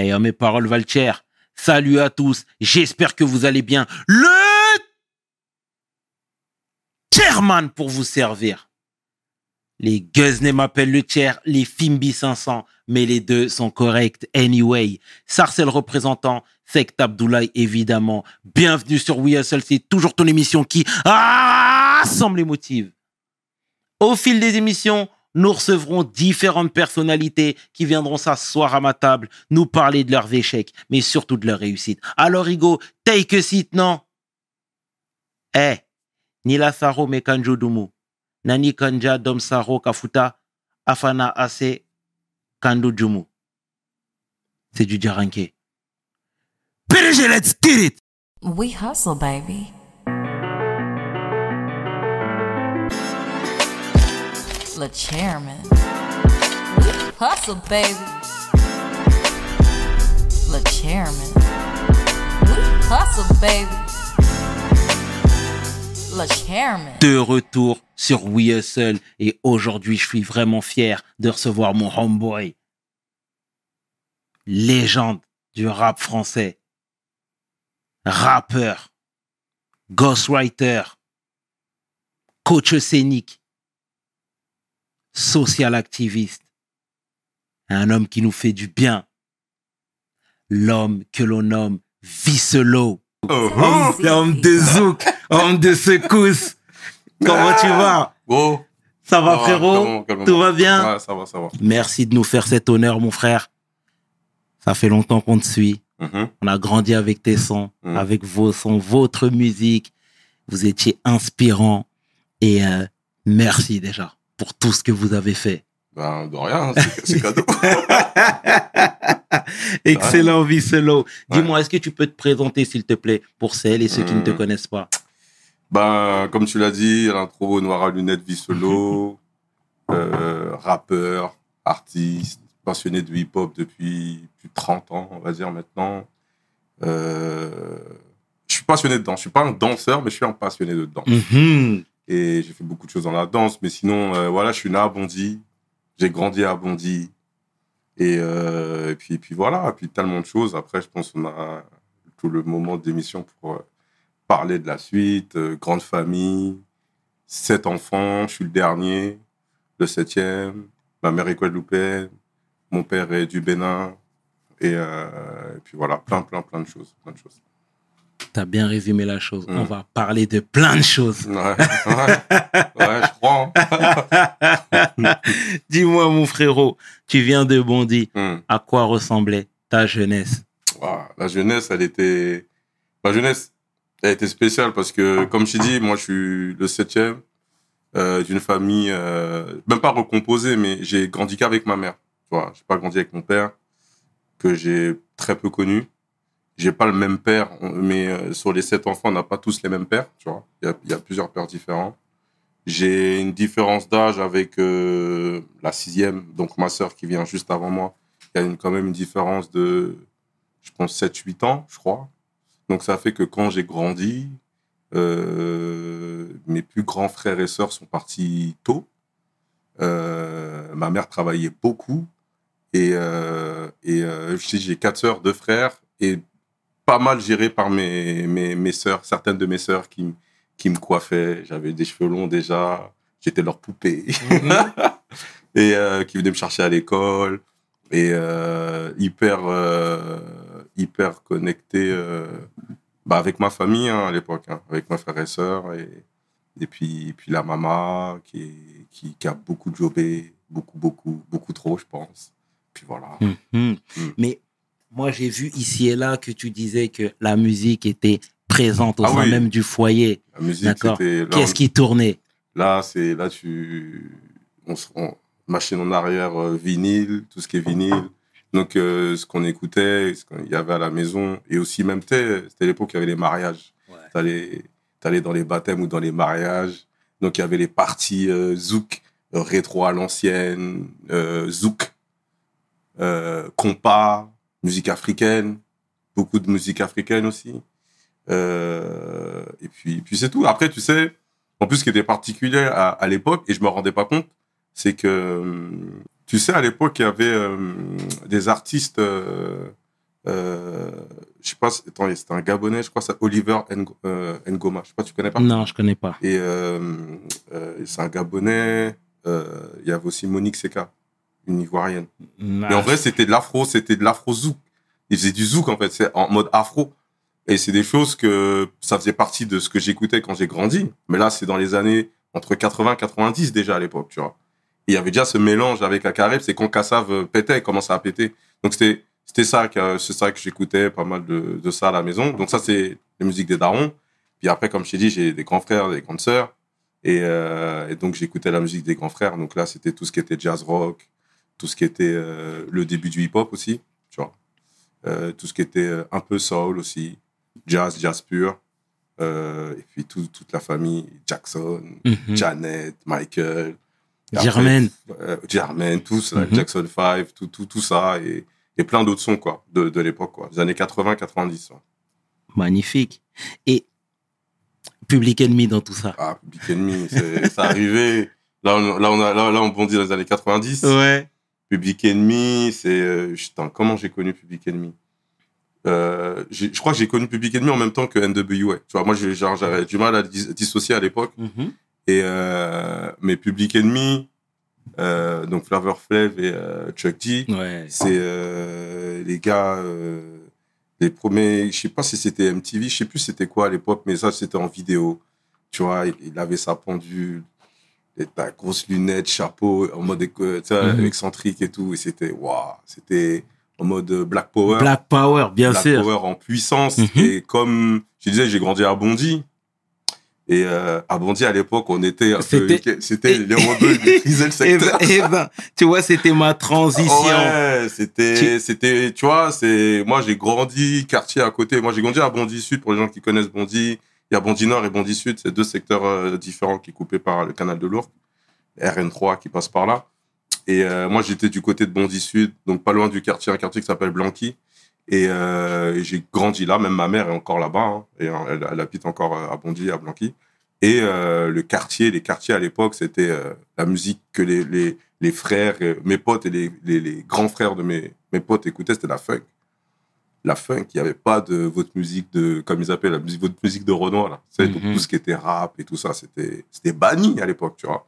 Hey, mes paroles valent Salut à tous. J'espère que vous allez bien. Le chairman pour vous servir. Les Guzney m'appellent le chair, les Fimbi 500, mais les deux sont corrects anyway. Sarcel représentant, Sect Abdoulaye évidemment. Bienvenue sur We Hustle, c'est toujours ton émission qui rassemble les motifs. Au fil des émissions, nous recevrons différentes personnalités qui viendront s'asseoir à ma table, nous parler de leurs échecs, mais surtout de leurs réussites. Alors, Hugo, take a seat, non? Eh, ni la saro me kanjo dumu. Nani kanja dom saro kafuta, afana ase kando jumu. C'est du Djaranké. PDG, let's get it! We hustle, baby. Le chairman. Hustle, baby. Le chairman. Hustle, baby. Le chairman. De retour sur We et aujourd'hui je suis vraiment fier de recevoir mon homeboy. Légende du rap français. Rappeur. Ghostwriter. Coach scénique social activiste, un homme qui nous fait du bien, l'homme que l'on nomme Vicelo, Oh, l'homme de zouk, homme de secousse. Comment tu vas? Oh, Ça va va, frérot? calmement, calmement. Tout va bien? Ouais, ça va, ça va. Merci de nous faire cet honneur mon frère. Ça fait longtemps qu'on te suit. Mhm. On a grandi avec tes sons, Mhm. avec vos sons, votre musique. Vous étiez inspirant et euh, merci déjà pour tout ce que vous avez fait. Ben, de rien, c'est cadeau. Excellent, Vicelo. Dis-moi, est-ce que tu peux te présenter, s'il te plaît, pour celles et ceux qui ne te Mhm. connaissent pas? Ben, comme tu l'as dit, l'intro noir à lunettes, vie solo, euh, rappeur, artiste, passionné de hip-hop depuis plus de 30 ans, on va dire maintenant. Euh, je suis passionné dedans. Je suis pas un danseur, mais je suis un passionné de danse. Mhm. Et j'ai fait beaucoup de choses dans la danse. Mais sinon, euh, voilà, je suis né à Bondy. J'ai grandi à Bondy. Et, euh, puis, puis voilà, et puis tellement de choses. Après, je pense qu'on a tout le moment d'émission pour euh, parler de la suite. Grande famille, sept enfants, je suis le dernier, le septième. Ma mère est guadeloupéenne, mon père est du Bénin. Et, puis voilà, plein, plein. Plein de choses. T'as bien résumé la chose. On va parler de plein de choses. Ouais, ouais, ouais je crois. hein. Dis-moi, mon frérot, tu viens de Bondy. Hum. À quoi ressemblait ta jeunesse? La jeunesse, elle était. Ma jeunesse, elle était spéciale parce que, comme je dit, moi, je suis le septième euh, d'une famille, euh, même pas recomposée, mais j'ai grandi qu'avec ma mère. Tu vois, j'ai pas grandi avec mon père, que j'ai très peu connu. J'ai pas le même père, mais euh, sur les sept enfants, on n'a pas tous les mêmes pères. Tu vois, il y a, plusieurs pères différents. J'ai une différence d'âge avec euh, la sixième, donc ma sœur qui vient juste avant moi. Il y a une- quand même une différence de, je pense, 7-8 ans, je crois. Donc ça fait que quand j'ai grandi, euh, mes plus grands frères et sœurs sont partis tôt. Ma mère travaillait beaucoup. Et, et j'ai quatre sœurs, deux frères, et pas mal géré par mes, mes, mes sœurs, certaines de mes sœurs qui, qui me coiffaient. J'avais des cheveux longs déjà, j'étais leur poupée. et euh, qui venaient me chercher à l'école. Et euh, hyper, euh, hyper connecté euh, bah, avec ma famille hein, à l'époque, hein, avec mes frères et sœurs. Et, et puis, et puis la maman qui, est- qui, qui a beaucoup jobé, beaucoup, beaucoup, beaucoup trop, je pense. Puis voilà. Mhm. Mm. Mais moi, j'ai vu ici et là que tu disais que la musique était présente au Ah sein oui. même du foyer. La musique, D'accord. Qu'est-ce qui tournait? Là, c'est là tu on se on- machine en arrière euh, vinyle, tout ce qui est vinyle. Donc euh, ce qu'on écoutait, ce qu'il y avait à la maison et aussi même c'était l'époque où il y avait les mariages. Ouais. T'allais t'allais dans les baptêmes ou dans les mariages. Donc il y avait les parties euh, zouk euh, rétro à l'ancienne, zouk, compas, musique africaine, beaucoup de musique africaine aussi. Euh, et puis, puis c'est tout. Après, tu sais, en plus, ce qui était particulier à, à l'époque, et je me rendais pas compte, c'est que, hum, tu sais, à l'époque, il y avait euh, des artistes euh, pas, si- attends, c'était un Gabonais, je crois, c'est Oliver euh, Ngoma. Je sais pas, tu connais pas? Non, je connais pas. Et euh, euh, c'est un Gabonais. euh, Il y avait aussi Monique Seka, une Ivoirienne. Mais en vrai, c'était de l'afro, c'était de l'afro zouk. Ils faisaient du zouk, en fait, c'est en mode afro. Et c'est des choses que ça faisait partie de ce que j'écoutais quand j'ai grandi. Mais là, c'est dans les années entre 80 et 90 déjà à l'époque, tu vois. Et il y avait déjà ce mélange avec Akareb, c'est quand Kassav pétait, commençait à péter. Donc c'était c'était ça que c'est ça que j'écoutais pas mal de, de ça à la maison. Donc ça c'est les musiques des darons. Puis après comme je t'ai dit, j'ai des grands frères, des grandes sœurs et, euh, et donc j'écoutais la musique des grands frères. Donc là, c'était tout ce qui était jazz rock, tout ce qui était euh, le début du hip-hop aussi, tu vois. Euh, tout ce qui était euh, un peu soul aussi, jazz, jazz pur. Et puis tout- toute la famille, Jackson, Mhm. Janet, Michael. Jermaine. euh, Jermaine, tout ça, Mhm. Jackson 5, tout, tout, tout ça, et, et plein d'autres sons, quoi, de, de l'époque, quoi, des années 80-90. Magnifique. Et Public Enemy dans tout ça. Ah, Public Enemy, c'est c'est arrivé. Là on, là, on a, là, là, on bondit dans les années 90. Ouais. Public Enemy, c'est. euh, putain, comment j'ai connu Public Enemy? Euh, Je crois que j'ai connu Public Enemy en même temps que NWA. Tu vois, moi, j'avais du mal à dis- dissocier à l'époque. Mhm. Et euh, mais Public Enemy, euh, donc Flavor Flav et euh, Chuck D, Ouais. c'est euh, les gars, euh, les premiers, je sais pas si c'était MTV, je sais plus c'était quoi à l'époque, mais ça c'était en vidéo. Tu vois, il, il avait sa pendule, ta grosse lunette, chapeau, en mode tu Mhm. excentrique et tout, et c'était waouh, c'était en mode Black Power. Black Power, bien Black sûr. Power en puissance. Mhm. Et comme je disais, j'ai grandi à Bondy. Et euh, à Bondy, à l'époque, on était un peu... C'était- C'était les rebeux qui le Eh ben, secteur. eh ben, tu vois, c'était ma transition. Ouais, c'était, c'était, tu vois, c'est, moi, j'ai grandi quartier à côté. Moi, j'ai grandi à Bondy Sud, pour les gens qui connaissent Bondy. Il y a Bondy Nord et Bondy Sud, c'est deux secteurs euh, différents qui sont coupés par le canal de l'Ourcq. RN3 qui passe par là. Et euh, moi, j'étais du côté de Bondy Sud, donc pas loin du quartier, un quartier qui s'appelle Blanqui. Et, euh, j'ai grandi là, même ma mère est encore là-bas, hein, et elle, habite encore à Bondy, à Blanqui. Et le quartier, les quartiers à l'époque, c'était la musique que les, les, les frères, mes potes et les, les, les grands frères de mes, mes potes écoutaient, c'était la funk. La funk, il n'y avait pas de votre musique de, comme ils appellent la musique, votre musique de Renoir, là. Mhm. tout ce qui était rap et tout ça, c'était, c'était banni à l'époque, tu vois.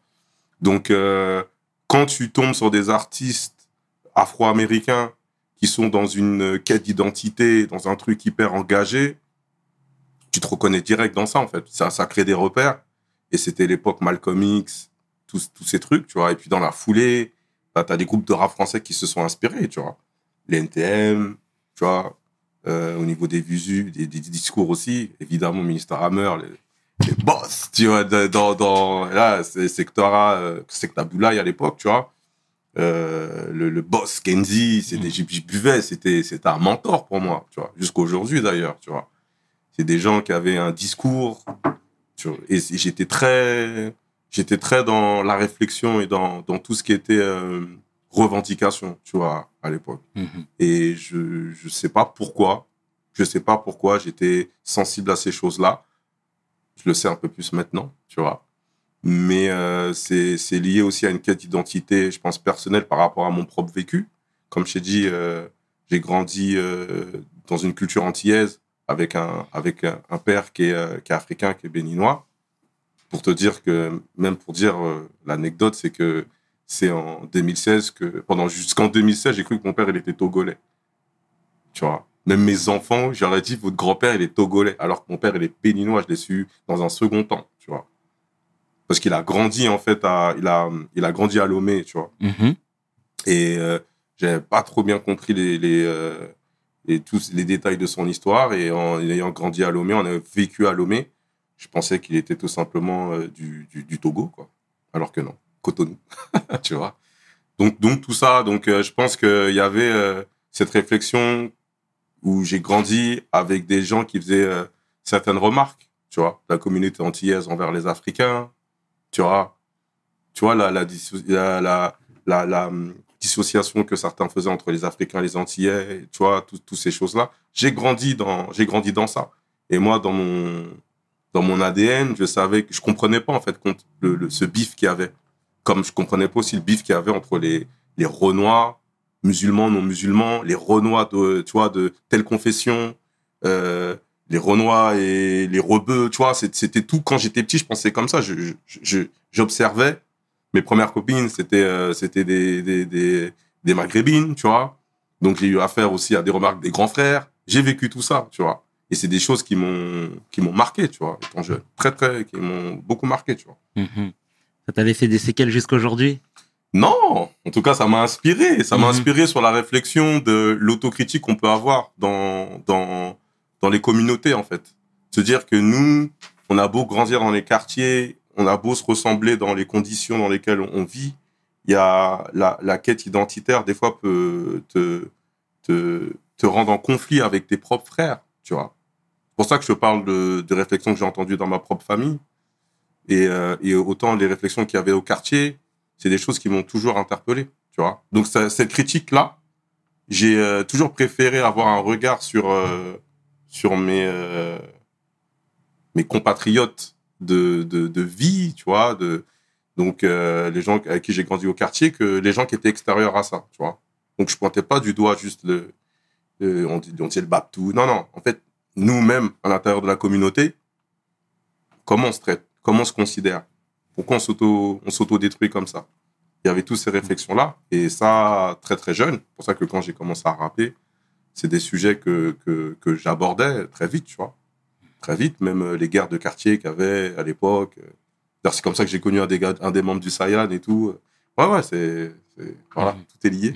Donc, euh, quand tu tombes sur des artistes afro-américains qui sont dans une quête d'identité, dans un truc hyper engagé, tu te reconnais direct dans ça, en fait. Ça, ça crée des repères. Et c'était l'époque Malcolm X, tous, tous ces trucs, tu vois. Et puis dans la foulée, bah, tu as des groupes de rap français qui se sont inspirés, tu vois. Les NTM, tu vois. Euh, au niveau des visus, des, des discours aussi. Évidemment, Ministre Hammer, les, les boss, tu vois. Dans, dans, là, c'est Sectora, euh, Secta Boulaye à l'époque, tu vois. Euh, le, le boss Kenzie, c'était, j'y buvais, c'était, c'était un mentor pour moi, tu vois. Jusqu'à aujourd'hui d'ailleurs, tu vois. C'est des gens qui avaient un discours, tu vois, et j'étais très, j'étais très dans la réflexion et dans, dans tout ce qui était euh, revendication, tu vois, à l'époque. Mhm. Et je, je sais pas pourquoi, je sais pas pourquoi j'étais sensible à ces choses-là. Je le sais un peu plus maintenant, tu vois. Mais euh, c'est lié aussi à une quête d'identité, je pense, personnelle par rapport à mon propre vécu. Comme je t'ai dit, euh, j'ai grandi euh, dans une culture antillaise avec un, avec un, un père qui est, qui est africain, qui est béninois. Pour te dire que, même pour dire l'anecdote, c'est que c'est en 2016 que, pendant jusqu'en 2016, j'ai cru que mon père, il était togolais. Tu vois. Même mes enfants, j'aurais dit, votre grand-père, il est togolais. Alors que mon père, il est béninois, je l'ai su dans un second temps, tu vois. Parce qu'il a grandi, en fait, à, il a, il a grandi à Lomé, tu vois. Mhm. Et euh, j'avais pas trop bien compris les, les, euh, les- tous les détails de son histoire. Et en ayant grandi à Lomé, on a vécu à Lomé, je pensais qu'il était tout simplement euh, du, du, du Togo, quoi. Alors que non, Cotonou, tu vois. Donc, donc tout ça, donc euh, je pense qu'il y avait euh, cette réflexion où j'ai grandi avec des gens qui faisaient euh, certaines remarques, tu vois, la communauté antillaise envers les Africains, tu vois, tu vois la la, la, hum, dissociation que certains faisaient entre les Africains et les Antillais, tu vois, tout- toutes ces choses-là. J'ai grandi dans, grandi dans ça. Et moi, dans mon, dans mon ADN, je savais je comprenais pas en fait le- ce bif qu'il y avait. Comme je comprenais pas aussi le bif qu'il y avait entre les, les Renois, musulmans, non musulmans, les Renois de, tu vois, de telle confession, euh, les Renois et les Rebeux, tu vois, c'était tout. Quand j'étais petit, je pensais comme ça. Je, je- j'observais. Mes premières copines, c'était euh, c'était des, des, maghrébines, tu vois. Donc j'ai eu affaire aussi à des remarques des grands frères. J'ai vécu tout ça, tu vois. Et c'est des choses qui m'ont qui m'ont marqué, tu vois, étant jeune. Très très, qui m'ont beaucoup marqué, tu vois. Mhm. Ça t'a laissé des séquelles jusqu'aujourd'hui? Non, en tout cas, ça m'a inspiré. Ça m'a Mhm. inspiré sur la réflexion de l'autocritique qu'on peut avoir dans, dans, dans les communautés, en fait. Se dire que nous, on a beau grandir dans les quartiers, on a beau se ressembler dans les conditions dans lesquelles on vit, il y a la, la quête identitaire, des fois, peut te, te, te rendre en conflit avec tes propres frères, tu vois. C'est pour ça que je parle de, de réflexions que j'ai entendues dans ma propre famille. Et, euh, et autant les réflexions qu'il y avait au quartier, c'est des choses qui m'ont toujours interpellé, tu vois. Donc cette critique-là, j'ai euh, toujours préféré avoir un regard sur euh, sur mes mes compatriotes de, de, vie, tu vois, de donc les gens avec qui j'ai grandi au quartier que les gens qui étaient extérieurs à ça, tu vois. Donc je pointais pas du doigt juste le, on dit dit le Baptou. Non non, en fait nous-mêmes à l'intérieur de la communauté, comment on se traite, comment on se considère, pourquoi on s'auto on s'auto détruit comme ça? Il y avait toutes ces réflexions là et ça très très jeune. C'est pour ça que quand j'ai commencé à rapper, c'est des sujets que que, que j'abordais très vite, tu vois. Très vite, même euh, les guerres de quartier qu'il y avait à l'époque. euh, D'ailleurs, c'est comme ça que j'ai connu un des, gars- un des membres du Sayan et tout. Ouais, ouais, c'est. c'est- Voilà, Mhm. tout est lié.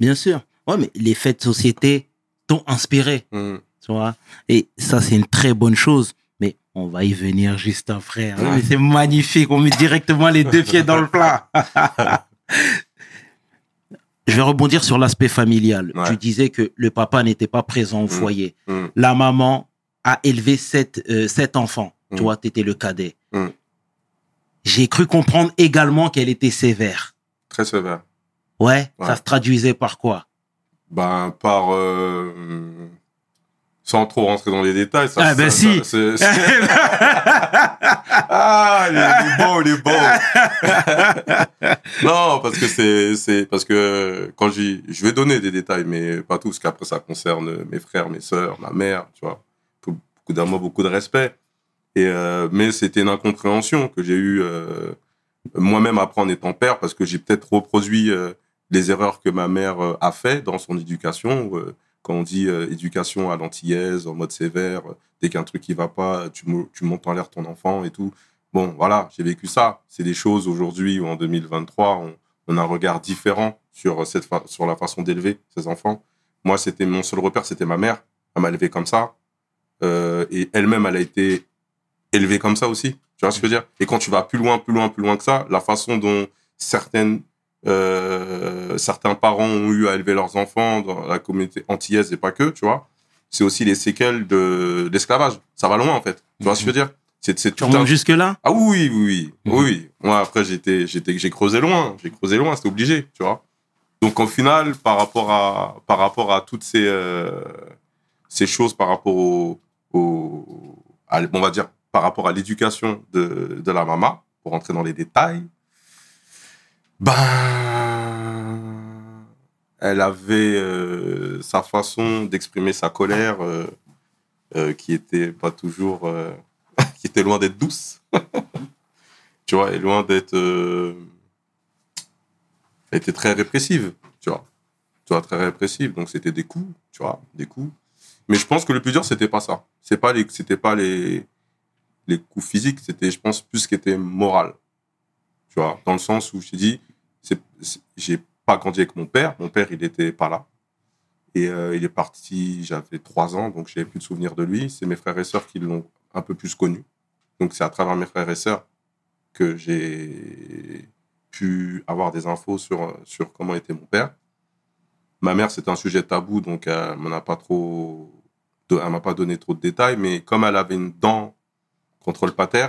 Bien sûr. Ouais, mais les faits de société t'ont inspiré, tu vois? Et ça, c'est une très bonne chose. On va y venir juste après. hein. Mais c'est magnifique. On met directement les deux pieds dans le plat. Je vais rebondir sur l'aspect familial. Ouais. Tu disais que le papa n'était pas présent au Mm. foyer. Mhm. La maman a élevé sept, euh, sept enfants. Mm. Tu vois, tu étais le cadet. Mm. J'ai cru comprendre également qu'elle était sévère. Très sévère. Ouais, Ouais. ça se traduisait par quoi? Ben, par. euh, sans trop rentrer dans les détails. Ça, Ah, ben ça- si. ça- c'est- c'est- ah, il est, beau, il est beau. non, parce que c'est, c'est parce que quand j'y, je vais donner des détails, mais pas tous, qu'après ça concerne mes frères, mes sœurs, ma mère, tu vois. Beaucoup beaucoup d'amour, beaucoup de respect. Et euh, mais c'était une incompréhension que j'ai eu euh, moi-même après en étant père, parce que j'ai peut-être reproduit euh, les erreurs que ma mère euh, a fait dans son éducation. Euh, quand on dit euh, éducation à l'antillaise, en mode sévère, euh, dès qu'un truc qui va pas, tu, mo- tu montes en l'air ton enfant et tout. Bon, voilà, j'ai vécu ça. C'est des choses aujourd'hui où en 2023, on, a un regard différent sur, cette fa- sur la façon d'élever ses enfants. Moi, c'était mon seul repère, c'était ma mère. Elle m'a élevé comme ça. Euh, et elle-même, elle a été élevée comme ça aussi. Tu vois ce que je veux dire? Et quand tu vas plus loin, plus loin, plus loin que ça, la façon dont certaines, euh, certains parents ont eu à élever leurs enfants dans la communauté antillaise et pas que, tu vois, c'est aussi les séquelles de l'esclavage. Ça va loin, en fait. Tu vois ce que je veux dire? C'est c'est tout un remontes jusque-là? Ah oui, oui, oui, Mhm. oui, oui. Moi, après, j'étais, j'étais, j'ai creusé loin. J'ai creusé loin, c'était obligé, tu vois. Donc, au final, par rapport à, par rapport à toutes ces, euh, ces choses, par rapport au, au- à- on va dire, par rapport à l'éducation de, de la maman, pour rentrer dans les détails, ben, elle avait euh, sa façon d'exprimer sa colère euh, euh, qui était pas toujours, euh, qui était loin d'être douce. tu vois, et loin d'être. euh, elle était très répressive, tu vois. Tu vois, très répressive. Donc c'était des coups, tu vois, des coups. Mais je pense que le plus dur, c'était pas ça. C'est pas les, c'était pas les, les coups physiques, c'était, je pense, plus ce qui était moral. Tu vois, dans le sens où je c'est, c'est- j'ai pas grandi avec mon père. Mon père, il était pas là. Et euh, il est parti, j'avais trois ans, donc j'avais plus de souvenirs de lui. C'est mes frères et sœurs qui l'ont un peu plus connu. Donc c'est à travers mes frères et sœurs que j'ai pu avoir des infos sur, sur comment était mon père. Ma mère, c'était un sujet tabou, donc elle m'en a pas trop, elle m'a pas donné trop de détails, mais comme elle avait une dent contre le pater,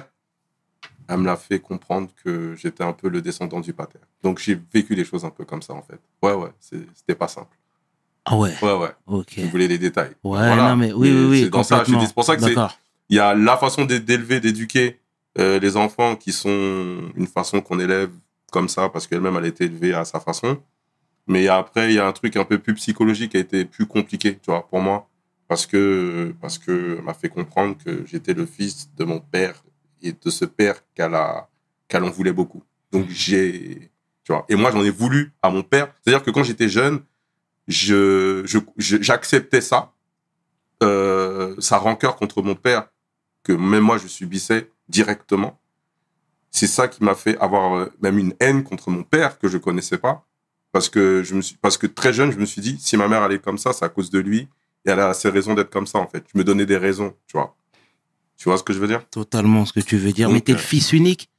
elle me l'a fait comprendre que j'étais un peu le descendant du pater. Donc j'ai vécu des choses un peu comme ça en fait. Ouais, ouais, c'était pas simple. Ah ouais, Ouais, ouais. ok. Tu voulais les détails. Ouais, Voilà. non mais oui, Mais oui, oui, c'est dans ça, je pour ça que c'est il y a la façon d'é- d'élever, d'éduquer euh, les enfants qui sont une façon qu'on élève comme ça parce qu'elle-même elle a été élevée à sa façon. Mais après, il y a un truc un peu plus psychologique qui a été plus compliqué, tu vois, pour moi, parce que parce que m'a fait comprendre que j'étais le fils de mon père et de ce père qu'elle qu'elle en voulait beaucoup. Donc j'ai tu vois et moi j'en ai voulu à mon père. C'est-à-dire que quand j'étais jeune, je j'acceptais ça euh, sa rancœur contre mon père que même moi je subissais directement. C'est ça qui m'a fait avoir euh, même une haine contre mon père que je connaissais pas parce que je me suis parce que très jeune je me suis dit si ma mère est comme ça c'est à cause de lui et elle a ses raisons d'être comme ça en fait. Je me donnais des raisons, tu vois. Tu vois ce que je veux dire? Totalement ce que tu veux dire. Donc, mais t'es le euh, fils unique.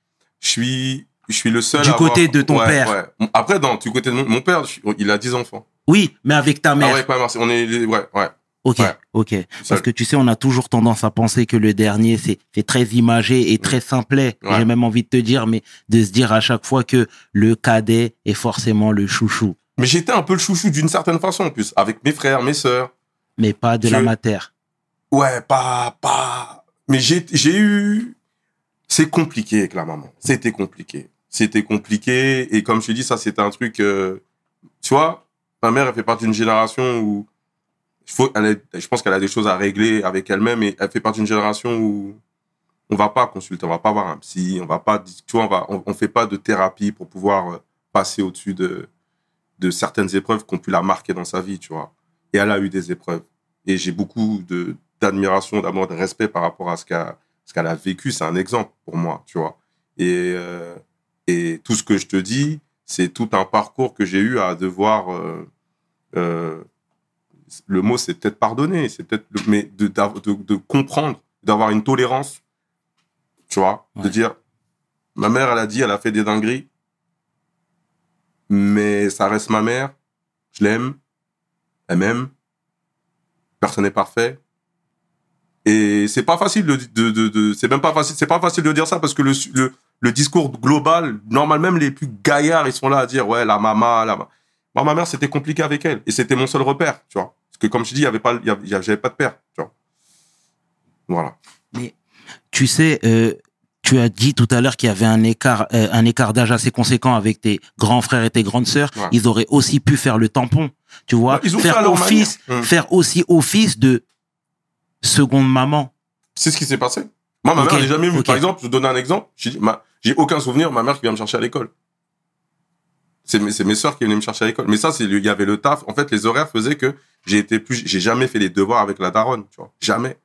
Je suis je suis le seul Du à avoir- côté de ton Ouais, père. ouais. Après dans du côté de mon, mon père, je suis- il a 10 enfants. Oui, mais avec ta mère. Ah ouais, ouais, merci. on est ouais ouais. Ok, Ouais. ok. Parce que tu sais, on a toujours tendance à penser que le dernier, c'est c'est très imagé et très simplet. Ouais. J'ai même envie de te dire, mais de se dire à chaque fois que le cadet est forcément le chouchou, Mais j'étais un peu le chouchou d'une certaine façon en plus avec mes frères, mes sœurs. mais pas de Je- la matière. Ouais, pas, pas. Mais j'ai, eu. C'est compliqué avec la maman. C'était compliqué. C'était compliqué. Et comme je te dis, ça, c'était un truc. euh, Tu vois, ma mère, elle fait partie d'une génération où. Faut, elle je pense qu'elle a des choses à régler avec elle-même. Et elle fait partie d'une génération où on va pas consulter, on va pas voir un psy, on va pas. Tu vois, on, va, on, on fait pas de thérapie pour pouvoir euh, passer au-dessus de, de certaines épreuves qui ont pu la marquer dans sa vie, tu vois. Et elle a eu des épreuves et j'ai beaucoup de d'admiration, d'amour, de respect par rapport à ce qu'elle a vécu. C'est un exemple pour moi, tu vois. Et euh, et tout ce que je te dis, c'est tout un parcours que j'ai eu à devoir. euh, euh, le mot, c'est peut-être pardonner, c'est peut-être, mais de, d'av- de, de comprendre, d'avoir une tolérance, tu vois, de dire, ma mère, elle a dit, elle a fait des dingueries, mais ça reste ma mère, je l'aime, elle m'aime, personne n'est parfait. Et c'est pas facile de, de, de, de- c'est même pas facile, c'est pas facile de dire ça parce que le, le, le discours global, normal, même les plus gaillards, ils sont là à dire, ouais, la maman, la maman. Moi, ma mère, c'était compliqué avec elle. Et c'était mon seul repère, tu vois. Parce que, comme je dis, il y avait pas, il y avait- j'avais pas de père, tu vois. Voilà. Mais tu sais, euh, tu as dit tout à l'heure qu'il y avait un écart, euh, un écart d'âge assez conséquent avec tes grands frères et tes grandes sœurs. Ouais. Ils auraient aussi pu faire le tampon, tu vois, Bah, ils ont faire office. Hum. faire aussi office de seconde maman. C'est ce qui s'est passé. Moi, ma Ok, mère, j'ai jamais vu. Par exemple, je vous donne un exemple. J'ai ma- aucun souvenir de ma mère qui vient me chercher à l'école. C'est mes, mes sœurs qui venaient me chercher à l'école. Mais ça, il y avait le taf. En fait, les horaires faisaient que j'ai été plus, j'ai jamais fait les devoirs avec la daronne, tu vois. Jamais.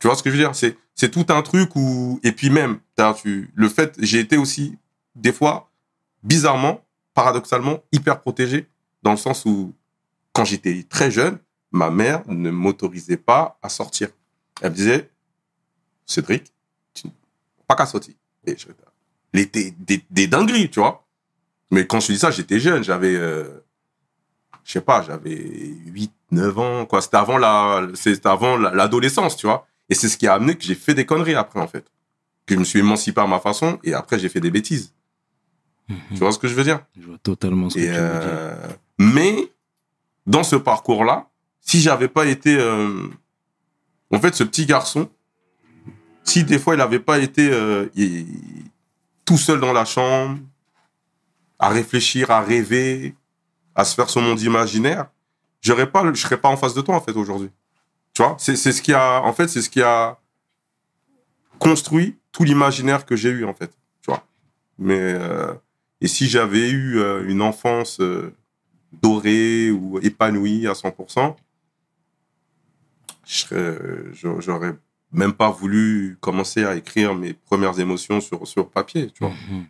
Tu vois ce que je veux dire? C'est, c'est tout un truc où, et puis même, tu, le fait, j'ai été aussi, des fois, bizarrement, paradoxalement, hyper protégé, dans le sens où, quand j'étais très jeune, ma mère ne m'autorisait pas à sortir. Elle me disait, Cédric, tu pas qu'à sortir. Et je, l'été, des, des dingueries, tu vois. Mais quand je dis ça, j'étais jeune, j'avais, euh, je sais pas, j'avais 8, 9 ans, quoi. C'était avant la, c'était avant la- l'adolescence, tu vois. Et c'est ce qui a amené que j'ai fait des conneries après, en fait. Que je me suis émancipé à ma façon et après j'ai fait des bêtises. Tu vois ce que je veux dire? Je vois totalement ce que tu veux dire. euh, mais dans ce parcours-là, si j'avais pas été, euh, en fait, ce petit garçon, si des fois il n'avait pas été euh, tout seul dans la chambre, à réfléchir, à rêver, à se faire son monde imaginaire, j'aurais pas, je serais pas en face de toi en fait aujourd'hui. Tu vois, c'est ce qui a, en fait, c'est ce qui a construit tout l'imaginaire que j'ai eu en fait. Tu vois? Mais euh, et si j'avais eu euh, une enfance euh, dorée ou épanouie à 100%, je serais- j'a- j'aurais même pas voulu commencer à écrire mes premières émotions sur, sur papier, tu vois. Mhm.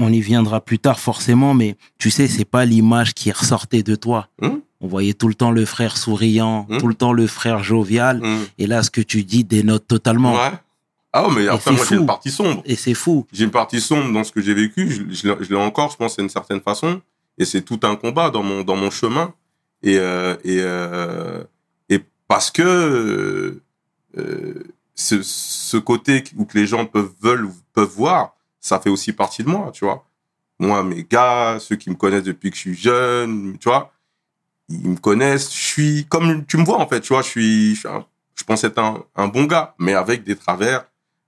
On y viendra plus tard forcément, mais tu sais, c'est pas l'image qui ressortait de toi. Hum. On voyait tout le temps le frère souriant, Hum. tout le temps le frère jovial, Mm. et là, ce que tu dis dénote totalement. Ouais. Ah ouais, mais après, moi, j'ai une partie sombre. Et c'est fou. J'ai une partie sombre dans ce que j'ai vécu. Je, je l'ai- je l'ai encore, je pense, d'une certaine façon. Et c'est tout un combat dans mon, dans mon chemin. Et, euh, et, euh, et parce que euh, ce, côté où que les gens peuvent, veulent peuvent voir, ça fait aussi partie de moi, tu vois. Moi, mes gars, ceux qui me connaissent depuis que je suis jeune, tu vois, ils me connaissent. Je suis comme tu me vois, en fait, tu vois, je suis, je, pense être un, bon gars, mais avec des travers,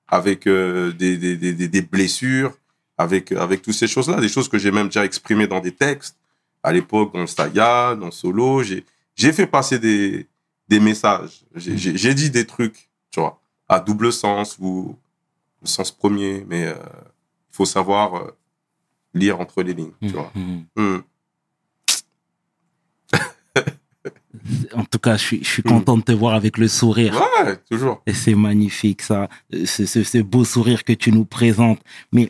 avec euh, des, des, des, blessures, avec, avec toutes ces choses-là, des choses que j'ai même déjà exprimées dans des textes, à l'époque, dans le Saga, dans Solo. J'ai, j'ai fait passer des, des messages. J'ai- dit des trucs, tu vois, à double sens ou le sens premier, mais euh, il faut savoir euh, lire entre les lignes, tu vois. Mhm. Hmm. En tout cas, je suis, je suis content de te voir avec le sourire. Ouais, toujours. Et c'est magnifique, ça. Ce, ce- ce beau sourire que tu nous présentes. Mais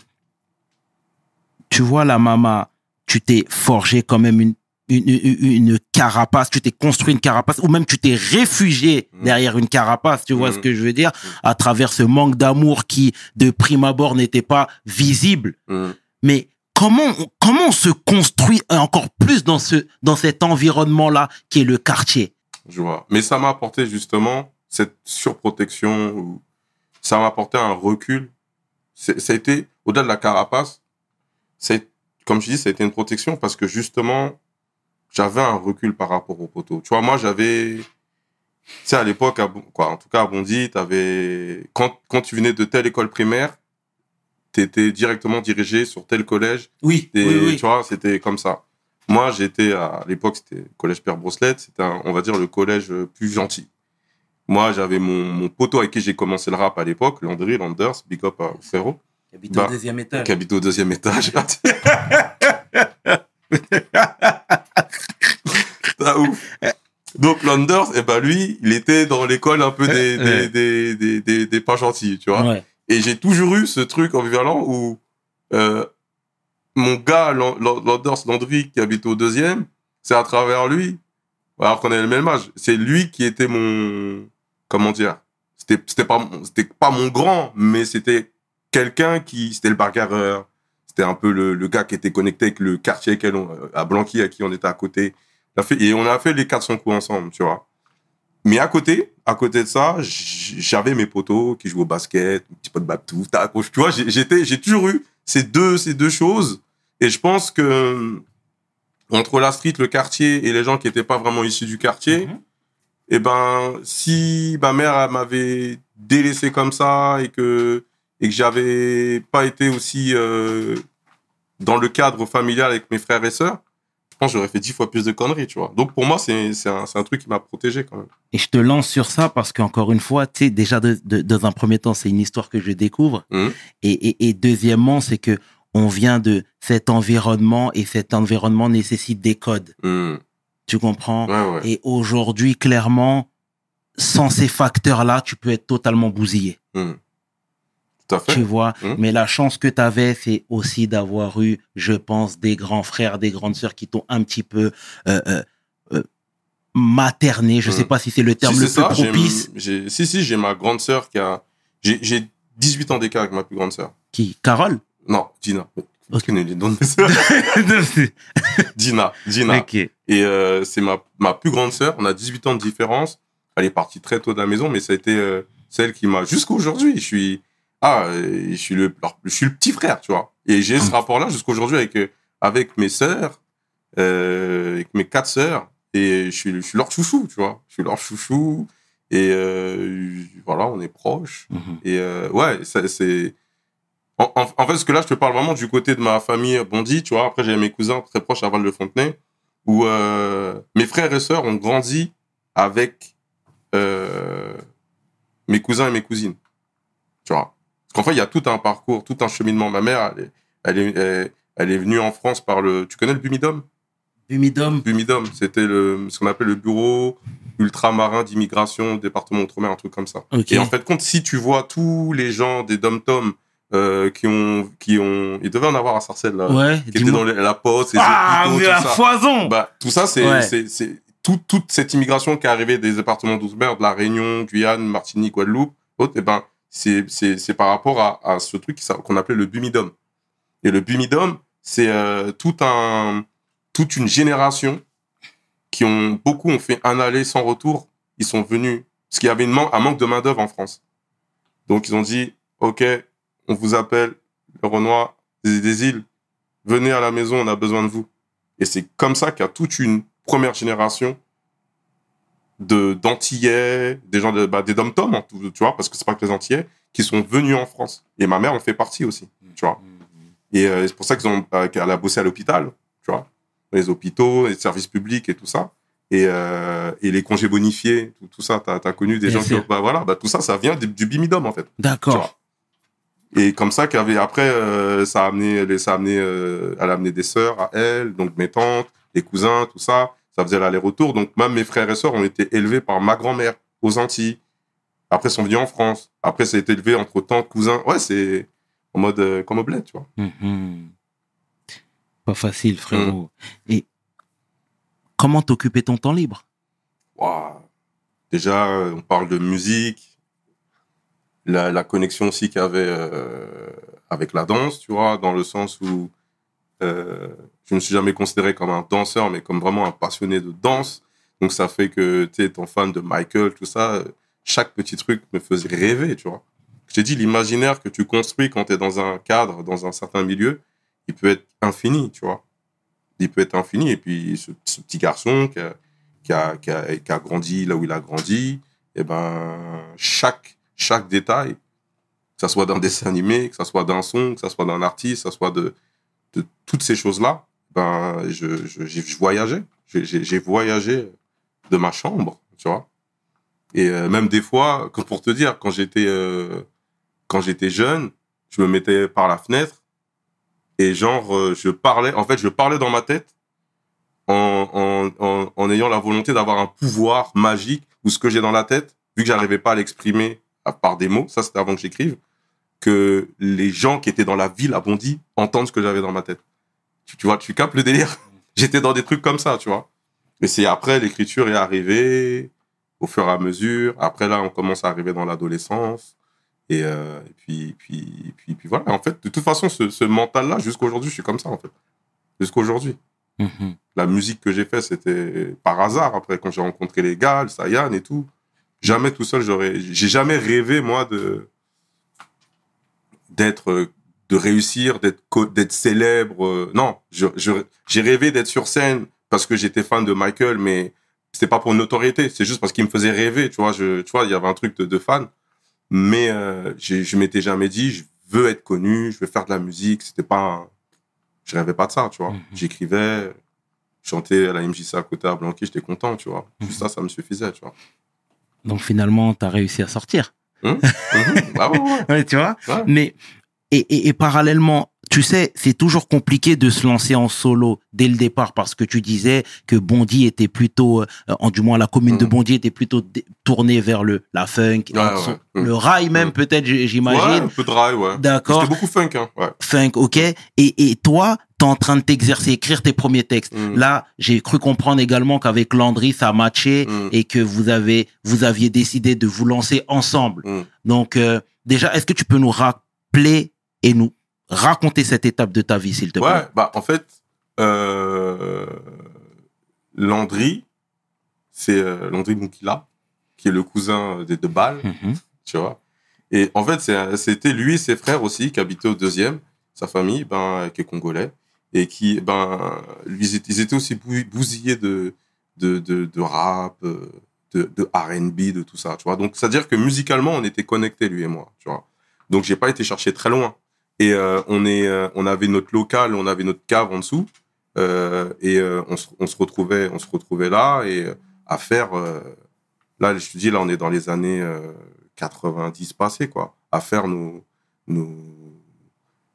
tu vois, la maman, tu t'es forgé quand même une, une, carapace, tu t'es construit une carapace, ou même tu t'es réfugié Mm. derrière une carapace, tu vois Mm. ce que je veux dire, à travers ce manque d'amour qui, de prime abord, n'était pas visible. Mais comment, on- comment on se construit encore plus dans, ce, dans cet environnement-là qui est le quartier? Je vois. Mais ça m'a apporté justement cette surprotection. Ça m'a apporté un recul. Ça a été, au-delà de la carapace, comme je dis, ça a été une protection parce que justement, j'avais un recul par rapport au poteau. Tu vois, moi, j'avais, tu sais, à l'époque, quoi, en tout cas, à Bondy, t'avais, quand, quand tu venais de telle école primaire, t'étais directement dirigé sur tel collège Oui, et, Tu vois, c'était comme ça. Moi, j'étais à l'époque, c'était le collège Père Brosselette. C'était, un- on va dire, le collège plus gentil. Moi, j'avais mon, mon poteau avec qui j'ai commencé le rap à l'époque, Landry, Landers, big up à frérot, Habite Bah, au deuxième étage. qui habite au deuxième étage. Ouf. Donc, Landers, eh ben, lui, il était dans l'école un peu des, des, des, des, des, des pas gentils, tu vois. Ouais. Et j'ai toujours eu ce truc ambivalent où euh, mon gars, Lan- Lan- Landers Landry, qui habite au deuxième, c'est à travers lui, alors qu'on est le même âge, c'est lui qui était mon. Comment dire C'était c'était pas, mon- c'était pas mon grand, mais c'était quelqu'un qui. C'était le bagarreur. C'était un peu le, le gars qui était connecté avec le quartier on- à Blanqui, à qui on était à côté. On a fait- et on a fait les 400 coups ensemble, tu vois. Mais à côté, à côté de ça, j'avais mes potos qui jouaient au basket, un petit peu de babtou, tac, tu vois, j'ai- j'étais, j'ai toujours eu ces deux, ces deux choses. Et je pense que entre la street, le quartier et les gens qui n'étaient pas vraiment issus du quartier, Mhm. eh ben, si ma mère m'avait délaissé comme ça et que et que j'avais pas été aussi euh, dans le cadre familial avec mes frères et sœurs, pense que j'aurais fait dix fois plus de conneries, tu vois. Donc pour moi, c'est un, truc qui m'a protégé quand même. Et je te lance sur ça parce qu'encore une fois, tu sais, déjà, de, de- dans un premier temps, c'est une histoire que je découvre. Mhm. Et, et, et deuxièmement, c'est que on vient de cet environnement et cet environnement nécessite des codes. Hmm. Tu comprends? Ouais, ouais. Et aujourd'hui, clairement, sans ces facteurs-là, tu peux être totalement bousillé. Hmm. Tu vois Mhm. Mais la chance que tu avais, c'est aussi d'avoir eu, je pense, des grands frères, des grandes sœurs qui t'ont un petit peu euh, euh, euh, materné. Je Mhm. sais pas si c'est le terme Si, le plus ça, propice. j'ai- Si, si, j'ai ma grande sœur qui a. J'ai j'ai 18 ans d'écart avec ma plus grande sœur. Qui Carole? Non, Dina. Ok. Tu connais les noms de mes sœurs Dina. Dina. Ok. Et euh, c'est ma, ma plus grande sœur. On a 18 ans de différence. Elle est partie très tôt de la maison, mais ça a été euh, celle qui m'a. Jusqu'à aujourd'hui, je suis. Ah, je suis, le, alors, je suis le petit frère, tu vois. Et j'ai ce Mm. rapport-là jusqu'à aujourd'hui avec, euh, avec mes sœurs, euh, avec mes quatre sœurs. Et je suis, je suis leur chouchou, tu vois. Je suis leur chouchou. Et euh, voilà, on est proches. Mhm. Et euh, ouais, c'est. En, en, en fait, ce que là, je te parle vraiment du côté de ma famille Bondy, tu vois. Après, j'ai mes cousins très proches à Val-de-Fontenay, où mes frères et sœurs ont grandi avec mes cousins et mes cousines. Tu vois. Parce qu'en fait, il y a tout un parcours, tout un cheminement. Ma mère, elle est, elle est, elle, elle est venue en France par le. Tu connais le Bumidum Bumidum. Bumidum, c'était le, ce qu'on appelle le bureau ultramarin d'immigration, département outre-mer, un truc comme ça. Et en fait, compte, si tu vois tous les gens des dom-tom euh, qui ont, qui ont, il devait en avoir à Sarcelles, là, ouais, qui étaient dans les- la poste, les Ah, hôpitaux, mais tout la ça. foison Bah, tout ça, c'est, Ouais. c'est, c'est tout- toute cette immigration qui est arrivée des départements d'outre-mer, de la Réunion, Guyane, Martinique, Guadeloupe, autres, et ben, c'est, par rapport à, ce truc qu'on appelait le Bumidum. Et le Bumidum, c'est euh, un, toute une génération qui ont, beaucoup ont fait un aller sans retour. Ils sont venus, parce qu'il y avait une man- un manque de main-d'œuvre en France. Donc, ils ont dit, OK, on vous appelle, le Renoir des, des îles, venez à la maison, on a besoin de vous. Et c'est comme ça qu'il y a toute une première génération de d'Antillais, des gens de, bah, des dom-tom, hein, tu vois, parce que c'est pas que les Antillais, qui sont venus en France. Et ma mère en fait partie aussi, tu vois. Et euh, c'est pour ça qu'ils ont, euh, qu'elle a bossé à l'hôpital, tu vois, dans les hôpitaux, les services publics et tout ça. et, euh, et les congés bonifiés, tout, tout ça, t'as as connu des Bien gens sûr. qui, bah voilà, bah tout ça, ça vient du, du bimidum en fait. D'accord. Et comme ça qu'avait après, ça a amené, les- ça a amené, elle a amené des sœurs à elle, donc mes tantes, les cousins, tout ça. Ça faisait l'aller-retour. Donc même mes frères et sœurs ont été élevés par ma grand-mère aux Antilles. Après, ils sont venus en France. Après, ça a été élevé entre tantes, cousins. Ouais, c'est en mode euh, comme au bled, tu vois. Mhm. Pas facile, frérot. Et comment t'occuper ton temps libre? Waouh. Déjà, euh, on parle de musique, la, la connexion aussi qu'il y avait euh, avec la danse, tu vois, dans le sens où euh, je me suis jamais considéré comme un danseur, mais comme vraiment un passionné de danse. Donc ça fait que, tu sais, étant fan de Michael, tout ça, euh, chaque petit truc me faisait rêver, tu vois. Je t'ai dit, l'imaginaire que tu construis quand tu es dans un cadre, dans un certain milieu, il peut être infini, tu vois. Il peut être infini. Et puis, ce, ce petit garçon qui a, qui a, qui a, grandi là où il a grandi, et ben, chaque, chaque détail, que ça soit d'un dessin animé, que ça soit d'un son, que ça soit d'un artiste, que ça soit de, de toutes ces choses-là, ben, je, je, voyageais. J'ai- voyagé de ma chambre, tu vois. Et euh, même des fois, que pour te dire, quand j'étais euh, quand j'étais jeune, je me mettais par la fenêtre et genre euh, je parlais. En fait, je parlais dans ma tête en, en ayant la volonté d'avoir un pouvoir magique ou ce que j'ai dans la tête, vu que j'arrivais pas à l'exprimer à part des mots. Ça, c'était avant que j'écrive. Que les gens qui étaient dans la ville à Bondy entendent ce que j'avais dans ma tête. Tu, vois, tu capes le délire. J'étais dans des trucs comme ça, tu vois. Mais c'est après l'écriture est arrivée au fur et à mesure. Après là, on commence à arriver dans l'adolescence. Et, euh, et puis, puis, puis, puis voilà. En fait, de toute façon, ce, ce mental-là, jusqu'aujourd'hui, je suis comme ça, en fait. Jusqu'aujourd'hui. Mhm. La musique que j'ai fait, c'était par hasard. Après, quand j'ai rencontré les gars, le Sayan et tout, jamais tout seul, j'aurais. J'ai jamais rêvé, moi, de d'être, de réussir, d'être, célèbre. euh, Non, j'ai rêvé d'être sur scène parce que j'étais fan de Michael, mais c'était pas pour une notoriété. C'est juste parce qu'il me faisait rêver. Tu vois, je, tu vois, il y avait un truc de, de fan. Mais euh, je m'étais jamais dit, je veux être connu, je veux faire de la musique. C'était pas. un- Je rêvais pas de ça, tu vois. Mhm. J'écrivais, chantais à la MJC à côté à Blanqui, j'étais content, tu vois. Juste ça, ça me suffisait, tu vois. Donc finalement, t'as réussi à sortir. Bah ouais, ouais, Ouais, tu vois. Mais, et, et, et parallèlement, tu sais, c'est toujours compliqué de se lancer en solo dès le départ parce que tu disais que Bondy était plutôt, euh, en du moins la commune de Mhm. Bondy était plutôt tournée vers le la funk, Ouais, un ouais. son- le rail même Mhm. peut-être, j'imagine. un peu de rail, ouais. D'accord. C'était beaucoup funk, hein. Ouais. Funk, ok. Et, et toi, t'es en train de t'exercer, écrire tes premiers textes. Là, j'ai cru comprendre également qu'avec Landry, ça a matché Mhm. et que vous avez, vous aviez décidé de vous lancer ensemble. Donc, euh, déjà, est-ce que tu peux nous rappeler et nous raconter cette étape de ta vie, s'il te plaît Ouais, bah en fait, euh, Landry, c'est euh, Landry Moukila, qui est le cousin des deux balles, Mhm. tu vois. Et en fait, c'était lui et ses frères aussi qui habitaient au deuxième, sa famille, ben, qui est congolais, et qui, ben, lui, ils étaient- aussi bou- bousillés de, de, de, de rap, euh, de, de R&B, de tout ça, tu vois. Donc, c'est-à-dire que musicalement, on était connectés, lui et moi, tu vois. Donc, j'ai pas été chercher très loin. Et euh, on, est, euh, on avait notre local, on avait notre cave en dessous, euh, et on, se, on, se retrouvait, on se retrouvait là, et à faire... là, je te dis, là, on est dans les années euh, 90 passées, quoi. À faire nos, nos,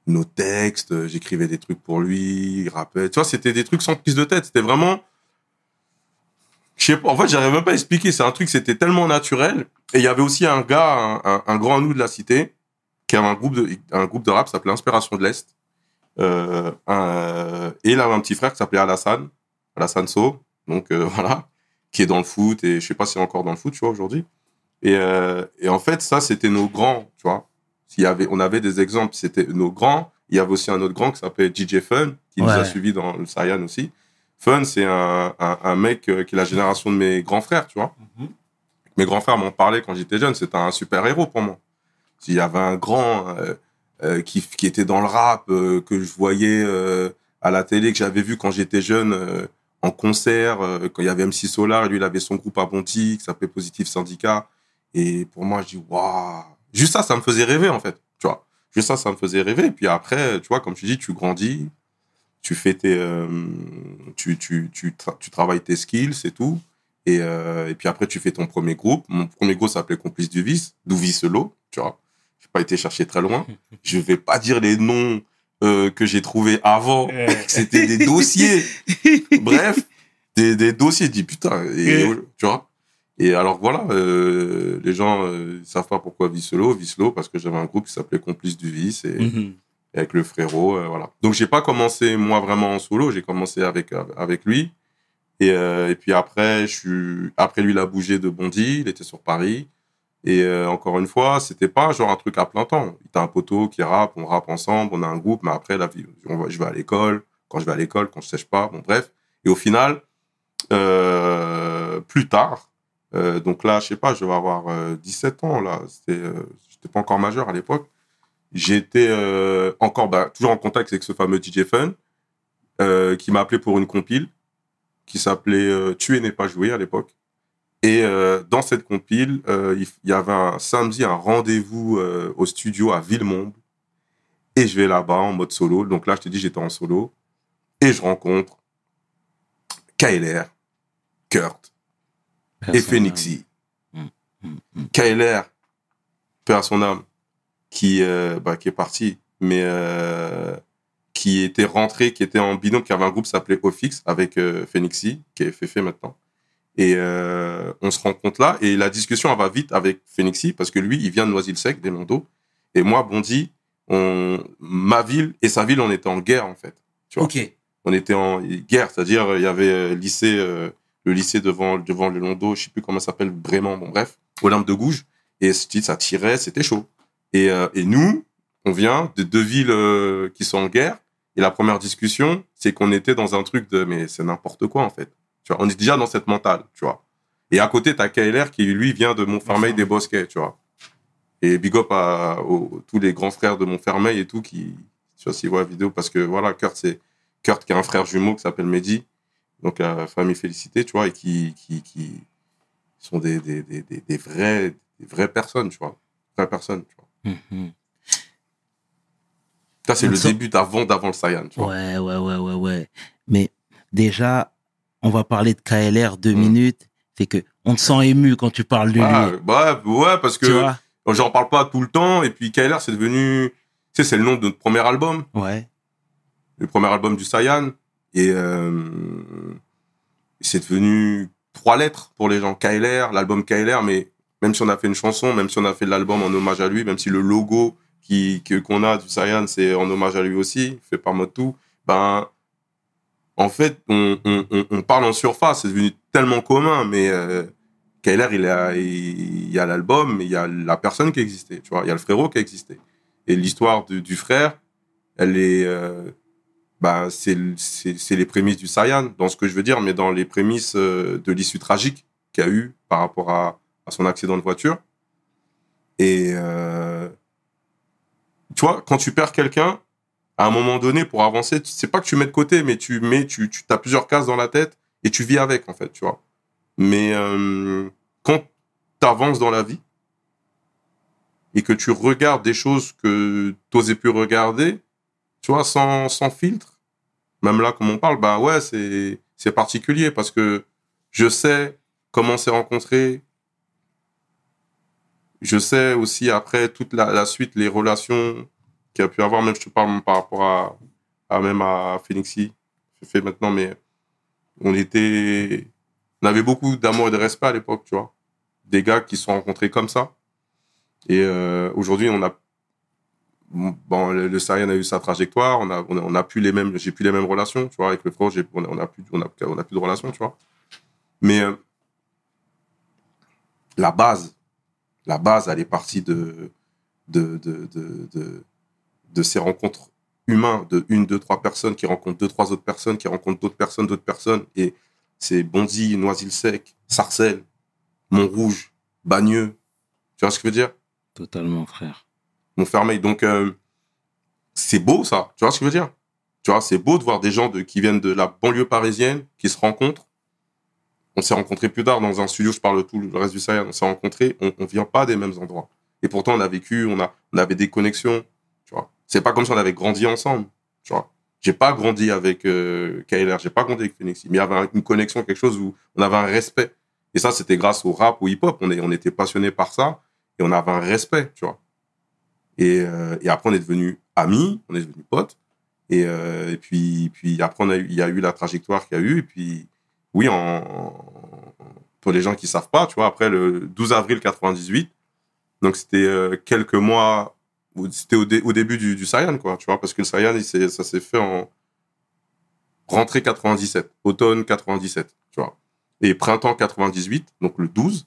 nos textes. J'écrivais des trucs pour lui, il rappait. Tu vois, c'était des trucs sans prise de tête. C'était vraiment... Je sais pas, en fait, j'arrive même pas à expliquer. C'est un truc, c'était tellement naturel. Et il y avait aussi un gars, un, un, un grand nous de la cité, qui avait un groupe de, un groupe de rap qui s'appelait Inspiration de l'Est. Euh, un- et il avait un petit frère qui s'appelait Alassane, Alassane So, donc euh, voilà, qui est dans le foot, et je sais pas s'il est encore dans le foot, tu vois, aujourd'hui. Et, euh, et en fait, ça, c'était nos grands, tu vois. S'il y avait, on avait des exemples, c'était nos grands. Il y avait aussi un autre grand qui s'appelait DJ Fun, qui nous a suivis dans le Saiyan aussi. Fun, c'est un, un, un mec euh, qui est la génération de mes grands frères, tu vois. Mhm. Mes grands frères m'en parlaient quand j'étais jeune, c'était un super héros pour moi. S'il y avait un grand euh, euh, qui, qui était dans le rap, euh, que je voyais à la télé, que j'avais vu quand j'étais jeune en concert, quand il y avait MC Solar, lui, il avait son groupe à Bondy qui s'appelait Positif Syndicat. Et pour moi, je dis, waouh! Juste ça, ça me faisait rêver, en fait, tu vois. Juste ça, ça me faisait rêver. Et puis après, tu vois, comme tu dis, tu grandis, tu fais tes, tu, tu, tu, tu travailles tes skills et tout. Et, et puis après, tu fais ton premier groupe. Mon premier groupe s'appelait Complice du Vice, d'où Vicelo, tu vois. J'ai pas été chercher très loin. Je vais pas dire les noms euh, que j'ai trouvés avant. C'était des dossiers. Bref, des, des dossiers. Dis putain, et, tu vois. Et alors voilà, euh, les gens euh, ils savent pas pourquoi Vicelo, Vicelo, parce que j'avais un groupe qui s'appelait Complice du Vice et Mhm. avec le frérot, euh, voilà. Donc j'ai pas commencé moi vraiment en solo, j'ai commencé avec avec lui. Et, euh, et puis après, je suis après lui il a bougé de Bondy, il était sur Paris. Et euh, encore une fois, c'était pas genre un truc à plein temps. Il a un poteau qui rappe, on rappe ensemble, on a un groupe, mais après la vie, je vais à l'école. Quand je vais à l'école, quand je sèche pas, bon bref. Et au final, euh, plus tard, euh, donc là, je sais pas, je vais avoir euh, 17 ans là. J'étais pas encore majeur à l'époque. J'étais encore, bah, toujours en contact avec ce fameux DJ Fun, qui m'a appelé pour une compile, qui s'appelait Tuer n'est pas joué à l'époque. Et euh, dans cette compile, euh, il y avait un samedi un rendez-vous euh, au studio à Villemomble. Et je vais là-bas en mode solo. Donc là, je te dis, j'étais en solo. Et je rencontre KLR, Kurt et Phoenixy. Mm, mm. KLR, père à son âme, qui, bah, qui est parti, mais qui était rentré, qui était en binôme, qui avait un groupe qui s'appelait Ofix avec Phoenixy, qui est fait maintenant. Et euh, on se rencontre là, et la discussion elle va vite avec Phoenixy, parce que lui, il vient de Noisy-le-Sec, des Mondos, et moi, Bondy, on, ma ville et sa ville, on était en guerre, en fait. Tu vois on était en guerre, c'est-à-dire il y avait euh, lycée, euh, le lycée devant, devant le Londo, je sais plus comment ça s'appelle, Brément, bon bref, Olympe de Gouges, et ça tirait, c'était chaud. Et, euh, et nous, on vient de deux villes qui sont en guerre, et la première discussion, c'est qu'on était dans un truc de, mais c'est n'importe quoi en fait. Tu vois, on est déjà dans cette mentale, tu vois. Et à côté, t'as KLR qui lui vient de Montfermeil des Bosquets, tu vois. Et big up à aux- tous les grands frères de Montfermeil et tout qui, tu vois, s'ils voient la vidéo, parce que voilà, Kurt, c'est Kurt qui a un frère jumeau qui s'appelle Mehdi, donc la famille félicité, tu vois, et qui, qui, qui sont des, des, des, des, des vrais, des vraies personnes, tu vois. Vraies personnes, tu vois. Mhm. Ça, c'est le début d'avant, d'avant le Saiyan, tu vois. Ouais, ouais, ouais, ouais, ouais. Mais déjà, on va parler de KLR deux Mm. minutes. C'est que on te sent ému quand tu parles de Ah, lui. bah, ouais, parce que j'en parle pas tout le temps, et puis KLR, c'est devenu, tu sais, c'est le nom de notre premier album. Ouais. le premier album du Saiyan. Et euh, c'est devenu trois lettres pour les gens. KLR, l'album KLR, mais même si on a fait une chanson, même si on a fait l'album en hommage à lui, même si le logo qu'on a du Saiyan, c'est en hommage à lui aussi, fait par Motu, ben, en fait, on, parle en surface, c'est devenu tellement commun, mais euh, KLR, il, y a l'album, il y a la personne qui existait, tu vois, il y a le frérot qui existait. Et l'histoire du, frère, elle est, euh, bah, c'est les prémices du Saiyan, dans ce que je veux dire, mais dans les prémices euh, de l'issue tragique qu'il a eu par rapport à, à son accident de voiture. Et euh, tu vois, quand tu perds quelqu'un, à un moment donné, pour avancer, c'est pas que tu mets de côté, mais tu mets, tu, tu as plusieurs cases dans la tête et tu vis avec, en fait, tu vois. Mais euh, quand tu avances dans la vie et que tu regardes des choses que tu n'osais plus regarder, tu vois, sans, sans filtre, même là, comme on parle, bah ouais, c'est, c'est particulier parce que je sais comment s'est rencontrés. Je sais aussi après toute la suite, les relations qu'il a pu avoir, même je te parle par rapport à, à même à Phoenixy, je fais maintenant, mais on était, on avait beaucoup d'amour et de respect à l'époque, tu vois. Des gars qui se sont rencontrés comme ça. Et euh, aujourd'hui, on a bon, le, le a eu sa trajectoire, on a, on a, plus les mêmes, j'ai plus les mêmes relations, tu vois, avec le frère, on a, on a plus, on a, on a plus de relations, tu vois. Mais euh, la base, la base, elle est partie de, de, de, de, de, de ces rencontres humaines, de une, deux, trois personnes qui rencontrent deux, trois autres personnes, qui rencontrent d'autres personnes, d'autres personnes, et c'est Bondy, Noisy-le-Sec, Sarcelles, Montrouge, Bagneux, tu vois ce que je veux dire? Totalement, frère. Montfermeil. Donc, euh, c'est beau, ça. Tu vois ce que je veux dire? Tu vois, c'est beau de voir des gens de, qui viennent de la banlieue parisienne, qui se rencontrent. On s'est rencontrés plus tard dans un studio, je parle de tout le reste du Sahel, on s'est rencontrés, on, on vient pas des mêmes endroits. Et pourtant, on a vécu, on, a, on avait des connexions. C'est pas comme si on avait grandi ensemble, tu vois. j'ai pas grandi avec euh, j'ai pas grandi avec Phoenix, mais il y avait une connexion, quelque chose où on avait un respect. Et ça, c'était grâce au rap, au hip-hop. On, on était passionné par ça et on avait un respect, tu vois. Et, euh, et après, on est devenus amis, on est devenus potes. Et, euh, et puis, puis après, il y a eu la trajectoire qu'il y a eu. Et puis, oui, pour les gens qui savent pas, tu vois, après le 12 avril 98, donc c'était euh, quelques mois, c'était au, dé- au début du, du quoi, tu vois, parce que le Saiyan, ça s'est fait en rentrée 97, automne 97, tu vois. Et printemps 98, donc le 12,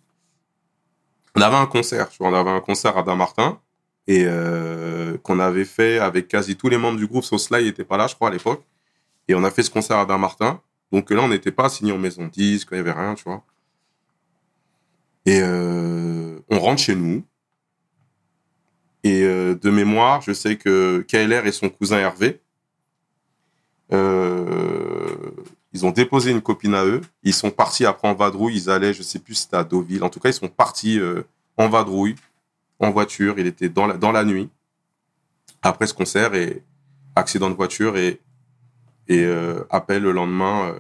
on avait un concert, tu vois, on avait un concert à Damartin, et euh, qu'on avait fait avec quasi tous les membres du groupe, sauf Sly n'était pas là, je crois, à l'époque. Et on a fait ce concert à Damartin. Donc là, on n'était pas signé en maison de disque, il n'y avait rien, tu vois. Et euh, on rentre chez nous. Et euh, de mémoire, je sais que KLR et son cousin Hervé, euh, ils ont déposé une copine à eux. Ils sont partis après en vadrouille. Ils allaient, je sais plus si c'était à Deauville. En tout cas, ils sont partis euh, en vadrouille, en voiture. Il était dans la, nuit. Après ce concert et accident de voiture et, et appel le lendemain.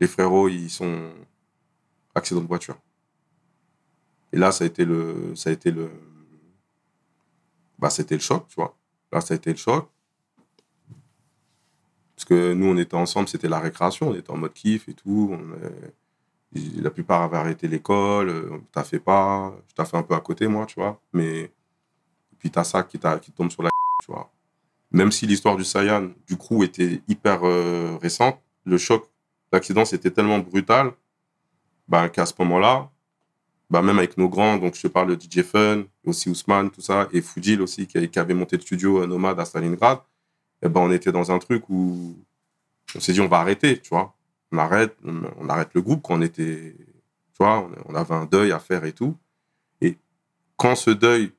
les frérots, ils sont accident de voiture. Et là, ça a été le, ça a été le, bah, c'était le choc, tu vois. Là, ça a été le choc. Parce que nous, on était ensemble, c'était la récréation, on était en mode kiff et tout. On La plupart avaient arrêté l'école, euh, t'as fait pas, je t'ai fait un peu à côté, moi, tu vois. Mais, et puis t'as ça qui, t'a- qui tombe sur la tu vois. Même si l'histoire du Saiyan, du crew, était hyper euh, récente, le choc, l'accident, c'était tellement brutal bah, qu'à ce moment-là, bah, même avec nos grands, donc je te parle de DJ Fun, aussi Ousmane, tout ça, et Fujil aussi, qui, avait monté le studio euh, Nomade à Stalingrad, et ben, on était dans un truc où on s'est dit, on va arrêter, tu vois. On arrête, on, arrête le groupe quand on était, tu vois, on, on avait un deuil à faire et tout. Et quand ce deuil,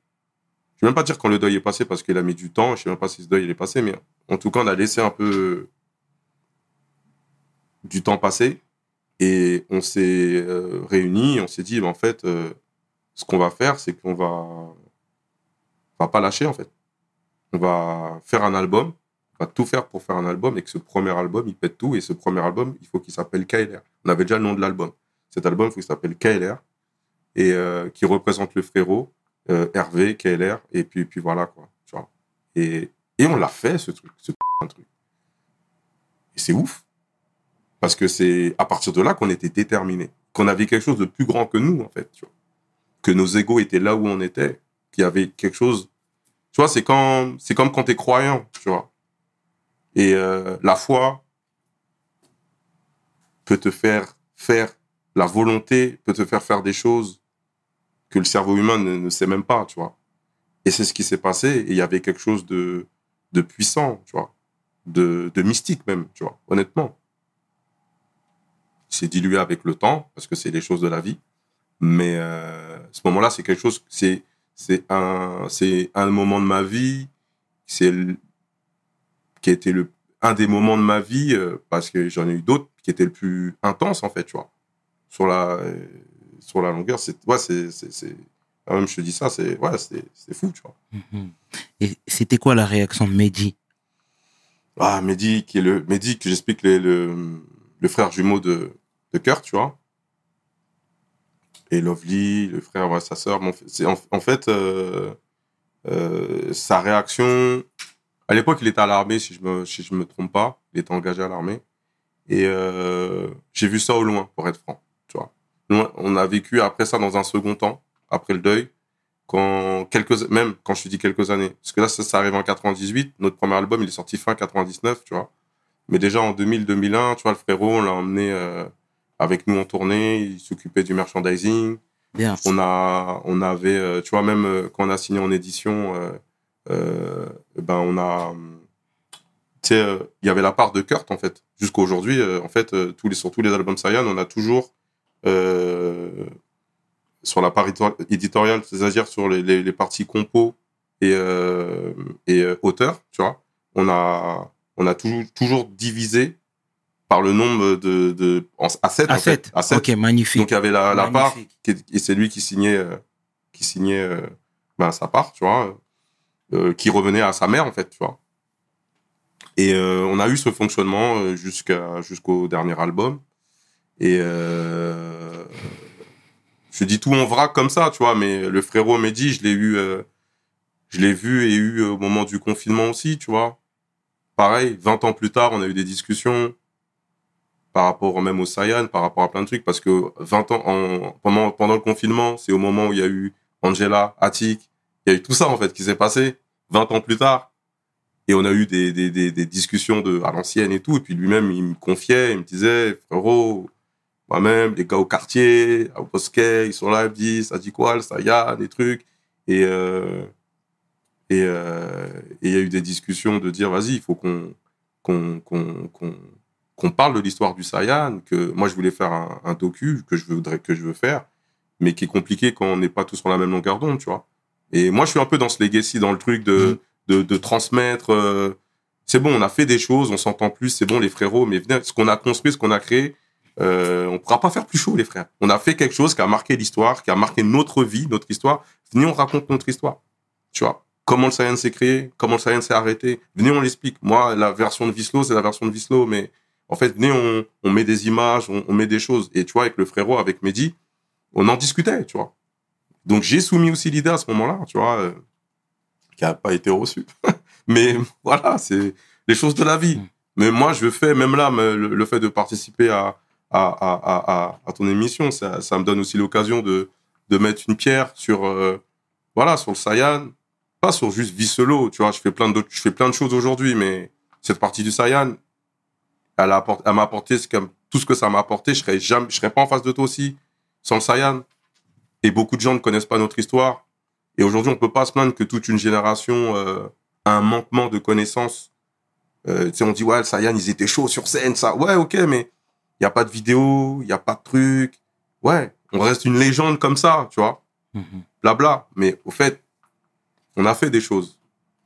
je ne vais même pas dire quand le deuil est passé parce qu'il a mis du temps, je ne sais même pas si ce deuil il est passé, mais en tout cas, on a laissé un peu du temps passer et on s'est euh, réunis, on s'est dit, en fait, euh, ce qu'on va faire, c'est qu'on va, va pas lâcher, en fait. On va faire un album, on va tout faire pour faire un album et que ce premier album, il pète tout. Et ce premier album, il faut qu'il s'appelle KLR. On avait déjà le nom de l'album. Cet album, il faut qu'il s'appelle KLR et euh, qui représente le frérot, Hervé, KLR, et puis, puis voilà, quoi. Tu vois. Et, et on l'a fait, ce truc, ce truc. Et c'est ouf. Parce que c'est à partir de là qu'on était déterminés, qu'on avait quelque chose de plus grand que nous, en fait, tu vois. Que nos égaux étaient là où on était, qu'il y avait quelque chose. Tu vois, c'est quand, c'est comme quand t'es croyant, tu vois. Et euh, la foi peut te faire faire, la volonté peut te faire faire des choses que le cerveau humain ne, ne sait même pas, tu vois. Et c'est ce qui s'est passé, et il y avait quelque chose de, de puissant, tu vois, de, de mystique même, tu vois, honnêtement. C'est dilué avec le temps, parce que c'est les choses de la vie. Mais euh, ce moment-là, c'est quelque chose, c'est c'est un, c'est un moment de ma vie, c'est qui a été le, un des moments de ma vie, euh, parce que j'en ai eu d'autres qui étaient le plus intense, en fait, tu vois. Sur la, euh, sur la longueur, c'est, ouais, c'est, c'est, quand même, je te dis ça, c'est, ouais, c'est, c'est fou, tu vois. Mhm. Et c'était quoi la réaction de Mehdi? Ah, Mehdi, qui est le, Mehdi, que j'explique, le, le, le frère jumeau de, de Kurt, tu vois. Et Lovely, le frère, ouais, sa sœur. Bon, en, fait, euh, euh, sa réaction. À l'époque, il était à l'armée, si je me, si me trompe pas. Il était engagé à l'armée. Et euh, j'ai vu ça au loin, pour être franc, tu vois. On a vécu après ça dans un second temps, après le deuil, quand quelques, même quand je te dis quelques années, parce que là, ça, ça arrive en 98, notre premier album, il est sorti fin 99, tu vois. Mais déjà en 2000-2001, tu vois, le frérot, on l'a emmené avec nous en tournée, il s'occupait du merchandising. Bien. On a, on avait, euh, tu vois, même euh, quand on a signé en édition, euh, ben on a, tu sais, il y avait la part de Kurt en fait. Jusqu'à aujourd'hui, en fait, tous les, sur tous les albums Saiyan, on a toujours euh, sur la part éditor- éditoriale, c'est-à-dire sur les, les, les parties compo et, euh, et euh, auteur, tu vois, on a, on a toujours, toujours divisé par le nombre de, de en- à 7 À en fait. 7. À sept. Ok, magnifique. Donc il y avait la, la part qui et c'est lui qui signait, euh, qui signait euh, ben, sa part, tu vois, euh, qui revenait à sa mère en fait, tu vois. Et euh, on a eu ce fonctionnement euh, jusqu'à jusqu'au dernier album. Et euh, je dis tout en vrac comme ça, tu vois. Mais le frérot Mehdi, je l'ai eu, euh, je l'ai vu et eu au moment du confinement aussi, tu vois. Pareil, 20 ans plus tard, on a eu des discussions par rapport même au Saiyan, par rapport à plein de trucs, parce que 20 ans, en, pendant, le confinement, c'est au moment où il y a eu Angela, Attic, il y a eu tout ça, en fait, qui s'est passé 20 ans plus tard. Et on a eu des, discussions de, à l'ancienne et tout. Et puis lui-même, il me confiait, il me disait, frérot, moi-même, les gars au quartier, au Bosquet, ils sont là, ils me disent, ça dit quoi, le Saiyan, des trucs. Et, euh, euh, et il y a eu des discussions de dire, vas-y, il faut qu'on, qu'on parle de l'histoire du Saiyan, que moi je voulais faire un, un docu que je voudrais que je veux faire, mais qui est compliqué quand on n'est pas tous sur la même longueur d'onde, tu vois. Et moi je suis un peu dans ce legacy, dans le truc de, de, de transmettre. euh, c'est bon, on a fait des choses, on s'entend plus, c'est bon les frérots, mais venez, ce qu'on a construit, ce qu'on a créé, euh, on pourra pas faire plus chaud les frères. On a fait quelque chose qui a marqué l'histoire, qui a marqué notre vie, notre histoire. Venez, on raconte notre histoire. Tu vois comment le Saiyan s'est créé, comment le Saiyan s'est arrêté. Venez, on l'explique. Moi, la version de Vislo, c'est la version de Vislo, mais en fait, venez, on, on met des images, on, on met des choses. Et tu vois, avec le frérot, avec Mehdi, on en discutait, tu vois. Donc, j'ai soumis aussi l'idée à ce moment-là, tu vois, euh, qui a pas été reçue. mais voilà, c'est les choses de la vie. Mm. Mais moi, je fais, même là, le, le fait de participer à, à, à, à, à, à ton émission, ça, ça me donne aussi l'occasion de, de mettre une pierre sur, euh, voilà, sur le Saiyan, pas sur juste Visselo, tu vois, je fais plein de, je fais plein de choses aujourd'hui, mais cette partie du Saiyan, elle, a apport- elle m'a apporté ce que- tout ce que ça m'a apporté, je serais jamais, je serais pas en face de toi aussi, sans le Saiyan. Et beaucoup de gens ne connaissent pas notre histoire. Et aujourd'hui, on peut pas se plaindre que toute une génération euh, a un manquement de connaissances. Euh, tu sais, on dit, ouais, le Saiyan, ils étaient chauds sur scène, ça. Ouais, ok, mais il n'y a pas de vidéo, il n'y a pas de truc. Ouais, on reste une légende comme ça, tu vois. Mhm. Blabla. Mais au fait, on a fait des choses.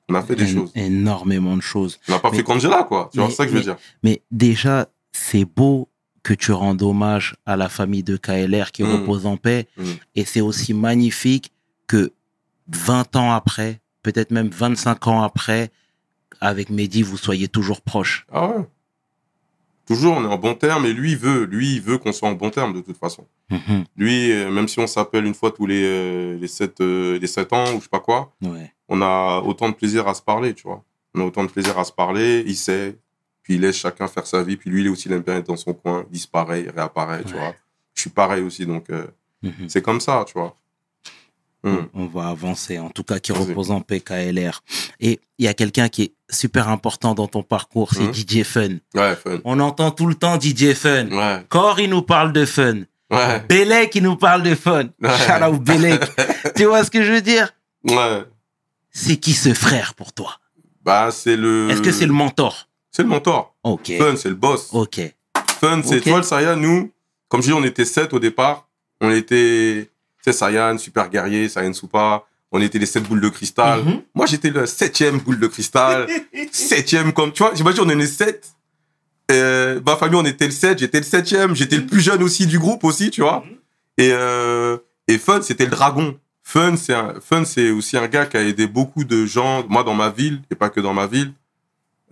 On a fait des choses. Énormément de choses. On n'a pas Mais- fait qu'Angela, quoi. Tu vois, mais- c'est ça que je veux dire. Mais déjà, c'est beau que tu rendes hommage à la famille de KLR qui Mm. repose en paix. Mm. Et c'est aussi magnifique que 20 ans après, peut-être même 25 ans après, avec Mehdi, vous soyez toujours proches. Ah ouais. Toujours, on est en bon terme et lui, il veut, lui, il veut qu'on soit en bon terme de toute façon. Mhm. Lui, euh, même si on s'appelle une fois tous les, euh, les, 7, les sept ans ou je sais pas quoi, Ouais. On a autant de plaisir à se parler, tu vois. On a autant de plaisir à se parler, il sait, puis il laisse chacun faire sa vie, puis lui, il est aussi, il aime bien être dans son coin, il disparaît, il réapparaît, tu vois. Je suis pareil aussi, donc euh, Mhm. c'est comme ça, tu vois. Hmm. On va avancer, en tout cas qui repose en paix KLR. Et il y a quelqu'un qui est super important dans ton parcours, c'est Mhm. DJ Fun. Ouais, fun. On entend tout le temps DJ Fun. Ouais, Cor, il nous parle de fun. ouais, Belek, il nous parle de fun. Ouais. Shout out Belek. tu vois ce que je veux dire? Ouais. C'est qui ce frère pour toi? Bah, c'est le. Est-ce que c'est le mentor? C'est le mentor. Ok. Fun, c'est le boss. Ok. Fun, c'est, vois, le Saiyan, nous, comme je dis, on était sept au départ. On était, tu sais, Saiyan, super guerrier, Saiyan Soupa. On était les sept boules de cristal. Mhm. Moi, j'étais le septième boule de cristal. septième, comme, tu vois, j'imagine, on est les sept. Euh, ma famille, on était le sept. J'étais le septième. J'étais le plus jeune aussi du groupe aussi, tu vois. Et, euh, et Fun, c'était le dragon. Fun, c'est un, Fun, c'est aussi un gars qui a aidé beaucoup de gens, moi, dans ma ville, et pas que dans ma ville,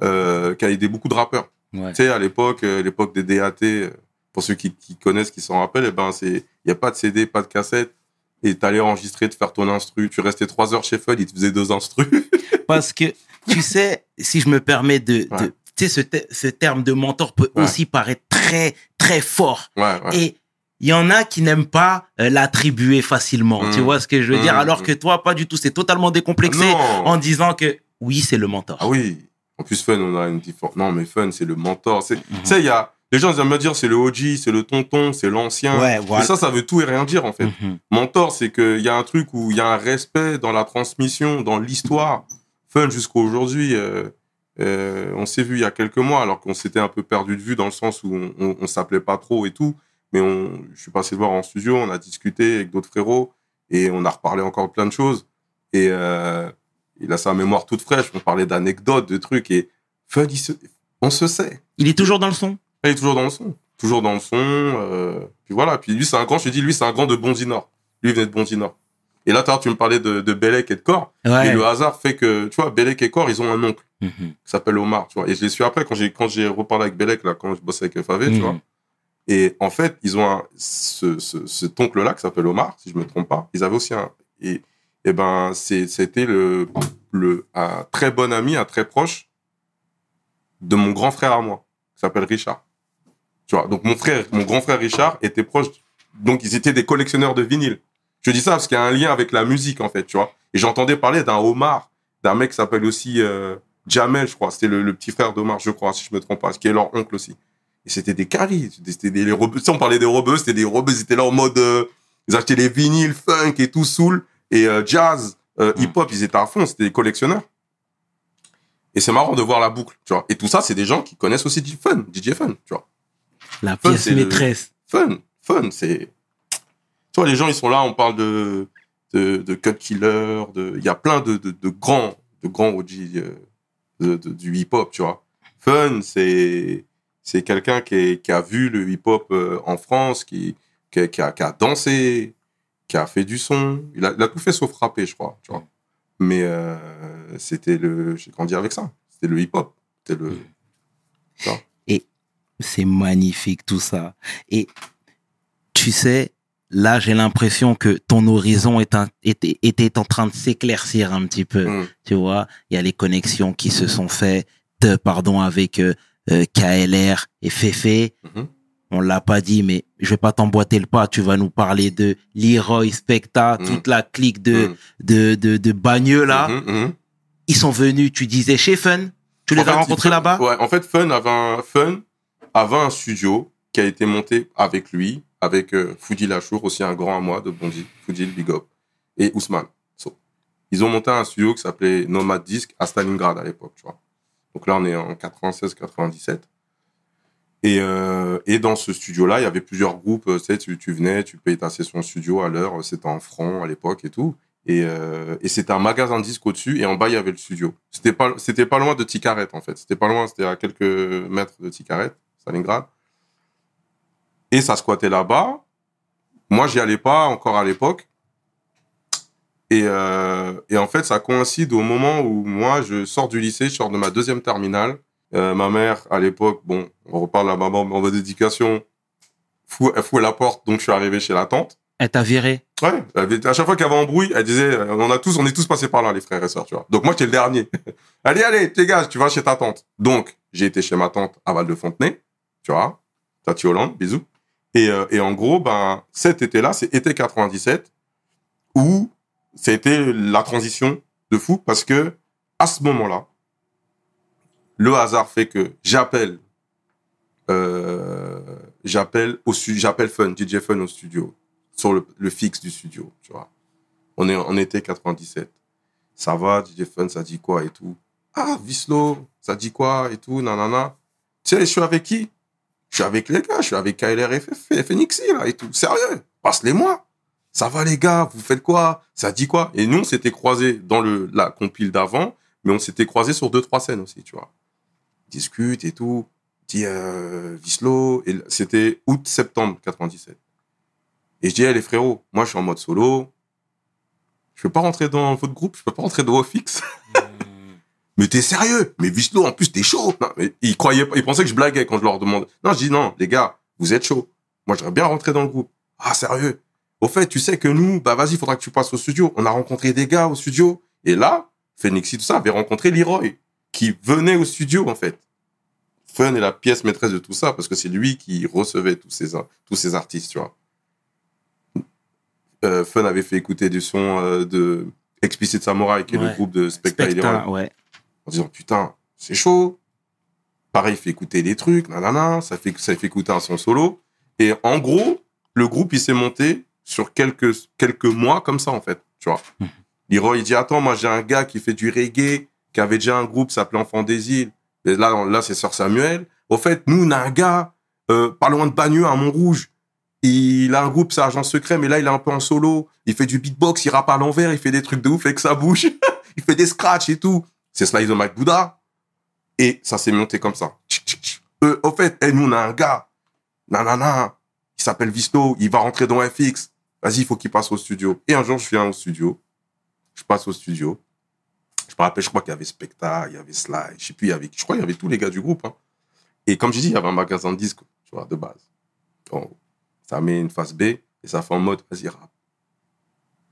euh, qui a aidé beaucoup de rappeurs. Ouais. Tu sais, à l'époque, euh, l'époque des DAT, euh, pour ceux qui, qui connaissent, qui s'en rappellent, eh ben, c'est, il n'y a pas de CD, pas de cassette. Et t'allais enregistrer, de faire ton instru. Tu restais trois heures chez Fun, il te faisait deux instrus. Parce que, tu sais, si je me permets de... Ouais. de- tu sais, ce, te- ce terme de mentor peut Ouais. aussi paraître très, très fort. ouais, ouais. Et il y en a qui n'aiment pas euh, l'attribuer facilement. Tu vois ce que je veux dire? Mm. Alors que toi, pas du tout. C'est totalement décomplexé non. en disant que oui, c'est le mentor. Ah oui. En plus, Fun, on a une différence. Non, mais Fun, c'est le mentor. C'est. Tu sais, il y a, les gens ils aiment me dire, c'est le OG, c'est le tonton, c'est l'ancien. Ouais, Mais ça, ça veut tout et rien dire, en fait. Mentor, c'est qu'il y a un truc où il y a un respect dans la transmission, dans l'histoire. Fun jusqu'à aujourd'hui. euh, euh, on s'est vu il y a quelques mois, alors qu'on s'était un peu perdu de vue dans le sens où on, on, on s'appelait pas trop et tout. Mais on, je suis passé le voir en studio, on a discuté avec d'autres frérots et on a reparlé encore de plein de choses. Et euh, il a sa mémoire toute fraîche. On parlait d'anecdotes, de trucs. Et il se- on se sait. Il est toujours dans le son? Il est toujours dans le son. Toujours dans le son. euh, puis voilà. Puis lui, c'est un grand, je te dis, lui, c'est un grand de Bondy Nord. Lui, il venait de Bondy Nord. Et là, tu me parlais de, de Bellec et de Cor. Ouais. Et le hasard fait que, tu vois, Bellec et Cor, ils ont un oncle Mhm. qui s'appelle Omar, tu vois. Et je l'ai su après quand j'ai, quand j'ai reparlé avec Bellec, là, quand je bossais avec FAV, tu Mhm. vois. Et en fait, ils ont un, ce, ce, cet oncle-là qui s'appelle Omar, si je me trompe pas. Ils avaient aussi un, et, et ben, c'était le, le, un très bon ami, un très proche de mon grand frère à moi, qui s'appelle Richard. Tu vois. Donc, mon frère, mon grand frère Richard était proche, donc ils étaient des collectionneurs de vinyles. Je dis ça parce qu'il y a un lien avec la musique, en fait, tu vois. Et j'entendais parler d'un Omar, d'un mec qui s'appelle aussi euh, Jamel, je crois. C'était le, le petit frère d'Omar, je crois, si je me trompe pas, qui est leur oncle aussi. Et c'était des caries. C'était des les rebeux. Sais, on parlait des rebeux, c'était des rebeux. Ils étaient là en mode, euh, ils achetaient les vinyles, funk et tout, soul et euh, jazz, euh, Mm. hip-hop. Ils étaient à fond. C'était des collectionneurs. Et c'est marrant de voir la boucle, tu vois. Et tout ça, c'est des gens qui connaissent aussi du fun, DJ fun, tu vois. La Fun, pièce c'est le- maîtresse. Fun, fun, c'est. Tu vois, les gens, ils sont là, on parle de, de, de Cut Killer, de... il y a plein de, de, de grands, de grands OG du hip-hop, tu vois. Fun, c'est, c'est quelqu'un qui, est- qui a vu le hip-hop euh, en France, qui, qui, a- qui a, qui a dansé, qui a fait du son. Il a, il a tout fait sauf rapper, je crois, tu vois. Mais euh, c'était le. J'ai grandi avec ça. C'était le hip-hop. C'était le. C'est magnifique tout ça. Et tu sais, là, j'ai l'impression que ton horizon est un- était, était en train de s'éclaircir un petit peu. Mm. Tu vois, il y a les connexions qui se sont faites, pardon, avec euh, euh, KLR et Fefe. Mhm. On l'a pas dit, mais je vais pas t'emboîter le pas. Tu vas nous parler de Leroy, Specta, Mhm. toute la clique de, Mm. de, de, de bagneux là. Mhm, mhm. Ils sont venus, tu disais, chez Fun. Tu les En fait, as rencontrés là-bas? Ouais, en fait, Fun avait un, Fun avait un studio qui a été monté avec lui, avec euh, Foudi Lachour, aussi un grand à moi de Bondy, Foudi Big Up, et Ousmane. So, ils ont monté un studio qui s'appelait Nomad Disc à Stalingrad à l'époque, tu vois. Donc là, on est en 96-97. Et, euh, et dans ce studio-là, il y avait plusieurs groupes. euh, Tu sais, tu, venais, tu payais ta session studio à l'heure. C'était en francs à l'époque et tout. Et, euh, et c'était un magasin de disques au-dessus. Et en bas, il y avait le studio. C'était pas, pas loin de Ticaret, en fait. C'était pas loin, c'était à quelques mètres de Ticaret, Stalingrad. Et ça squattait là-bas. Moi, j'y allais pas encore à l'époque. Et, euh, et en fait, ça coïncide au moment où moi, je sors du lycée, je sors de ma deuxième terminale. Euh, ma mère, à l'époque, bon, on reparle à maman en mode éducation, fou, elle fouait la porte, donc je suis arrivé chez la tante. Elle t'a viré. Ouais, à chaque fois qu'il y avait embrouille, elle disait, euh, on a tous, on est tous passés par là, les frères et sœurs, tu vois. Donc moi, j'étais le dernier. allez, allez, dégage, tu vas chez ta tante. Donc, j'ai été chez ma tante à Val-de-Fontenay, tu vois. Tati Hollande, bisous. Et, euh, et en gros, ben, cet été-là, c'est été 97, où c'était la transition de fou, parce que, à ce moment-là, le hasard fait que j'appelle, euh, j'appelle au j'appelle Fun, DJ Fun au studio sur le, fixe du studio, tu vois. On est en été 97. Ça va, DJ Fun, ça dit quoi et tout. Ah, Vislo, ça dit quoi et tout, nanana. Tu sais, je suis avec qui? Je suis avec les gars, je suis avec KLR et là, et tout. Sérieux, passe-les-moi. Ça va, les gars, vous faites quoi? Ça dit quoi? Et nous, on s'était croisés dans le, la compile d'avant, mais on s'était croisés sur deux, trois scènes aussi, tu vois. Discute et tout. Dit, euh, Vislo, et c'était août-septembre 97. Et je dis, hey, les frérots, moi, je suis en mode solo. Je peux pas rentrer dans votre groupe, je peux pas rentrer dans Ofix. mais t'es sérieux? Mais Vislo, en plus, t'es chaud. Non, mais ils croyaient pas, ils pensaient que je blaguais quand je leur demandais. Non, je dis, non, les gars, vous êtes chaud. Moi, j'aimerais bien rentrer dans le groupe. Ah, sérieux? Au fait, tu sais que nous, bah, vas-y, faudra que tu passes au studio. On a rencontré des gars au studio. Et là, Phoenixy, tout ça, avait rencontré Leroy, qui venait au studio, en fait. Fun est la pièce maîtresse de tout ça, parce que c'est lui qui recevait tous ces, tous ces artistes, tu vois. Euh, Fun avait fait écouter du son euh, de Explicit Samurai, qui est le groupe de Spectre Spectre, ouais. en disant putain, c'est chaud. Pareil, il fait écouter des trucs, nanana, ça fait, ça fait écouter un son solo. Et en gros, le groupe, il s'est monté sur quelques, quelques mois comme ça, en fait, tu vois. Mhm. Leroy, il dit, attends, moi, j'ai un gars qui fait du reggae, qui avait déjà un groupe, s'appelait Enfant des îles. Et là, là, c'est Sœur Samuel. Au fait, nous, on a un gars, euh, pas loin de Bagneux, à Montrouge. Il a un groupe, c'est Agent Secret, mais là, il est un peu en solo. Il fait du beatbox, il rappe à l'envers, il fait des trucs de ouf avec sa bouche. il fait des scratchs et tout. C'est Slice de Mike Buddha. Et ça s'est monté comme ça. Euh, au fait, eh, nous, on a un gars, nanana, il s'appelle Visto, il va rentrer dans FX. Vas-y, il faut qu'il passe au studio. Et un jour, je viens au studio. Je passe au studio. Je me rappelle, je crois qu'il y avait Specta, il y avait Sly, je sais plus, il y avait, je crois qu'il y avait tous les gars du groupe. hein. Et comme je dis, il y avait un magasin de disques, tu vois, de base. Ça met une face B et ça fait en mode, vas-y, rap.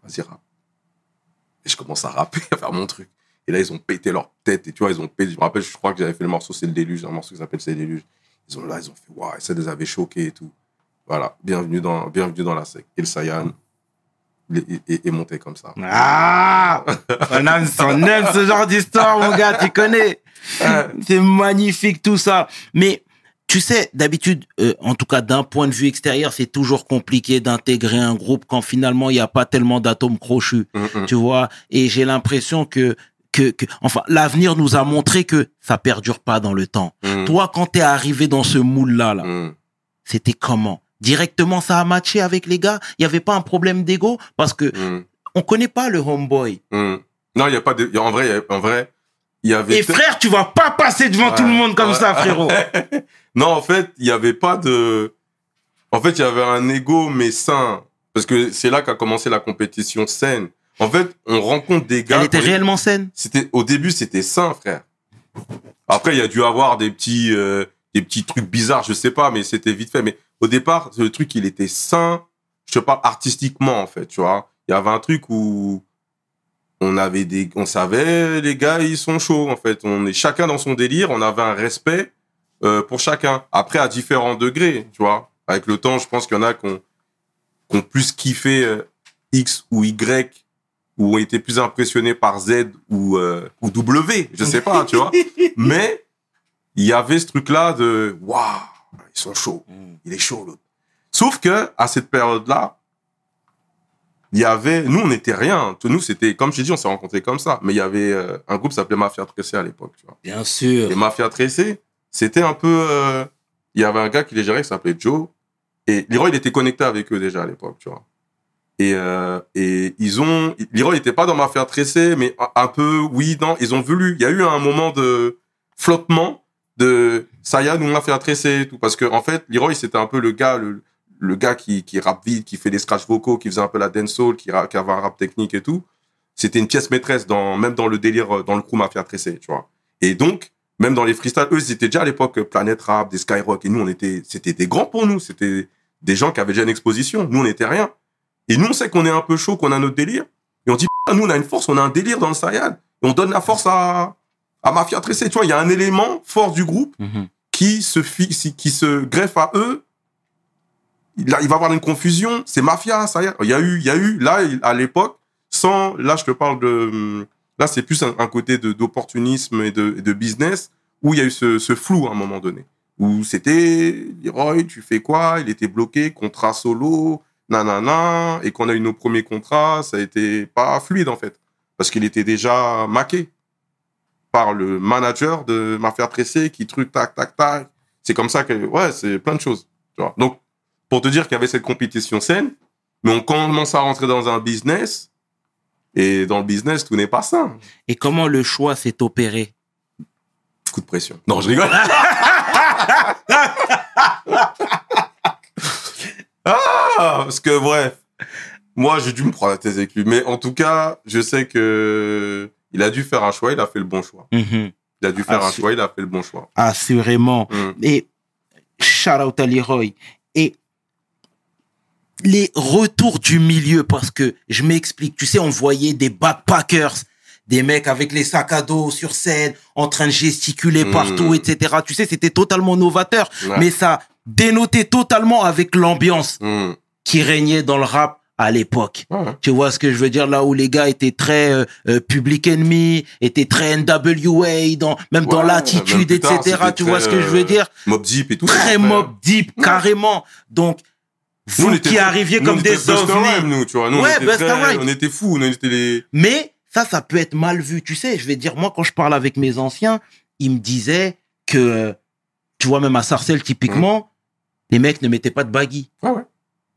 Vas-y, rap. Et je commence à rapper, à faire mon truc. Et là, ils ont pété leur tête. Et tu vois, ils ont pété. Je me rappelle, je crois que j'avais fait le morceau C'est le déluge, un morceau qui s'appelle C'est le déluge. Ils ont là, ils ont fait, waouh, ça les avait choqués et tout. Voilà, bienvenue dans, bienvenue dans la sec. Le Sayan il est, monté comme ça. Ah On aime, on aime ce genre d'histoire, mon gars, tu connais. C'est magnifique tout ça. Mais tu sais, d'habitude, euh, en tout cas d'un point de vue extérieur, c'est toujours compliqué d'intégrer un groupe quand finalement il n'y a pas tellement d'atomes crochus, Hum, hum. tu vois. Et j'ai l'impression que, que, que, enfin, l'avenir nous a montré que ça perdure pas dans le temps. Hum, Toi, quand t'es arrivé dans ce moule-là, là, hum. c'était comment? Directement, ça a matché avec les gars Il n'y avait pas un problème d'ego Parce que Hum, on connaît pas le homeboy. hum. Non, il n'y a pas de. il y a- En vrai, il y a- en vrai, il y avait. Et frère, tu vas pas passer devant Ouais, tout le monde comme ouais. ça, frérot. non, en fait, il n'y avait pas de. En fait, il y avait un ego, mais sain. Parce que c'est là qu'a commencé la compétition saine. En fait, on rencontre des gars. Elle était réellement saine? C'était au début, c'était sain, frère. Après, il y a dû avoir des petits, euh, des petits trucs bizarres, je sais pas, mais c'était vite fait. Mais au départ, le truc, il était sain. Je te parle artistiquement, en fait, tu vois. Il y avait un truc où on avait des, on savait, les gars, ils sont chauds, en fait. On est chacun dans son délire. On avait un respect euh, pour chacun. Après, à différents degrés, tu vois. Avec le temps, je pense qu'il y en a qui ont, qui ont plus kiffé euh, X ou Y ou ont été plus impressionnés par Z ou, euh, ou W, je sais pas, tu vois. Mais il y avait ce truc-là de waouh, ils sont chauds, il est chaud l'autre. Sauf que à cette période-là, il y avait, nous on n'était rien, nous c'était, comme je t'ai dit, on s'est rencontrés comme ça, mais il y avait euh, un groupe qui s'appelait Mafia Tressé à l'époque, tu vois. Bien sûr. Et Mafia Tressé, c'était un peu, euh, il y avait un gars qui les gérait qui s'appelait Joe, et Leroy il était connecté avec eux déjà à l'époque, tu vois. Et, euh, et ils ont, Leroy n'était pas dans Mafia Tressé, mais un- un peu, oui, non, ils ont voulu. Il y a eu un moment de flottement de Sayan ou Mafia Tressé et tout, parce que en fait, Leroy c'était un peu le gars, le, gars qui, qui rappe vite, qui fait des scratch vocaux, qui faisait un peu la dancehall, qui, qui avait un rap technique et tout. C'était une pièce maîtresse dans, même dans le délire, euh, dans le crew Mafia Tressé, tu vois. Et donc, même dans les freestyles, eux, ils étaient déjà à l'époque euh, Planet Rap, des Skyrock, et nous, on était, c'était des grands pour nous, c'était des gens qui avaient déjà une exposition. Nous, on n'était rien. Et nous, on sait qu'on est un peu chaud, qu'on a notre délire. Et on dit, nous, on a une force, on a un délire dans le Sayad. Et on donne la force à, à Mafia Tressé. Tu vois, il y a un élément fort du groupe Mhm. qui se, fi- qui se greffe à eux. Il, a- il va y avoir une confusion. C'est Mafia, ça y est. Il y a eu, il y a eu, là, à l'époque, sans, là, je te parle de, hum, là, c'est plus un, un côté de, d'opportunisme et de, et de business où il y a eu ce, ce flou à un moment donné. Où c'était, Leroy, tu fais quoi? Il était bloqué, contrat solo, nanana, et qu'on a eu nos premiers contrats, ça a été pas fluide, en fait. Parce qu'il était déjà maqué par le manager de Mafia Tressé qui truc, tac, tac, tac. C'est comme ça que, ouais, c'est plein de choses. Tu vois. Donc, pour te dire qu'il y avait cette compétition saine, mais on commence à rentrer dans un business, et dans le business, tout n'est pas sain. Et comment le choix s'est opéré? Coup de pression. Non, je rigole. ah, parce que bref, moi j'ai dû me prendre la thèse avec lui, mais en tout cas, je sais que il a dû faire un choix, il a fait le bon choix. Mhm. Il a dû faire Ah, un choix, il a fait le bon choix. Assurément. Mm. Et shout out à Leroy. Et les retours du milieu, parce que je m'explique, tu sais, on voyait des backpackers, des mecs avec les sacs à dos sur scène, en train de gesticuler Mm. partout, etc. Tu sais, c'était totalement novateur, Ouais. mais ça dénotait totalement avec l'ambiance Mm. qui régnait dans le rap à l'époque. Tu vois ce que je veux dire? Là où les gars étaient très euh, euh, Public Enemy, étaient très NWA, dans, même dans l'attitude, tard, etc. Tu vois ce que je veux euh, dire? Mob Deep et tout. Très mob deep, carrément. Donc, Nous, on vous qui arriviez Nous, comme on des ovnis. Nous, tu vois. Nous, Ouais, on, était très- on était fous, on était les. Mais ça, ça peut être mal vu. Tu sais, je vais dire, moi, quand je parle avec mes anciens, ils me disaient que, tu vois, même à Sarcelles, typiquement, les mecs ne mettaient pas de baggy. Ouais, ouais.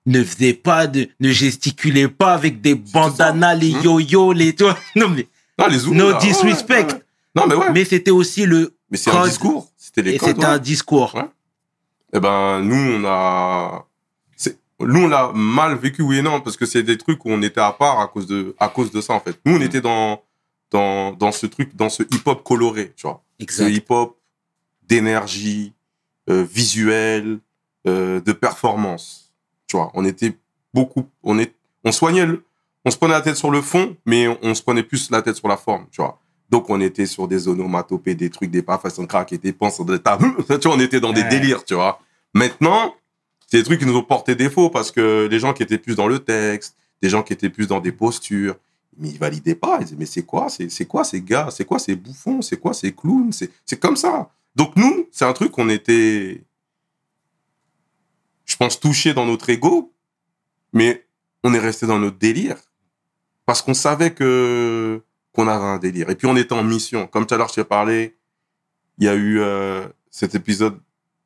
Ne faisaient pas de, ne gesticulaient pas avec des bandanas, les Hum. yo-yo, les, tu vois. Non, mais, Non, les Zoulous, no là, disrespect. ouais. Non, mais ouais. Mais, Mais c'était aussi le, c'est un discours. C'était les et c'était ouais. un discours. Ouais. Eh ben, nous, on a. nous, on l'a mal vécu, oui et non, parce que c'est des trucs où on était à part à cause de, à cause de ça, en fait. Nous, on Mm. était dans, dans, dans ce truc, dans ce hip-hop coloré, tu vois. Ce Exact. hip-hop d'énergie, euh, visuel, euh, de performance. Tu vois, on était beaucoup, on est, on soignait le, on se prenait la tête sur le fond, mais on, on se prenait plus la tête sur la forme, tu vois. Donc, on était sur des onomatopées, des trucs, des pas façon crack et des penses, des tables. tu vois, on était dans des délires, tu vois. Maintenant, c'est des trucs qui nous ont porté défaut parce que les gens qui étaient plus dans le texte, des gens qui étaient plus dans des postures, mais ils validaient pas. Ils disaient, mais c'est quoi, c'est, c'est quoi ces gars? C'est quoi ces bouffons? C'est quoi ces clowns? C'est, c'est comme ça. Donc, nous, c'est un truc qu'on était, je pense, touchés dans notre ego, mais on est resté dans notre délire parce qu'on savait que, qu'on avait un délire. Et puis, on était en mission. Comme tout à l'heure, je t'ai parlé, il y a eu euh, cet épisode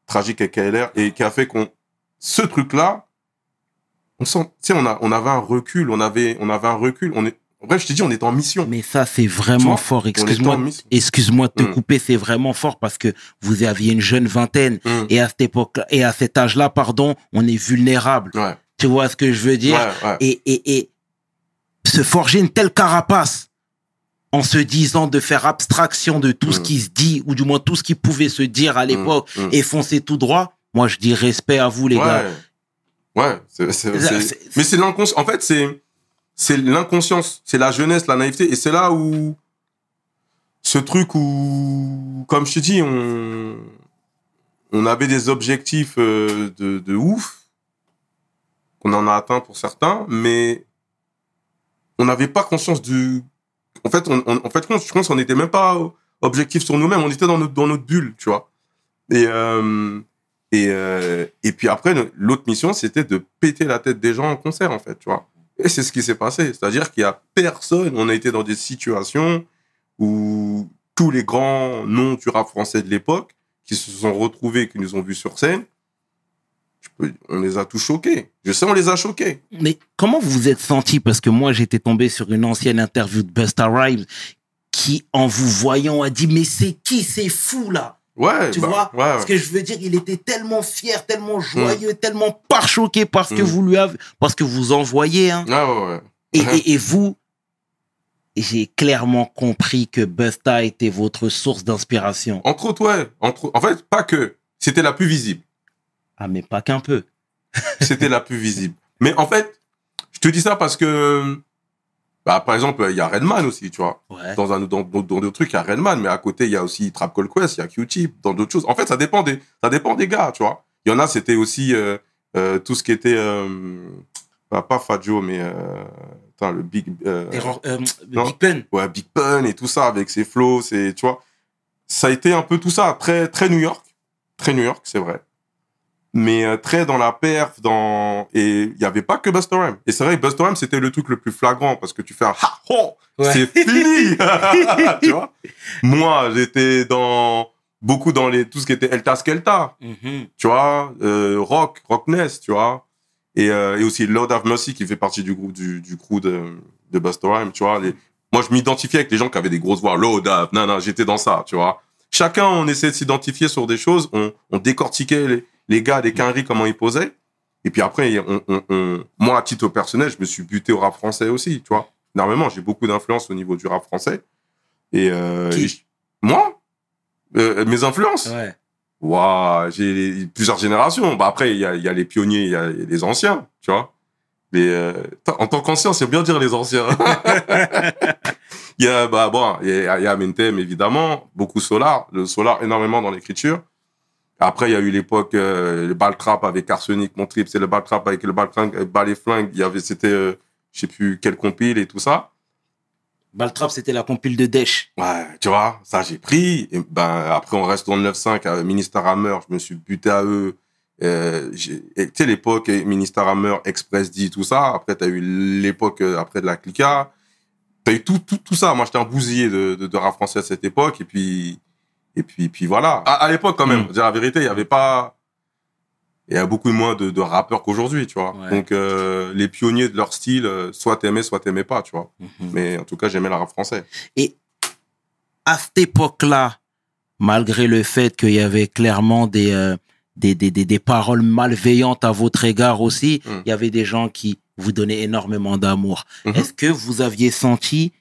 tragique avec KLR et qui a fait qu'on, ce truc-là, on sent, on, a, on avait un recul, on avait, on avait un recul. On est, bref, je te dis, on est en mission. Mais ça, c'est vraiment fort. Excuse-moi. Excuse-moi de te Mm. couper, c'est vraiment fort parce que vous aviez une jeune vingtaine Hum, et à cette époque et à cet âge-là, pardon, on est vulnérable. Ouais, Tu vois ce que je veux dire? Ouais, ouais. et, et, et se forger une telle carapace en se disant de faire abstraction de tout ce Mm. qui se dit ou du moins tout ce qui pouvait se dire à l'époque et foncer tout droit. Moi, je dis respect à vous, les gars. ouais. C'est, mais c'est l'inconscience. En fait, c'est, c'est l'inconscience, c'est la jeunesse, la naïveté. Et c'est là où ce truc où, comme je te dis, on, on avait des objectifs euh, de, de ouf, qu'on en a atteint pour certains, mais on n'avait pas conscience du. En fait, on, en fait, je pense qu'on n'était même pas objectif sur nous-mêmes, on était dans notre, dans notre bulle, tu vois. Et, euh, et, euh, et puis après, l'autre mission, c'était de péter la tête des gens en concert, en fait, tu vois. Et c'est ce qui s'est passé. C'est-à-dire qu'il y a personne, on a été dans des situations où tous les grands noms du rap français de l'époque, qui se sont retrouvés, qui nous ont vus sur scène, on les a tous choqués. Je sais, on les a choqués. Mais comment vous vous êtes senti? Parce que moi, j'étais tombé sur une ancienne interview de Busta Rhymes qui, en vous voyant, a dit Mais c'est qui C'est fou là Ouais, Tu bah, vois ouais, Parce ouais. que je veux dire, il était tellement fier, tellement joyeux, tellement par-choqué parce que Mm. vous lui avez, parce que vous envoyez. Hein. Et, Ouais. et, et vous, j'ai clairement compris que Busta était votre source d'inspiration. Entre autres, ouais. Entre... En fait, pas que. C'était la plus visible. Ah, mais pas qu'un peu. C'était la plus visible. Mais en fait, je te dis ça parce que, bah, par exemple, il y a Redman aussi, tu vois. Ouais. Dans un dans, d'autres trucs, il y a Redman, mais à côté, il y a aussi Trap Call Quest, il y a Q-Tip, dans d'autres choses. En fait, ça dépend des, ça dépend des gars, tu vois. Il y en a, c'était aussi euh, euh, tout ce qui était, euh, bah, pas Fadjo, mais euh, attends, le Big, Error-. Big Pun. ouais, Big Pun et tout ça avec ses flows, tu vois. Ça a été un peu tout ça, très, très New York. Très New York, c'est vrai. Mais euh, très dans la perf, dans. Et il n'y avait pas que Busta Rhymes. Et c'est vrai que Busta Rhymes, c'était le truc le plus flagrant parce que tu fais un ha ho Ouais. C'est fini Tu vois? Moi, j'étais dans. Beaucoup dans les, tout ce qui était Elta Skelta, Mhm. tu vois, euh, Rock, Rockness, tu vois, et, euh, et aussi Lord of Mercy qui fait partie du groupe du, du crew de, de Busta Rhymes, tu vois. Les, moi, je m'identifiais avec les gens qui avaient des grosses voix, Lord of, non, non, j'étais dans ça, tu vois. Chacun, on essayait de s'identifier sur des choses, on, on décortiquait les, les gars, les quinries, comment ils posaient? Et puis après, on, on, on- moi, à titre personnel, je me suis buté au rap français aussi, tu vois. Énormément, j'ai beaucoup d'influence au niveau du rap français. Et, euh, Qui? et je- moi, Euh, mes influences, Ouais. Waouh, j'ai plusieurs générations. Bah après, il y a, il y a les pionniers, il y a les anciens, tu vois. Les, euh, en tant qu'ancien, c'est bien dire les anciens. il y a, bah bon, il y a, il y a Mentem, évidemment, beaucoup Solar, le Solar énormément dans l'écriture. Après, il y a eu l'époque, euh, le ball trap avec Arsenic, mon trip, c'est le ball trap avec le ball trap, avec ball et flingue. Il y avait, c'était, euh, je sais plus quel compile et tout ça. Baltrap, c'était la compile de Desch. Ouais, tu vois, ça j'ai pris. Et ben après on reste dans le 9-5 à Minister Hammer, je me suis buté à eux. Euh, tu sais l'époque Minister Hammer, Express D, tout ça. Après t'as eu l'époque euh, après de la Clica. T'as eu tout, tout, tout ça. Moi j'étais un bousillé de, de, de rap français à cette époque. Et puis et puis puis voilà. À, à l'époque quand même, Mm. dire la vérité, il y avait pas. Il y a beaucoup moins de, de rappeurs qu'aujourd'hui, tu vois. Ouais. Donc euh, les pionniers de leur style, euh, soit t'aimais, soit t'aimais pas, tu vois. Mhm. Mais en tout cas j'aimais le rap français. à cette époque-là, malgré le fait qu'il y avait clairement des, euh, des, des, des, des paroles malveillantes à votre égard aussi. Mm. Il y avait des gens qui vous donnaient énormément d'amour. Mhm. Est-ce que vous aviez senti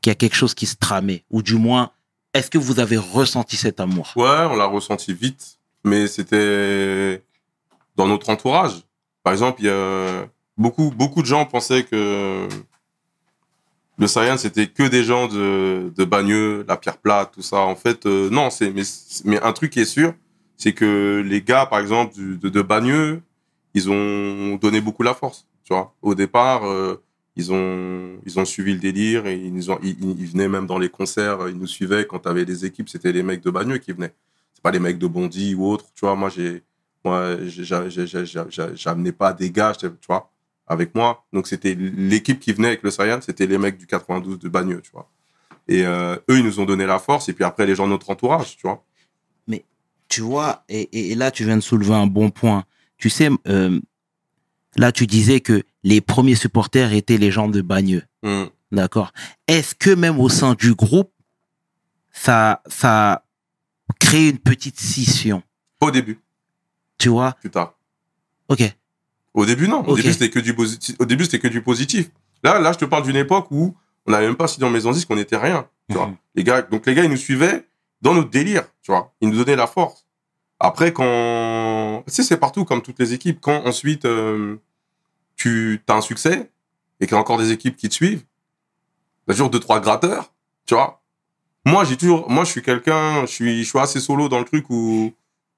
qu'il y a quelque chose qui se tramait? Ou du moins, est-ce que vous avez ressenti cet amour? Ouais, on l'a ressenti vite, mais c'était dans notre entourage. Par exemple, il y a beaucoup, beaucoup de gens pensaient que le Saiyan, c'était que des gens de, de Bagneux, la pierre plate, tout ça. En fait, euh, non, c'est, mais, mais un truc qui est sûr, c'est que les gars, par exemple, de, de Bagneux, ils ont donné beaucoup la force, tu vois. Au départ, euh, ils ont, ils ont suivi le délire ils, ils, ils venaient même dans les concerts, ils nous suivaient quand t'avais des équipes, c'était les mecs de Bagneux qui venaient. C'est pas les mecs de Bondy ou autres, tu vois. Moi, j'ai, moi, j'amenais pas des gars, tu vois, avec moi. Donc, c'était l'équipe qui venait avec le Saiyan, c'était les mecs du 92 de Bagneux, tu vois. Et euh, eux, ils nous ont donné la force. Et puis après, les gens de notre entourage, tu vois. Tu vois, et, et- et là, tu viens de soulever un bon point. Tu sais, euh, là, tu disais que les premiers supporters étaient les gens de Bagneux. Hum. D'accord. Est-ce que même au sein du groupe, ça, ça crée une petite scission? Au début, Tu vois? Plus tard. Ok. Au début, non. Au début, c'était que du positif. Au début, c'était que du positif. Là, là, je te parle d'une époque où on n'avait même pas signé en maison disque, on n'était rien. Tu vois. Mhm. Les gars, donc les gars, ils nous suivaient dans notre délire, tu vois. Ils nous donnaient la force. Après, quand, tu sais, c'est partout comme toutes les équipes. Quand ensuite euh, tu as un succès et qu'il y a encore des équipes qui te suivent, t'as toujours deux trois gratteurs, tu vois. Moi, j'ai toujours, moi, je suis quelqu'un, je suis, je suis assez solo dans le truc où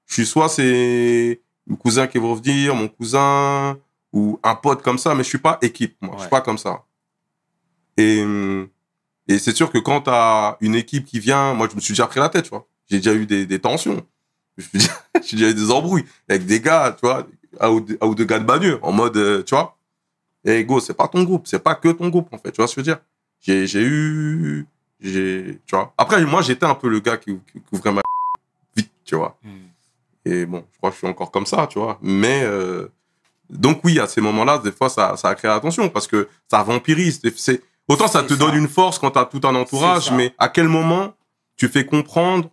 je suis soit c'est mon cousin qui va revenir, mon cousin ou un pote comme ça, mais je suis pas équipe, moi. Je suis pas comme ça. Et, et c'est sûr que quand tu as une équipe qui vient, moi, je me suis déjà pris la tête, tu vois. J'ai déjà eu des, des tensions. J'ai déjà eu des embrouilles avec des gars, tu vois, un ou un ou deux gars de en mode, euh, tu vois. Et go, c'est pas ton groupe, c'est pas que ton groupe, en fait, tu vois ce que je veux dire. J'ai eu. j'ai Tu vois. Après, moi, j'étais un peu le gars qui, qui, qui ouvrait ma vite, tu vois. Et bon, je crois que je suis encore comme ça, tu vois. Mais euh, donc oui, à ces moments-là, des fois, ça, ça a créé attention parce que ça vampirise. Autant ça te ça. donne une force quand t'as tout un entourage, mais à quel moment tu fais comprendre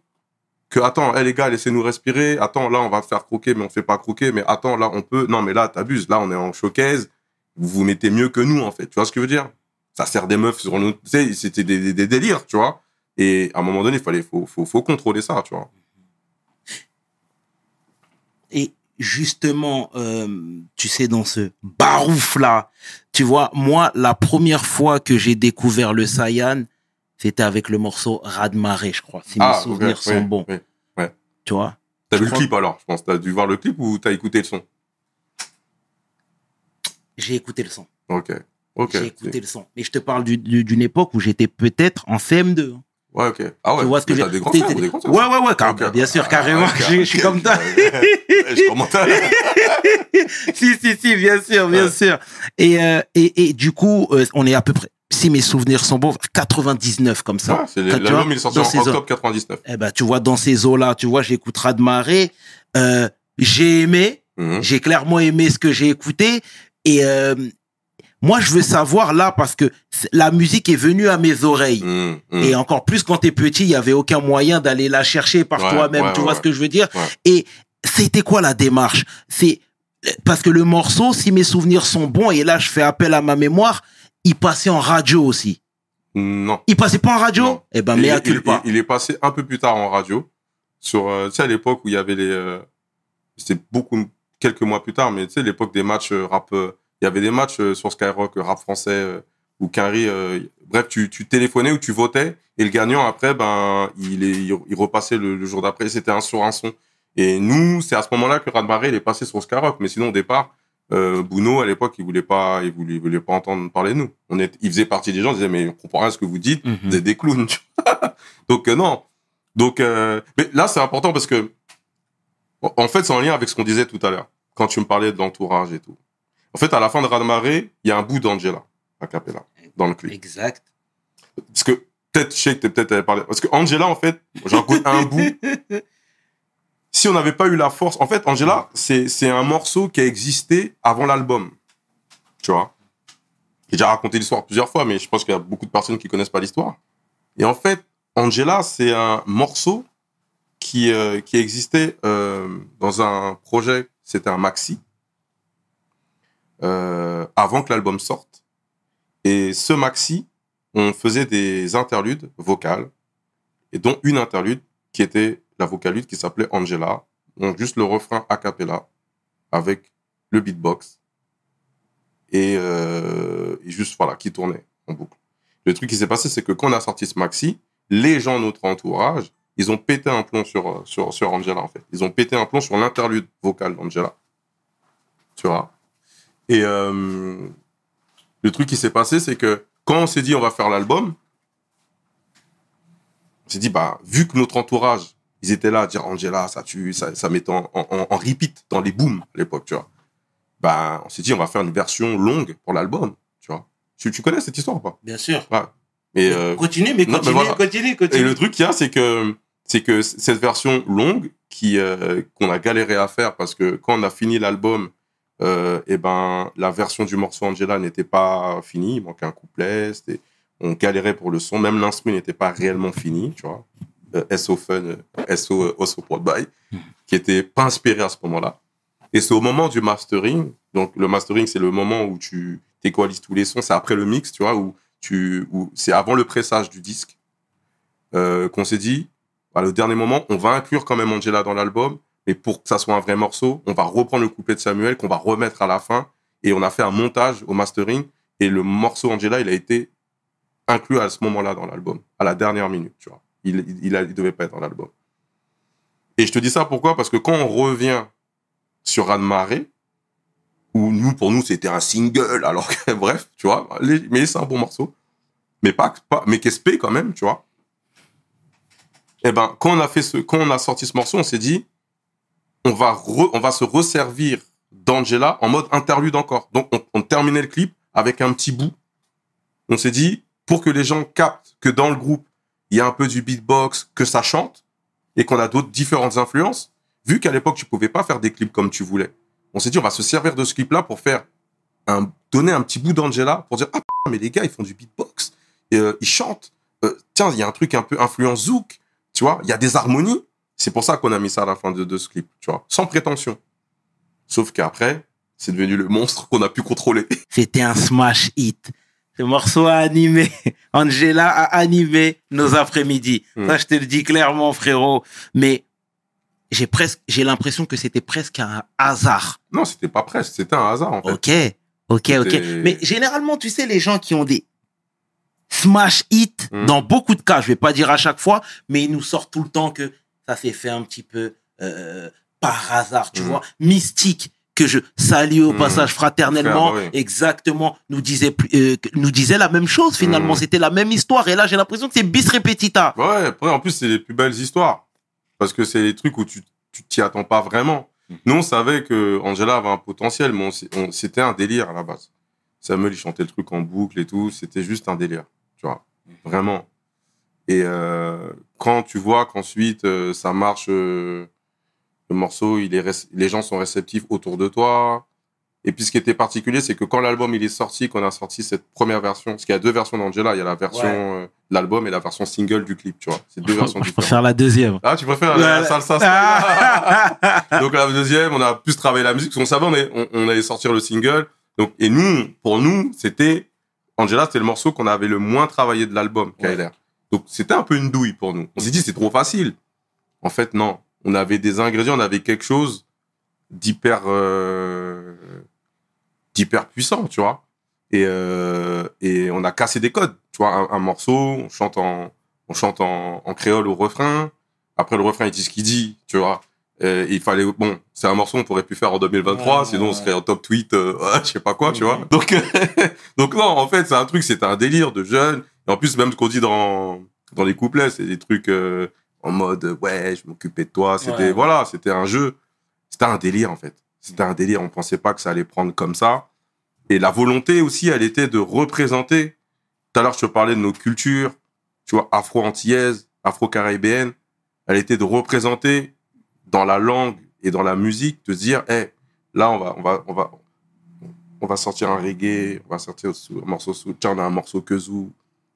attends, les gars, laissez-nous respirer. Attends, là, on va faire croquer, mais on fait pas croquer. Mais attends, là, on peut. Non, mais là, t'abuses. Là, on est en showcase. Vous vous mettez mieux que nous, en fait. Tu vois ce que je veux dire? Ça sert des meufs sur nous. C'était des, des, délires, tu vois? Et à un moment donné, il fallait, faut, faut, faut contrôler ça, tu vois. Et justement, euh, tu sais, dans ce barouf-là, tu vois, moi, la première fois que j'ai découvert le Saiyan, c'était avec le morceau Radmaré, je crois, si mes ok, souvenirs sont oui, bons. oui. Tu vois? T'as vu le clip alors, je pense. T'as dû voir le clip ou t'as écouté le son? J'ai écouté le son. Ok. Ok. J'ai écouté le son. Mais je te parle du- du- d'une époque où j'étais peut-être en CM2. Ouais, ok. Ah ouais. tu vois ce que j'ai t'as des grands frères ou t'es- des grands sœurs Ouais, ouais, ouais, car- bien sûr, Ah, carrément. ok, je, je suis comme ça. je commence à... si, si, si, bien sûr, bien Ouais. sûr. Et, euh, et, et du coup, euh, on est à peu près, si mes souvenirs sont bons, 99 comme ça. Ouais, c'est l'album, il est sorti en octobre 99. Eh ben, tu vois, dans ces eaux-là, tu vois, j'écoute Radmaré. Euh, j'ai aimé, Mhm. j'ai clairement aimé ce que j'ai écouté. Et euh, moi, je veux savoir là, parce que la musique est venue à mes oreilles. Mhm, mhm. Et encore plus quand t'es petit, il y avait aucun moyen d'aller la chercher par Ouais, toi-même. ouais, tu vois ouais. ce que je veux dire? Et c'était quoi la démarche? C'est parce que le morceau, si mes souvenirs sont bons, et là je fais appel à ma mémoire, il passait en radio aussi. Non. Il passait pas en radio? Non. Eh ben, il, mais il- culpa. il- il est passé un peu plus tard en radio. Sur, euh, tu sais, à l'époque où il y avait les. euh, C'était beaucoup, quelques mois plus tard, mais tu sais, l'époque des matchs euh, rap. euh, Il y avait des matchs sur Skyrock, rap français, où Quinry. bref, tu, tu téléphonais ou tu votais, et le gagnant, après, ben, il, est, il, il repassait le, le jour d'après. C'était un sur un son. Et nous, c'est à ce moment-là que Radmaré, il est passé sur Skyrock. Mais sinon, au départ, euh, Bouno, à l'époque, il voulait pas, il voulait, il voulait pas entendre parler de nous. On est, il faisait partie des gens, il disait, mais on comprend rien à ce que vous dites Mhm. des, des clowns. tu. Donc euh, non. Donc euh, mais là c'est important parce que en- fait c'est en lien avec ce qu'on disait tout à l'heure quand tu me parlais de l'entourage et tout. En fait à la fin de Radmaré, il y a un bout d'Angela à Capella dans le clip. Exact. Parce que peut-être je sais que t'es peut-être allé parler parce que Angela en fait, j'en un bout. Si on n'avait pas eu la force, en fait Angela c'est un morceau qui a existé avant l'album. Tu vois? J'ai déjà raconté l'histoire plusieurs fois, mais je pense qu'il y a beaucoup de personnes qui connaissent pas l'histoire. Et en fait, Angela, c'est un morceau qui, euh, qui existait euh, dans un projet, c'était un maxi, euh, avant que l'album sorte. Et ce maxi, on faisait des interludes vocales, et dont une interlude qui était la vocalute qui s'appelait Angela, juste le refrain a cappella, avec le beatbox, et, euh, et juste, voilà, qui tournait en boucle. Le truc qui s'est passé, c'est que quand on a sorti ce maxi, les gens de notre entourage, ils ont pété un plomb sur, euh, sur, sur Angela, en fait. Ils ont pété un plomb sur l'interlude vocal d'Angela. Tu vois Et euh, le truc qui s'est passé, c'est que quand on s'est dit on va faire l'album, on s'est dit, bah, vu que notre entourage, ils étaient là à dire Angela, ça tue, ça, ça mettait en, en, en repeat dans les booms à l'époque, tu vois. Bah, on s'est dit, on va faire une version longue pour l'album, tu vois. Tu, tu connais cette histoire ou pas? Bien sûr. Ouais. Et, euh, continue, mais non, mais continue, voilà. continue, continue. et le truc qu'il y a, c'est que c'est que cette version longue qui euh, qu'on a galéré à faire parce que quand on a fini l'album, euh, et ben la version du morceau Angela n'était pas finie, il manquait un couplet, on galérait pour le son, même l'instru n'était pas réellement fini, tu vois. Euh, SO Fun, euh, SO euh, Also Prod By, qui était pas inspiré à ce moment-là. Et c'est au moment du mastering, donc le mastering c'est le moment où tu équalises tous les sons, c'est après le mix, tu vois, où où c'est avant le pressage du disque, euh, qu'on s'est dit, à le dernier moment, on va inclure quand même Angela dans l'album, mais pour que ça soit un vrai morceau, on va reprendre le couplet de Samuel qu'on va remettre à la fin, et on a fait un montage au mastering, et le morceau Angela, il a été inclus à ce moment-là dans l'album, à la dernière minute, tu vois. Il, il devait pas être dans l'album. Et je te dis ça pourquoi? Parce que quand on revient sur Anne Marée, où nous, pour nous, c'était un single, alors que, bref, tu vois, mais c'est un bon morceau. Mais pas, pas mais qu'est-ce quand même, tu vois? Eh ben, quand on a fait ce, quand on a sorti ce morceau, on s'est dit, on va on va se resservir d'Angela en mode interlude encore. Donc, on, on terminait le clip avec un petit bout. On s'est dit, pour que les gens captent que dans le groupe, il y a un peu du beatbox, que ça chante, et qu'on a d'autres différentes influences, vu qu'à l'époque, tu pouvais pas faire des clips comme tu voulais. On s'est dit, on va se servir de ce clip-là pour faire un, donner un petit bout d'Angela pour dire, ah, mais les gars, ils font du beatbox, et, euh, ils chantent. Euh, tiens, il y a un truc un peu influence zouk, tu vois, il y a des harmonies. C'est pour ça qu'on a mis ça à la fin de, de ce clip, tu vois, sans prétention. Sauf qu'après, c'est devenu le monstre qu'on a pu contrôler. C'était un smash hit. Ce morceau a animé, Angela a animé nos après-midi. Mm. Ça, je te le dis clairement, frérot. Mais j'ai presque, j'ai l'impression que c'était presque un hasard. Non, c'était pas presque, c'était un hasard, en fait. Ok, ok, ok. Mais généralement, tu sais, les gens qui ont des smash hits, Mm. dans beaucoup de cas, je vais pas dire à chaque fois, mais ils nous sortent tout le temps que ça s'est fait un petit peu euh, par hasard, tu vois. Mystique, que je salue au Mm. passage fraternellement, Frère, oui. exactement, nous disait, plus- euh, que- nous disait la même chose finalement. Mm. C'était la même histoire. Et là, j'ai l'impression que c'est bis repetita. Ouais, après, en plus, c'est les plus belles histoires. Parce que c'est les trucs où tu tu t'y attends pas vraiment. Nous, on savait que Angela avait un potentiel, mais on s'est- on- c'était un délire à la base. Samuel, il chantait le truc en boucle et tout. C'était juste un délire, tu vois. Vraiment. Et euh, quand tu vois qu'ensuite, euh, ça marche, euh, le morceau, il est les gens sont réceptifs autour de toi. Et puis, ce qui était particulier, c'est que quand l'album il est sorti, qu'on a sorti cette première version, parce qu'il y a deux versions d'Angela, il y a la version Ouais. euh, de l'album et la version single du clip, tu vois. C'est deux versions Je différentes. préfère la deuxième. Ah, tu préfères Ouais. la salsa Donc la deuxième, on a plus travaillé la musique, parce qu'on savait on, est- on, on allait sortir le single. Donc et nous, pour nous, c'était Angela, c'était le morceau qu'on avait le moins travaillé de l'album, KLR. Donc c'était un peu une douille pour nous. On s'est dit c'est trop facile. En fait non, on avait des ingrédients, on avait quelque chose d'hyper euh, d'hyper puissant, tu vois. Et euh, et on a cassé des codes, tu vois. Un, un morceau, on chante en on chante en, en créole au refrain. Après le refrain, il dit ce qu'il dit, tu vois. Il fallait bon, c'est un morceau qu'on aurait pu faire en 2023, Ouais, sinon on serait en top tweet, euh, ouais, je sais pas quoi, tu vois. Donc donc non, en fait, c'est un truc, c'était un délire de jeunes. Et en plus, même ce qu'on dit dans dans les couplets, c'est des trucs euh, en mode euh, ouais, je m'occupais de toi. C'était Ouais. voilà, c'était un jeu. C'était un délire en fait. C'était un délire. On pensait pas que ça allait prendre comme ça. Et la volonté aussi, elle était de représenter. Tout à l'heure, je te parlais de nos cultures, tu vois, afro-antillaises, afro-caribéennes. Elle était de représenter dans la langue et dans la musique, de se dire, hey, là, on va, on va, on va, on va sortir un reggae, on va sortir un morceau tiens, on a un morceau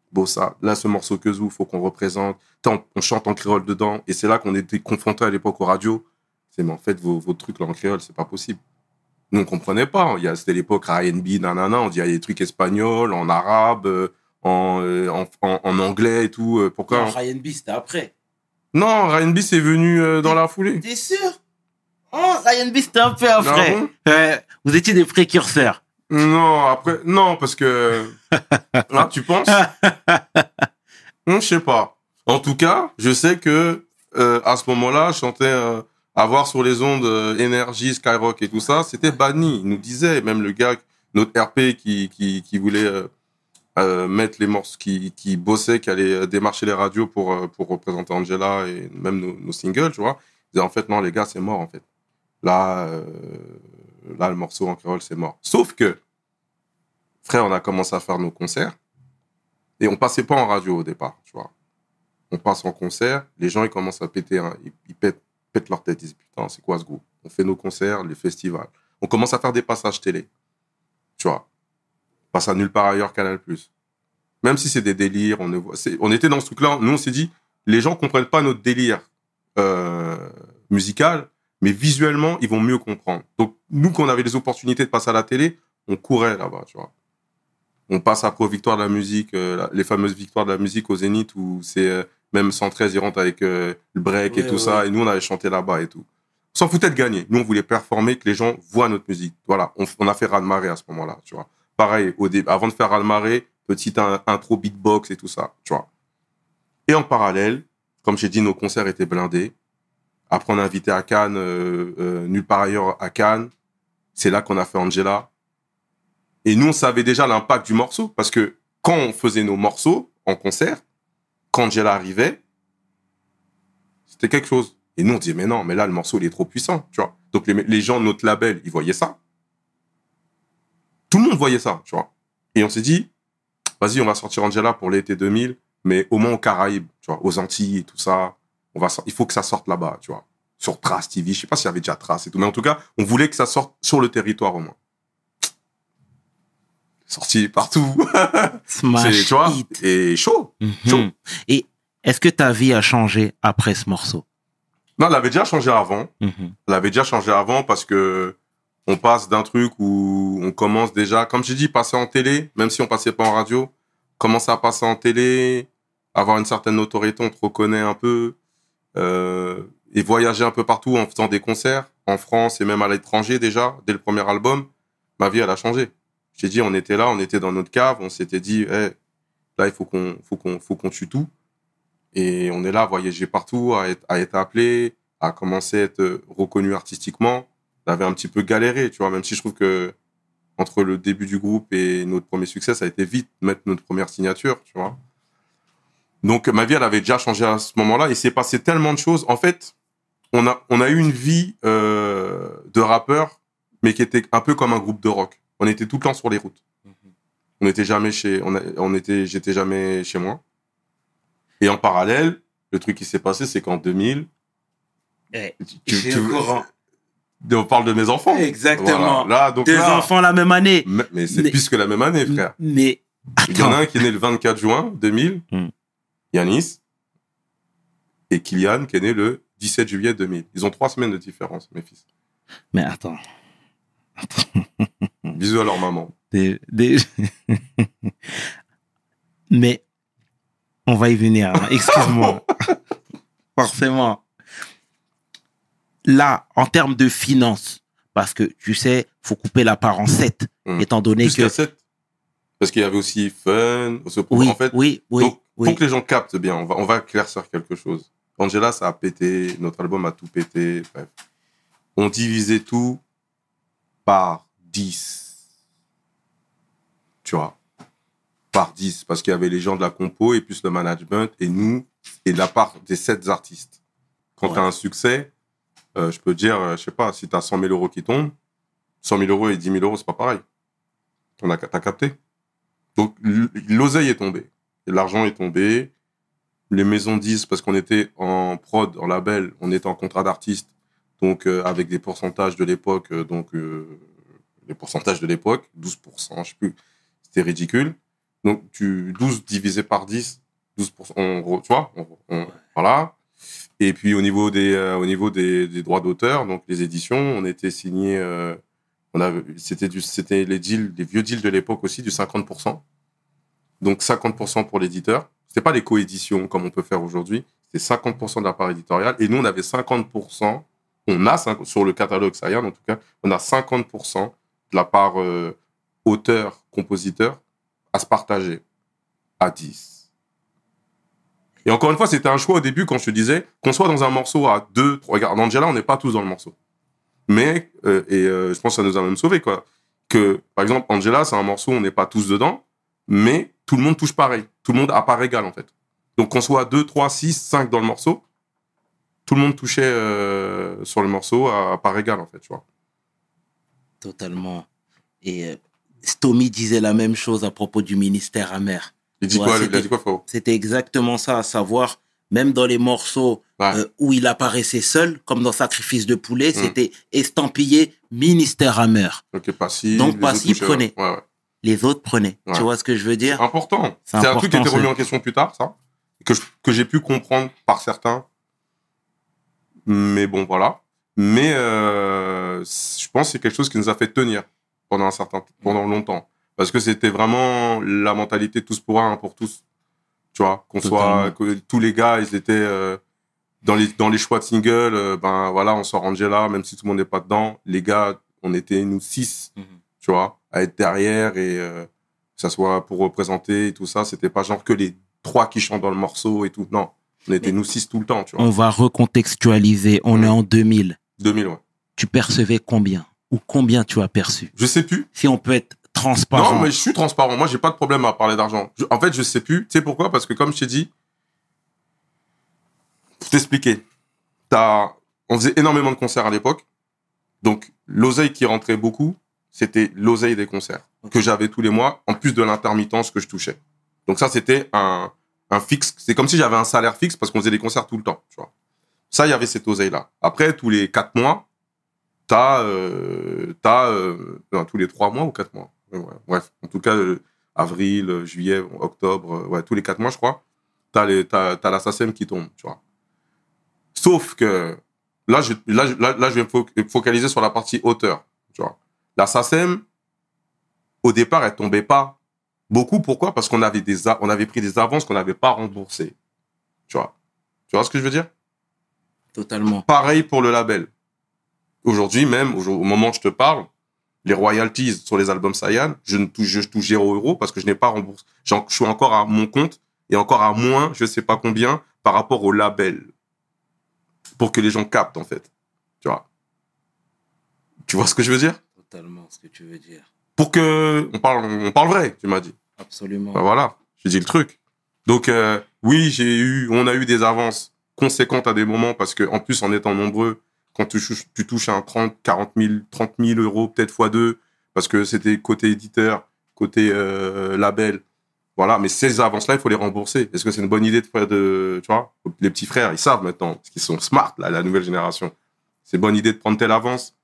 kazoo, bossa. Là, ce morceau que zou, faut qu'on représente. Tant, on chante en créole dedans. Et c'est là qu'on était confrontés à l'époque aux radios. C'est, mais en fait, vos, vos trucs là en créole, c'est pas possible. Nous, on comprenait pas. Il y a, c'était l'époque R&B, nanana. On dit, il y a des trucs espagnols, en arabe, euh, en, euh, en, en, en anglais et tout. Euh, Pourquoi? Non, Ryan B, c'était après. Non, R&B, c'est venu euh, dans la foulée. T'es sûr? Oh, Ryan B, c'était un peu après. Ah bon? Vous étiez des précurseurs. Non, après, non, parce que, ah, tu penses? Hum, je sais pas. En tout cas, je sais que, euh, à ce moment-là, je chantais, euh, avoir sur les ondes, euh, énergie, Skyrock et tout ça, c'était banni. Il nous disait, même le gars, notre RP qui, qui, qui voulait, mettre les morceaux, qui, qui bossait, qui allait démarcher les radios pour, pour représenter Angela et même nos, nos singles, tu vois. Il disait, en fait, non, les gars, c'est mort, en fait. Là, là, le morceau en créole, c'est mort. Sauf que, frère, on a commencé à faire nos concerts et on passait pas en radio au départ, tu vois. On passe en concert, les gens, ils commencent à péter, ils, pètent, leur tête, ils disent, putain, c'est quoi ce groupe On fait nos concerts, les festivals. On commence à faire des passages télé, tu vois. On passe à nulle part ailleurs, Canal+. Même si c'est des délires, on, ne voit, on était dans ce truc-là, nous, on s'est dit, les gens comprennent pas notre délire euh, musical, mais visuellement, ils vont mieux comprendre. Donc, nous, quand on avait les opportunités de passer à la télé, on courait là-bas, tu vois. On passe après aux victoires de la musique, euh, les fameuses victoires de la musique au Zénith, où c'est euh, même 113, ils rentrent avec euh, le break et tout ouais, ça, et nous, on avait chanté là-bas et tout. On s'en foutait de gagner. Nous, on voulait performer, que les gens voient notre musique. Voilà, on, on a fait raz-de-marée à ce moment-là, tu vois. Pareil, au début, avant de faire raz-de-marée, petite in- intro beatbox et tout ça, tu vois. Et en parallèle, comme j'ai dit, nos concerts étaient blindés. Après, on a invité à Cannes, euh, euh, nulle part ailleurs à Cannes. C'est là qu'on a fait Angela. Et nous, on savait déjà l'impact du morceau parce que quand on faisait nos morceaux en concert, quand Angela arrivait, c'était quelque chose. Et nous, on disait, mais non, mais là, le morceau, il est trop puissant, tu vois. Donc, les, gens de notre label, ils voyaient ça. Tout le monde voyait ça, tu vois. Et on s'est dit, vas-y, on va sortir Angela pour l'été 2000, mais au moins aux Caraïbes, tu vois, aux Antilles et tout ça. On va, il faut que ça sorte là-bas, tu vois. Sur Trace TV, je sais pas s'il y avait déjà Trace et tout, mais en tout cas, on voulait que ça sorte sur le territoire au moins. Sorti partout. Smash tu vois, hit. et chaud. Mhm. chaud. Et est-ce que ta vie a changé après ce morceau? Non, elle avait déjà changé avant. Mhm. Elle avait déjà changé avant parce que on passe d'un truc où on commence déjà, comme j'ai dit, passer en télé, même si on passait pas en radio, commencer à passer en télé, avoir une certaine notoriété, on te reconnaît un peu, euh, et voyager un peu partout en faisant des concerts, en France et même à l'étranger déjà, dès le premier album, ma vie, elle a changé. J'ai dit, on était là, on était dans notre cave, on s'était dit, là, il faut qu'on, faut qu'on, faut qu'on tue tout. Et on est là à voyager partout, à être, appelé, à commencer à être reconnu artistiquement. On avait un petit peu galéré, tu vois, même si je trouve que entre le début du groupe et notre premier succès, ça a été vite mettre notre première signature, tu vois. Donc ma vie, elle avait déjà changé à ce moment-là. Il s'est passé tellement de choses. En fait, on a, on a eu une vie euh, de rappeur, mais qui était un peu comme un groupe de rock. On était tout le temps sur les routes. On n'était jamais chez, on, a- on était, j'étais jamais chez moi. Et en parallèle, le truc qui s'est passé, c'est qu'en 2000, Eh, tu- tu- courant. on parle de mes enfants. Exactement. Voilà. Là, donc Deux là, enfants la même année. Mais, mais c'est Mais- plus que la même année, frère. Mais Il y en a un qui est né le 24 juin 2000, Hmm. Yanis, et Kylian qui est né le 17 juillet 2000. Ils ont trois semaines de différence, mes fils. mais attends. Bisous à leur maman. Des- des- mais on va y venir. hein. Excuse-moi. Forcément. Là, en termes de finances, parce que tu sais, faut couper la part en sept, Hmm. étant donné Plus que qu'à 7. Parce qu'il y avait aussi Fun, ce oui, en fait. oui, oui, donc, oui. pour que les gens captent bien, on va, on va éclaircir quelque chose. Angela, ça a pété, notre album a tout pété, bref. On divisait tout par 10. Tu vois Par 10, parce qu'il y avait les gens de la compo et plus le management, et nous, et de la part des 7 artistes. Quand Ouais. tu as un succès, euh, je peux te dire, euh, je sais pas, si tu as 100 000 euros qui tombent, 100 000 euros et 10 000 euros, c'est pas pareil. On a, t'as capté Donc, l'oseille est tombée. L'argent est tombé. Les maisons disent, parce qu'on était en prod, en label, on était en contrat d'artiste, donc euh, avec des pourcentages de l'époque, euh, donc euh, les pourcentages de l'époque, 12%, je sais plus, c'était ridicule. Donc, tu, 12 divisé par 10, 12%, on, tu vois, on- on- voilà. Et puis, au niveau des, euh, au niveau des, des droits d'auteur, donc les éditions, on était signé, euh, c'était c'était les deals, les vieux deals de l'époque aussi, du 50%. Donc, 50% pour l'éditeur. C'était pas les coéditions comme on peut faire aujourd'hui. C'était 50% de la part éditoriale. Et nous, on avait 50%, on a, sur le catalogue Sayan, en tout cas, on a 50% de la part euh, auteur, compositeur, à se partager à 10. Et encore une fois, c'était un choix au début quand je te disais qu'on soit dans un morceau à 2, 3. Regarde, Angela, on n'est pas tous dans le morceau. Mais, euh, et euh, je pense que ça nous a même sauvé, quoi. Que, par exemple, Angela, c'est un morceau, on n'est pas tous dedans, mais tout le monde touche pareil. Tout le monde à part égale, en fait. Donc, qu'on soit 2, 3, 6, 5 dans le morceau, tout le monde touchait euh, sur le morceau à, à part égale, en fait, tu vois. Totalement. Et euh, Stomy disait la même chose à propos du ministère amer. Il dit Ouais, quoi, il a dit quoi, C'était exactement ça, à savoir, même dans les morceaux Ouais. euh, où il apparaissait seul, comme dans Sacrifice de poulet, Mm. c'était estampillé ministère amer. Ok, passif. Donc. Ouais, ouais. Les autres prenaient. Tu vois ce que je veux dire? Important. C'est C'est un truc qui a été remis c'est- en question plus tard, ça. Que j'ai pu comprendre par certains. Mais bon, voilà. Mais euh, je pense que c'est quelque chose qui nous a fait tenir pendant un certain pendant longtemps. Parce que c'était vraiment la mentalité tous pour un, pour tous. Tu vois, qu'on soit, que tous les gars, ils étaient euh, dans, les, dans les choix de single, euh, ben voilà, on sort Angela, même si tout le monde n'est pas dedans. Les gars, on était nous six Mhm. tu vois, à être derrière et que ça soit pour représenter et tout ça. C'était pas genre que les trois qui chantent dans le morceau et tout. Non, on était nous six tout le temps, tu vois. On va recontextualiser. On est en 2000. 2000, ouais. Tu percevais combien? Ou combien tu as perçu? Je sais plus. Si on peut être transparent. Non, mais je suis transparent. Moi, j'ai pas de problème à parler d'argent. En fait, je sais plus. Tu sais pourquoi? Parce que comme je t'ai dit, pour t'expliquer, t'as- on faisait énormément de concerts à l'époque. Donc, l'oseille qui rentrait beaucoup, c'était l'oseille des concerts que j'avais tous les mois, en plus de l'intermittence que je touchais. Donc ça, c'était un, un fixe. C'est comme si j'avais un salaire fixe parce qu'on faisait des concerts tout le temps, tu vois. Ça, il y avait cette oseille-là. Après, tous les quatre mois, t'as, euh, t'as, euh, non, tous les trois mois ou quatre mois. Ouais. Bref, en tout cas, euh, avril, juillet, octobre, euh, ouais, tous les quatre mois, je crois, t'as, les, t'as, t'as qui tombe, tu vois. Sauf que là, je, là, là, là, je vais me fo- focaliser sur la partie hauteur, tu vois. La SACEM, au départ, elle tombait pas beaucoup. Pourquoi? Parce qu'on avait, des a- on avait pris des avances qu'on n'avait pas remboursées, tu vois? Tu vois ce que je veux dire? Totalement. Pareil pour le label. Aujourd'hui même, au, au moment où je te parle, les royalties sur les albums Sayan, je ne touche, je touche 0 euros parce que je n'ai pas remboursé. Je suis encore à mon compte et encore à moins, je sais pas combien, par rapport au label. Pour que les gens captent, en fait. Tu vois? Tu vois ce que je veux dire? Totalement ce que tu veux dire. Pour que, on parle, on parle vrai, tu m'as dit. Absolument. Ben voilà, j'ai dit le truc. Donc euh, oui, j'ai eu, on a eu des avances conséquentes à des moments parce que en plus en étant nombreux, quand tu, touches- tu touches un 30, 40 000, 30 000 euros peut-être fois deux parce que c'était côté éditeur, côté euh, label. Voilà, mais ces avances-là, il faut les rembourser. Est-ce que c'est une bonne idée de faire de, tu vois, les petits frères, ils savent maintenant parce qu'ils sont smart là, la nouvelle génération. C'est une bonne idée de prendre telle avance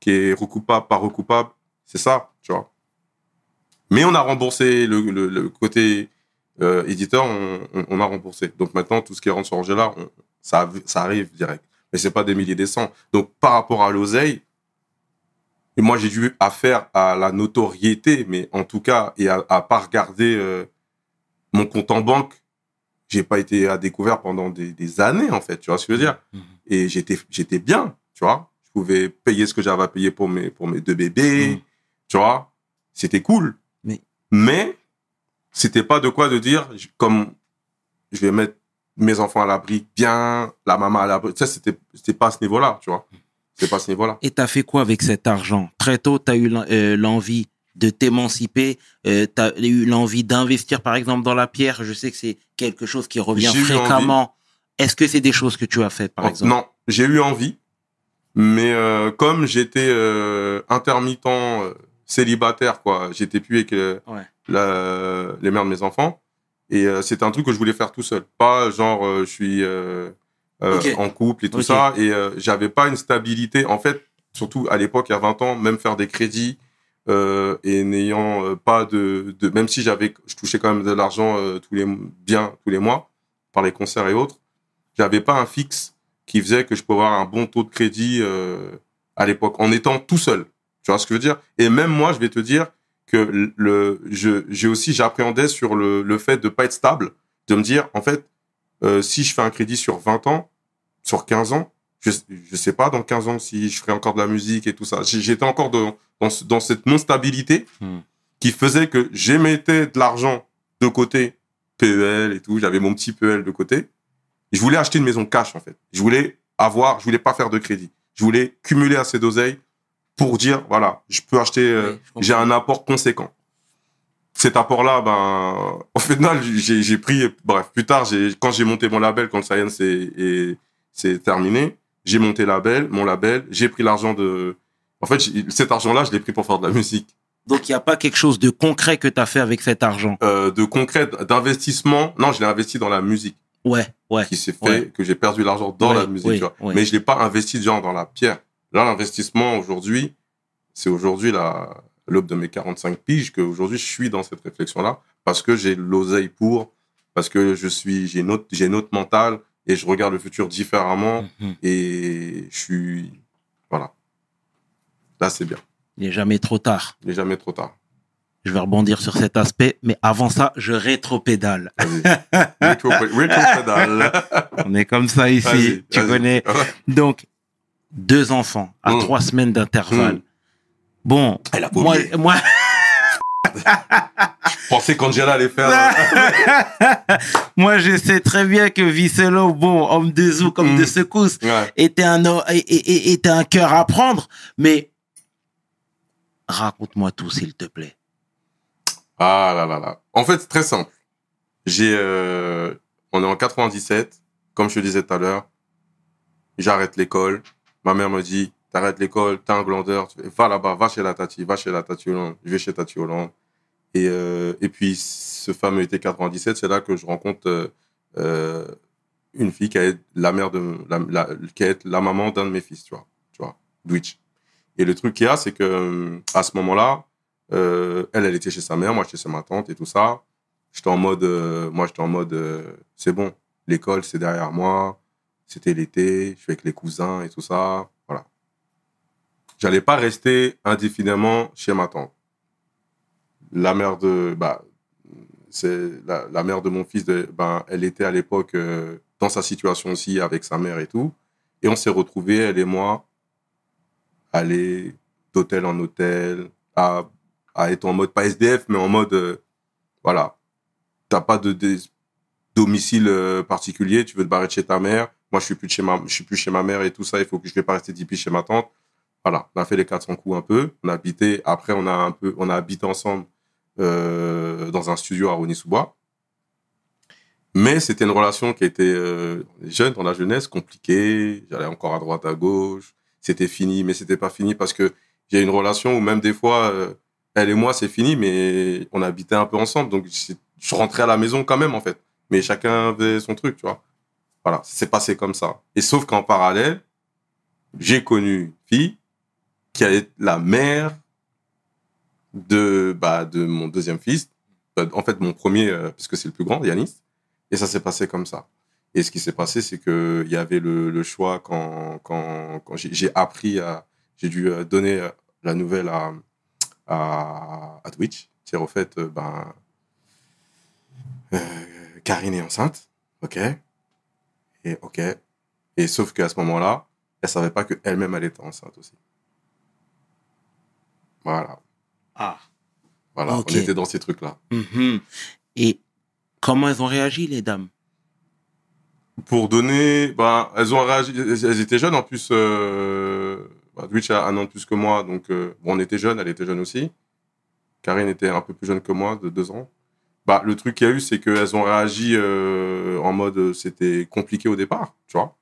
qui est recoupable, pas recoupable. C'est ça, tu vois. Mais on a remboursé le, le- le côté euh, éditeur, on, on- on a remboursé. Donc maintenant, tout ce qui rentre sur Angela, on- ça, ça arrive direct. Mais c'est pas des milliers des cents. Donc par rapport à l'oseille, et moi j'ai dû affaire à la notoriété, mais en tout cas, et à, à pas regarder euh, mon compte en banque, j'ai pas été à découvert pendant des, des années en fait. Tu vois ce que je veux dire? Mhm. Et j'étais j'étais bien, tu vois. Je pouvais payer ce que j'avais à payer pour mes pour mes deux bébés, Mhm. Tu vois. C'était cool. Mais- mais c'était pas de quoi de dire comme je vais mettre mes enfants à l'abri bien, la maman à l'abri. Ça c'était c'était pas à ce niveau-là, tu vois. C'est pas à ce niveau-là. Et t'as fait quoi avec cet argent? Très tôt, t'as eu euh, l'envie de t'émanciper, euh, t'as eu l'envie d'investir, par exemple, dans la pierre. Je sais que c'est quelque chose qui revient fréquemment. Est-ce que c'est des choses que tu as fait, par Oh, exemple? Non, j'ai eu envie, mais euh, comme j'étais euh, intermittent, célibataire, quoi, j'étais plus avec euh, Ouais. la- les mères de mes enfants, et euh, c'était un truc que je voulais faire tout seul. Pas genre, euh, je suis euh, en couple et tout ça, et j'avais pas une stabilité. En fait, surtout à l'époque, il y a 20 ans, même faire des crédits, et n'ayant pas de, de même si j'avais je touchais quand même de l'argent tous les bien tous les mois par les concerts et autres j'avais pas un fixe qui faisait que je pouvais avoir un bon taux de crédit à l'époque en étant tout seul tu vois ce que je veux dire? Et même moi je vais te dire que le j'ai aussi j'appréhendais sur le le fait de pas être stable de me dire en fait euh, si je fais un crédit sur 20 ans sur 15 ans je je sais pas dans 15 ans si je ferai encore de la musique et tout ça j'étais encore dans dans cette non-stabilité Hmm. qui faisait que j'émettais de l'argent de côté, PEL et tout, j'avais mon petit PEL de côté. Je voulais acheter une maison cash, en fait. Je voulais avoir, je voulais pas faire de crédit. Je voulais cumuler assez d'oseille pour dire, voilà, je peux acheter, euh, Oui, j'ai un apport conséquent. Cet apport-là, ben, au final, j'ai pris, bref, plus tard, quand j'ai monté mon label, quand Science est, est- c'est terminé, j'ai monté label, mon label, j'ai pris l'argent de, en fait, cet argent-là, je l'ai pris pour faire de la musique. Donc, il n'y a pas quelque chose de concret que tu as fait avec cet argent? Euh, de concret, d'investissement. Non, je l'ai investi dans la musique Ouais, ouais. qui s'est fait, Ouais. que j'ai perdu l'argent dans la musique. oui, tu vois. oui. Mais je l'ai pas investi genre dans la pierre. Là, l'investissement aujourd'hui, c'est aujourd'hui la l'aube de mes 45 piges que aujourd'hui je suis dans cette réflexion-là parce que j'ai l'oseille pour, parce que je suis, j'ai une autre, j'ai une autre mentale et je regarde le futur différemment Mhm. et je suis, voilà. Là, c'est bien. Il n'est jamais trop tard. Il n'est jamais trop tard. Je vais rebondir sur cet aspect, mais avant ça, je rétropédale. Retro- retro-pédale. On est comme ça ici, tu connais. Donc, deux enfants à Mm. trois semaines d'intervalle. Mm. Bon, Elle a moi, moi, pensais qu'Angela allait faire. euh, moi, je sais très bien que Vicelo, bon, homme de zoo comme Mm. de secousse, Ouais. était un, était un cœur à prendre, mais raconte-moi tout, s'il te plaît. Ah là là là. En fait, c'est très simple. J'ai, euh, on est en 97, comme je te disais tout à l'heure. J'arrête l'école. Ma mère me dit, t'arrêtes l'école, t'es un glandeur, va là-bas, va chez la tati, va chez la tati Hollande. Je vais chez tati Hollande. Et, euh, et puis, ce fameux été 97, c'est là que je rencontre euh, euh, une fille qui est la mère de, la, qui est la maman d'un de mes fils, tu vois, tu vois. Et le truc qu'il y a, c'est que à ce moment-là, elle, elle était chez sa mère, moi j'étais chez ma tante et tout ça. J'étais en mode, moi j'étais en mode, c'est bon, l'école c'est derrière moi, c'était l'été, je suis avec les cousins et tout ça, voilà. J'allais pas rester indéfiniment chez ma tante. La mère de, bah, c'est la, la mère de mon fils, de, ben, elle était à l'époque euh, dans sa situation aussi avec sa mère et tout, et on s'est retrouvés, elle et moi, aller d'hôtel en hôtel, à à être en mode pas SDF, mais en mode euh, voilà, t'as pas de, de- domicile euh, particulier, tu veux te barrer de chez ta mère. Moi, je suis plus chez ma, je suis plus chez ma mère et tout ça. Il faut que je vais pas rester 10 piges chez ma tante. Voilà, on a fait les 400 coups un peu. On a habité. Après, on a un peu, on a habité ensemble euh, dans un studio à Rony-sous-Bois. Mais c'était une relation qui était euh, jeune, dans la jeunesse, compliquée. J'allais encore à droite, à gauche. C'était fini, mais c'était pas fini parce que j'ai une relation où même des fois, euh, elle et moi, c'est fini, mais on habitait un peu ensemble. Donc, je rentrais à la maison quand même, en fait. Mais chacun avait son truc, tu vois. Voilà, c'est passé comme ça. Et sauf qu'en parallèle, j'ai connu une fille qui est la mère de, bah, de mon deuxième fils. Euh, En fait, mon premier, euh, parce que c'est le plus grand, Yanis. Et ça s'est passé comme ça. Et ce qui s'est passé, c'est que il y avait le, choix quand, quand, quand j'ai appris j'ai dû euh, donner euh, la nouvelle à, à, à Twitch. C'est au fait, ben, Karine est enceinte, ok, et ok, et sauf qu'à ce moment-là, elle savait pas que elle-même elle était enceinte aussi. Voilà, Ah. voilà, Ok. on était dans ces trucs-là. Mhm. Et comment elles ont réagi, les dames? Pour donner, ben, elles ont réagi, elles elles étaient jeunes en plus. Euh, bah, Twitch a un an de plus que moi, donc euh, bon, on était jeunes, elle était jeune aussi. Karine était un peu plus jeune que moi, de deux ans. Bah, le truc qu'il y a eu, c'est qu'elles ont réagi euh, en mode euh, c'était compliqué au départ, tu vois.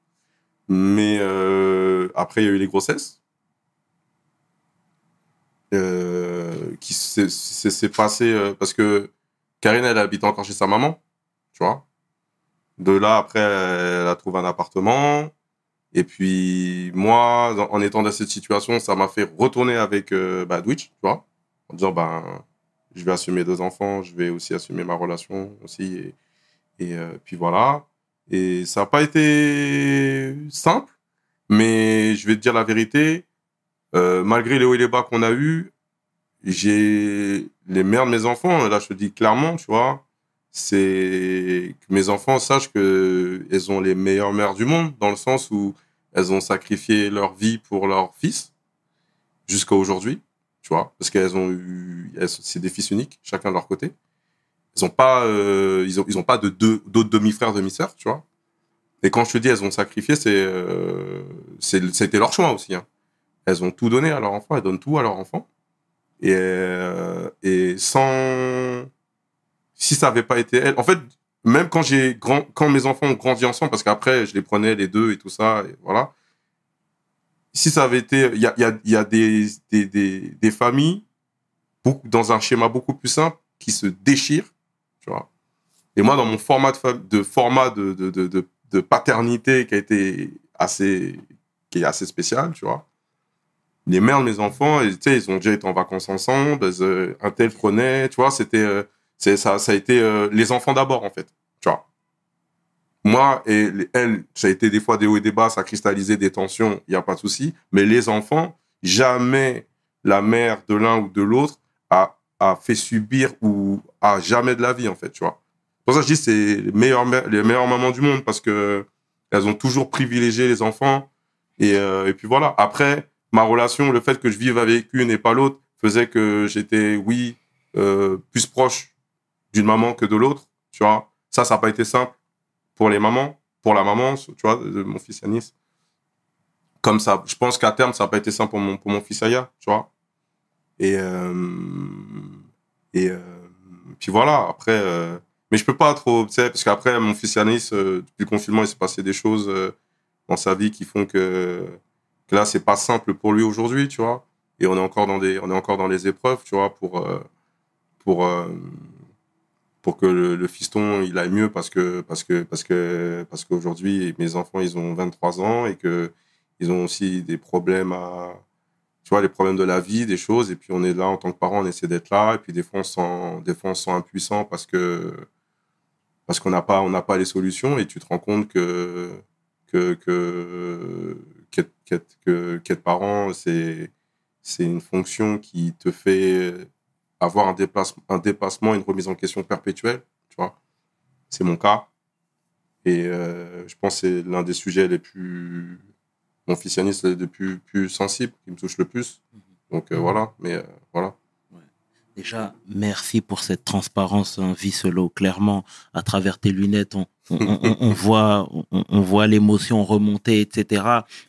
Mais euh, après, il y a eu les grossesses. Euh, qui s'est- passé parce que Karine, elle habite encore chez sa maman, tu vois. De là, après, elle a trouvé un appartement. Et puis, moi, en étant dans cette situation, ça m'a fait retourner avec Twitch, tu vois. en disant, ben, je vais assumer deux enfants, je vais aussi assumer ma relation aussi. Et, euh, puis voilà. Et ça n'a pas été simple, mais je vais te dire la vérité, euh, malgré les hauts et les bas qu'on a eus, j'ai les mères de mes enfants, là je te dis clairement, tu vois, c'est que mes enfants sachent que elles ont les meilleures mères du monde, dans le sens où elles ont sacrifié leur vie pour leur fils, jusqu'à aujourd'hui, tu vois, parce qu'elles ont eu, c'est des fils uniques, chacun de leur côté. Ils ont pas, euh, ils ont, ils ont pas de deux, d'autres demi-frères, demi-sœurs, tu vois. Et quand je te dis elles ont sacrifié, c'est, euh, c'était leur choix aussi. Hein. Elles ont tout donné à leur enfant, elles donnent tout à leur enfant. Et, euh, et sans, si ça avait pas été elles, en fait, même quand j'ai grand, quand mes enfants ont grandi ensemble, parce qu'après je les prenais les deux et tout ça, voilà. Si ça avait été, il y a, des, familles dans un schéma beaucoup plus simple qui se déchirent, tu vois. Et moi, dans mon format de, format de, paternité qui a été assez, qui est assez spécial, tu vois. Les mères de mes enfants, tu sais, ils ont déjà été en vacances ensemble, euh, un tel prenait, tu vois, c'était, euh, ça, ça a été euh, les enfants d'abord, en fait, tu vois. Moi et elles, ça a été des fois des hauts et des bas, ça a cristallisé des tensions, il n'y a pas de souci. Mais les enfants, jamais la mère de l'un ou de l'autre a, a fait subir ou a jamais de la vie, en fait, tu vois. Pour ça, je dis c'est les meilleures, les meilleures mamans du monde parce que elles ont toujours privilégié les enfants. Et, euh, et puis voilà. Après, ma relation, le fait que je vive avec une et pas l'autre, faisait que j'étais, oui, euh, plus proche d'une maman que de l'autre. Tu vois, ça, ça n'a pas été simple pour les mamans, pour la maman, tu vois, de mon fils Yanis. Comme ça, je pense qu'à terme, ça n'a pas été simple pour mon, pour mon fils Aya, tu vois. Et, euh, et euh, puis voilà, après, euh, mais je peux pas trop, tu sais, parce qu'après, mon fils Yanis, depuis le confinement, il s'est passé des choses dans sa vie qui font que, que là, c'est pas simple pour lui aujourd'hui, tu vois. Et on est encore dans des, on est encore dans les épreuves, tu vois, pour, pour, pour que le, fiston il aille mieux parce que qu'aujourd'hui mes enfants ils ont 23 ans et que ils ont aussi des problèmes à tu vois les problèmes de la vie des choses. Et puis on est là en tant que parent on essaie d'être là. Et puis des fois on se sent des fois sent impuissant parce qu'on n'a pas les solutions. Et tu te rends compte que que que qu'être parent c'est une fonction qui te fait avoir un, dépasse, un dépassement, une remise en question perpétuelle, tu vois. C'est mon cas. Et euh, je pense que c'est l'un des sujets les plus... Mon Yanis, les plus, plus sensibles, qui me touche le plus. Donc euh, voilà, mais euh, voilà. Déjà, merci pour cette transparence, hein, Visselo. Clairement, à travers tes lunettes, on, on, on, on voit, on, on voit l'émotion remonter, etc.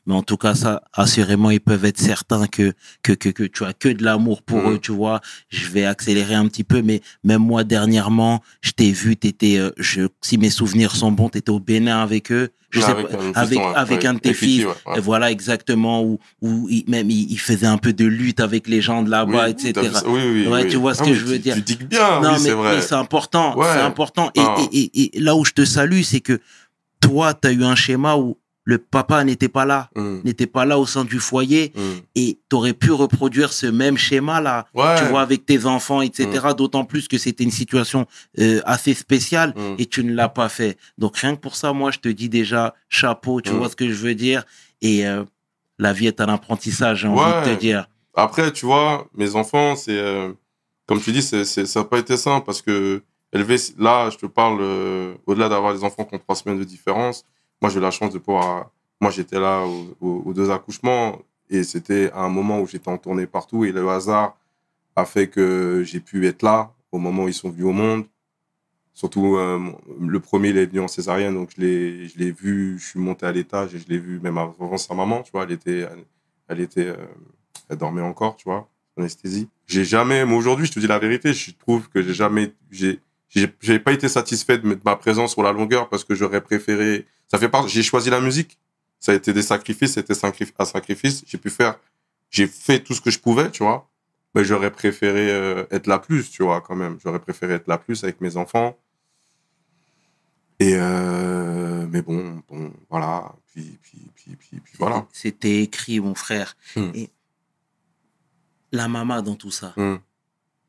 Mais en tout cas, ça, assurément, ils peuvent être certains que que que, que tu as que de l'amour pour Mhm. eux. Tu vois, je vais accélérer un petit peu, mais même moi dernièrement, je t'ai vu, t'étais, euh, je, si mes souvenirs sont bons, t'étais au Bénin avec eux. Je sais avec pas, un avec avec ouais, un de tes fils. ouais, voilà exactement où où il, même il, il faisait un peu de lutte avec les gens de là-bas, Oui, etc. Oui, oui, Ouais, tu vois ce Ah, que mais je veux tu- dire. Tu dis bien, non, oui, mais, c'est vrai. c'est important, Ouais. c'est important. Et, Ah. et, et, et là où je te salue, c'est que toi, tu as eu un schéma où le papa n'était pas là, Hum, n'était pas là au sein du foyer, hum. et tu aurais pu reproduire ce même schéma-là, Ouais. tu vois, avec tes enfants, etc. D'autant plus que c'était une situation euh, assez spéciale Hum. et tu ne l'as pas fait. Donc rien que pour ça, moi, je te dis déjà chapeau, tu Mm. vois ce que je veux dire. Et euh, la vie est un apprentissage, j'ai envie de Ouais. te dire. Après, tu vois, mes enfants, c'est euh, comme tu dis, c'est, c'est- ça n'a pas été simple parce que élever, là, je te parle, euh, au-delà d'avoir des enfants qui ont trois semaines de différence, moi, j'ai eu la chance de pouvoir. Moi, j'étais là aux, deux accouchements et c'était à un moment où j'étais en tournée partout et le hasard a fait que j'ai pu être là au moment où ils sont venus au monde. Surtout, euh, le premier, il est venu en césarienne, donc je l'ai, vu, je suis monté à l'étage et je l'ai vu même avant sa maman, tu vois, elle était, elle était, euh, elle dormait encore, tu vois, anesthésie. J'ai jamais, mais aujourd'hui, je te dis la vérité, je trouve que j'ai jamais, j'ai, pas été satisfait de, ma présence sur la longueur parce que j'aurais préféré, ça fait part, j'ai choisi la musique. Ça a été des sacrifices, c'était un sacrifice. J'ai pu faire, j'ai fait tout ce que je pouvais, tu vois. Mais j'aurais préféré euh, être là plus, tu vois, quand même. J'aurais préféré être là plus avec mes enfants. Et euh, mais bon, bon, voilà. Puis, puis, puis, puis, puis voilà. C'était écrit, mon frère. Hmm. Et la maman dans tout ça, Hmm.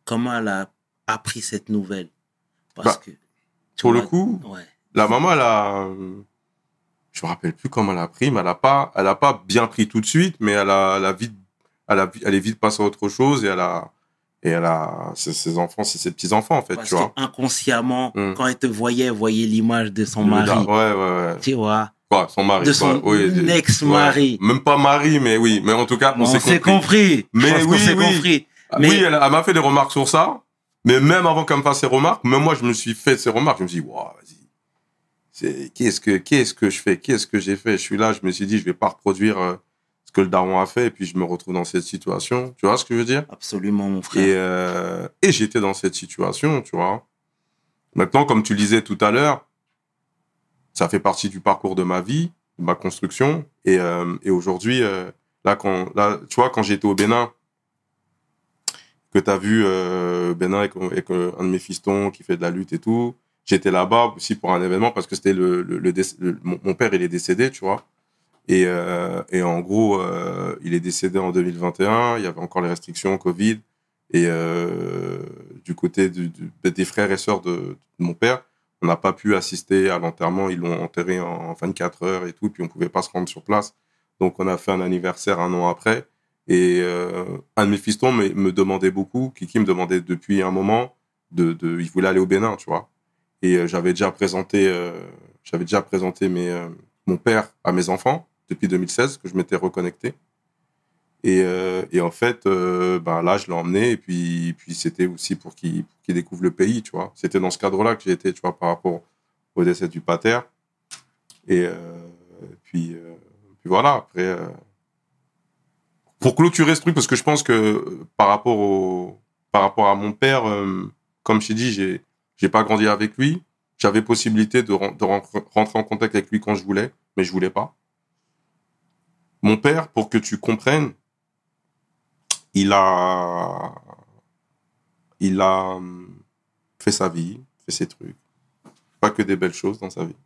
comment elle a appris cette nouvelle? Parce Bah, que. Pour le coup, Ouais. la maman, elle a. Je me rappelle plus comment elle a pris, mais elle a pas, elle a pas bien pris tout de suite, mais elle a, elle a vite, elle a, elle est vite passée à autre chose et elle a, et elle a, ses, ses enfants, c'est ses petits enfants en fait, Parce tu vois. qu'inconsciemment, Mm. quand elle te voyait, elle voyait l'image de son mari. Ouais, ouais, ouais. Tu vois Ouais, son mari. De son ouais, oui, des- ex-mari. ouais. Même pas mari, mais oui. Mais en tout cas, on, On s'est compris. compris. Mais oui, s'est oui. compris. Mais- Oui, elle, elle m'a fait des remarques sur ça. Mais même avant qu'elle me fasse ses remarques, même moi, je me suis fait ces remarques. Je me suis dit, waouh, vas-y. C'est, qu'est-ce que, qu'est-ce que je fais? Qu'est-ce que j'ai fait? Je suis là, je me suis dit, je vais pas reproduire euh, ce que le daron a fait, et puis je me retrouve dans cette situation. Tu vois ce que je veux dire? Absolument, mon frère. Et, euh, et j'étais dans cette situation, tu vois. Maintenant, comme tu le disais tout à l'heure, ça fait partie du parcours de ma vie, de ma construction. Et, euh, et aujourd'hui, là, quand, là, tu vois, quand j'étais au Bénin, que tu as vu euh, Bénin avec, euh, un de mes fistons qui fait de la lutte et tout, j'étais là-bas aussi pour un événement parce que c'était le, mon, père, il est décédé, tu vois. Et, euh, et en gros, euh, il est décédé en 2021. Il y avait encore les restrictions Covid. Et du côté du- des frères et sœurs de, de mon père, on n'a pas pu assister à l'enterrement. Ils l'ont enterré en 24 heures et tout. Puis on pouvait pas se rendre sur place. Donc on a fait un anniversaire un an après. Et euh, un de mes fistons me, demandait beaucoup, Kiki me demandait depuis un moment, de, de, il voulait aller au Bénin, tu vois. Et euh, j'avais déjà présenté, euh, j'avais déjà présenté mes, euh, mon père à mes enfants depuis 2016 que je m'étais reconnecté. Et, et en fait, ben là, je l'ai emmené et puis, puis c'était aussi pour qu'il découvre le pays, tu vois. C'était dans ce cadre-là que j'ai été, tu vois, par rapport au décès du pater. Et puis, puis voilà, après, pour clôturer ce truc, parce que je pense que euh, par rapport, au, par rapport à mon père, euh, comme je t'ai dit, j'ai j'ai pas grandi avec lui. J'avais possibilité de, ren- de ren- rentrer en contact avec lui quand je voulais, mais je voulais pas. Mon père, pour que tu comprennes, il a, il a hum, fait sa vie, fait ses trucs. Pas que des belles choses dans sa vie.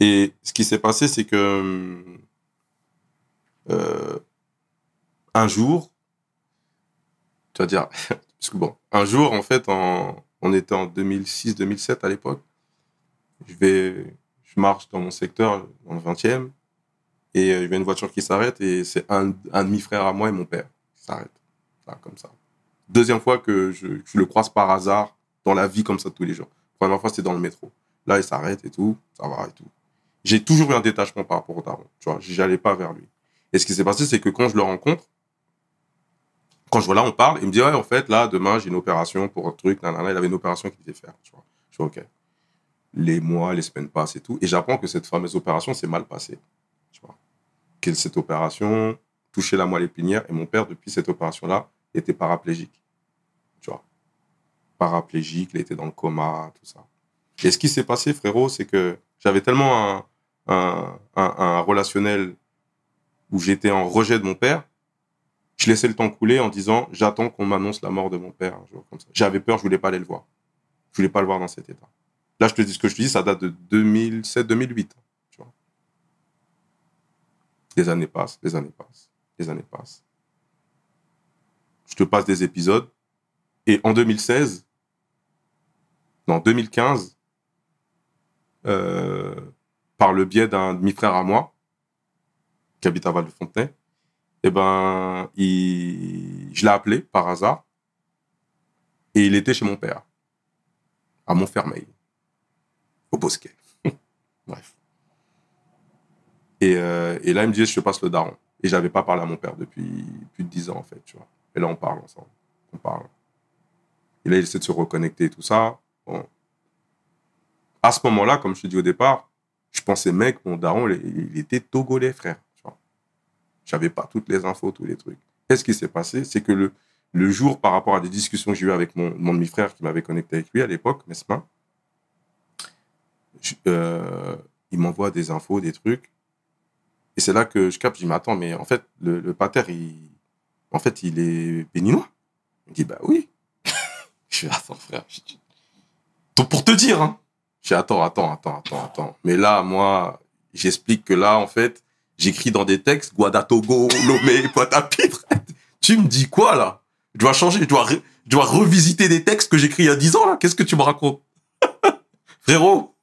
Et ce qui s'est passé, c'est que euh, un jour, tu vas dire, parce que bon, un jour, en fait, en, on était en 2006-2007 à l'époque. Je vais, je marche dans mon secteur, dans le 20e, et euh, y a une voiture qui s'arrête, et c'est un, demi-frère à moi et mon père qui s'arrêtent. Là, comme ça. Deuxième fois que je, je le croise par hasard dans la vie comme ça tous les jours. Première fois, c'était dans le métro. Là, il s'arrête et tout, ça va et tout. J'ai toujours eu un détachement par rapport au daron. Tu vois, j'allais pas vers lui. Et ce qui s'est passé, c'est que quand je le rencontre, quand je vois là, on parle, il me dit, ouais, en fait, là, demain, j'ai une opération pour un truc, nanana. Il avait une opération qu'il devait faire, tu vois. Je vois, ok. Les mois, les semaines passent et tout. Et j'apprends que cette fameuse opération s'est mal passée. Tu vois. Que cette opération touchait la moelle épinière. Et mon père, depuis cette opération-là, était paraplégique. Tu vois. Paraplégique, il était dans le coma, tout ça. Et ce qui s'est passé, frérot, c'est que j'avais tellement un, un relationnel où j'étais en rejet de mon père je laissais le temps couler en disant j'attends qu'on m'annonce la mort de mon père. J'avais peur, je voulais pas aller le voir. Je voulais pas le voir dans cet état. Là, je te dis ce que je te dis, ça date de 2007-2008. Tu vois. Les années passent, les années passent, les années passent. Je te passe des épisodes. Et en 2016, non, 2015, euh, par le biais d'un demi-frère à moi, qui habite à Val-de-Fontenay, eh ben, il... je l'ai appelé par hasard et il était chez mon père, à Montfermeil, au Bosquet. Bref. Et, euh, et là, il me disait, je te passe le daron. Et j'avais pas parlé à mon père depuis plus de dix ans, en fait, tu vois. Et là, on parle ensemble. On parle. Et là, il essaie de se reconnecter et tout ça. Bon. À ce moment-là, comme je te dis au départ, je pensais, mec, mon daron, il, il était togolais, frère. J'avais pas toutes les infos, tous les trucs. Et ce qui s'est passé, c'est que le, le jour, par rapport à des discussions que j'ai eues avec mon, mon demi-frère qui m'avait connecté avec lui à l'époque, Mesma, je- euh, il m'envoie des infos, des trucs. Et c'est là que je capte, je dis, mais attends, mais en fait, le, le pater, il, en fait, il est béninois? Il dit, bah oui. je fais, attends, frère. Donc, pour te dire, hein. Je dis, attends, attends, attends, attends, attends. Mais là, moi, j'explique que là, en fait, j'écris dans des textes, Guadatogo, Lomé, Pointe-à-Pitre. tu me dis quoi, là? Je dois changer, je dois, Je dois revisiter des textes que j'écris il y a 10 ans, là. Qu'est-ce que tu me racontes? Frérot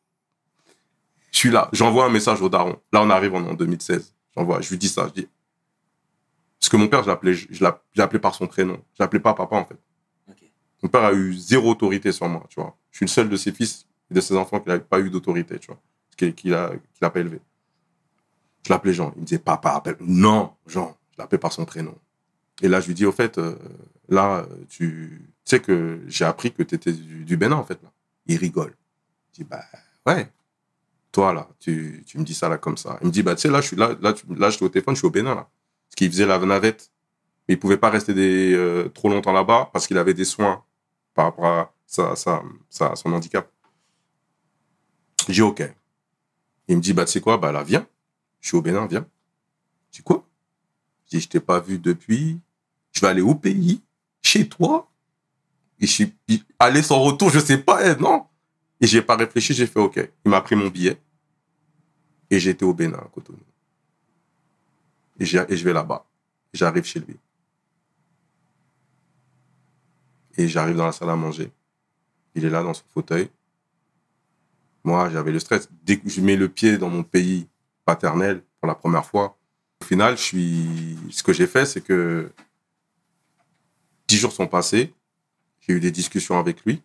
Je suis là. J'envoie un message au daron. Là, on arrive en, en 2016. J'envoie, je lui dis ça. Je dis... Parce que mon père, je l'appelais, je, je l'app- je l'appelais par son prénom. Je l'appelais pas papa, en fait. Mon père a eu zéro autorité sur moi, tu vois. Je suis le seul de ses fils et de ses enfants qui n'a pas eu d'autorité, tu vois. Qu'il qu'il a, qu'il a pas élevé. Je l'appelais Jean. Il me disait, papa, appelle. Non, Jean. Je l'appelais par son prénom. Et là, je lui dis, au fait, euh, là, tu sais que j'ai appris que tu étais du, Bénin, en fait. Là. Il rigole. Je dis, bah, ouais. Toi, là, tu, tu me dis ça, là, comme ça. Il me dit, bah, tu sais, là, je suis là, là, là, je suis au téléphone, je suis au Bénin, là. Parce qu'il faisait la navette. Il pouvait pas rester des, euh, trop longtemps là-bas parce qu'il avait des soins par rapport à sa, sa, sa- son handicap. Dis, OK. Il me dit, bah, tu sais quoi, bah, là, viens. Je suis au Bénin, viens. Je dis, quoi? Je dis, je t'ai pas vu depuis. Je vais aller au pays, chez toi. Et je suis allé sans retour, je sais pas, eh, non. Et j'ai pas réfléchi, j'ai fait, OK. Il m'a pris mon billet. Et j'étais au Bénin, à Cotonou. Et, je vais là-bas. J'arrive chez lui. Et j'arrive dans la salle à manger. Il est là dans son fauteuil. Moi, j'avais le stress. Dès que je mets le pied dans mon pays paternel pour la première fois, au final, je suis... ce que j'ai fait, c'est que dix jours sont passés. J'ai eu des discussions avec lui,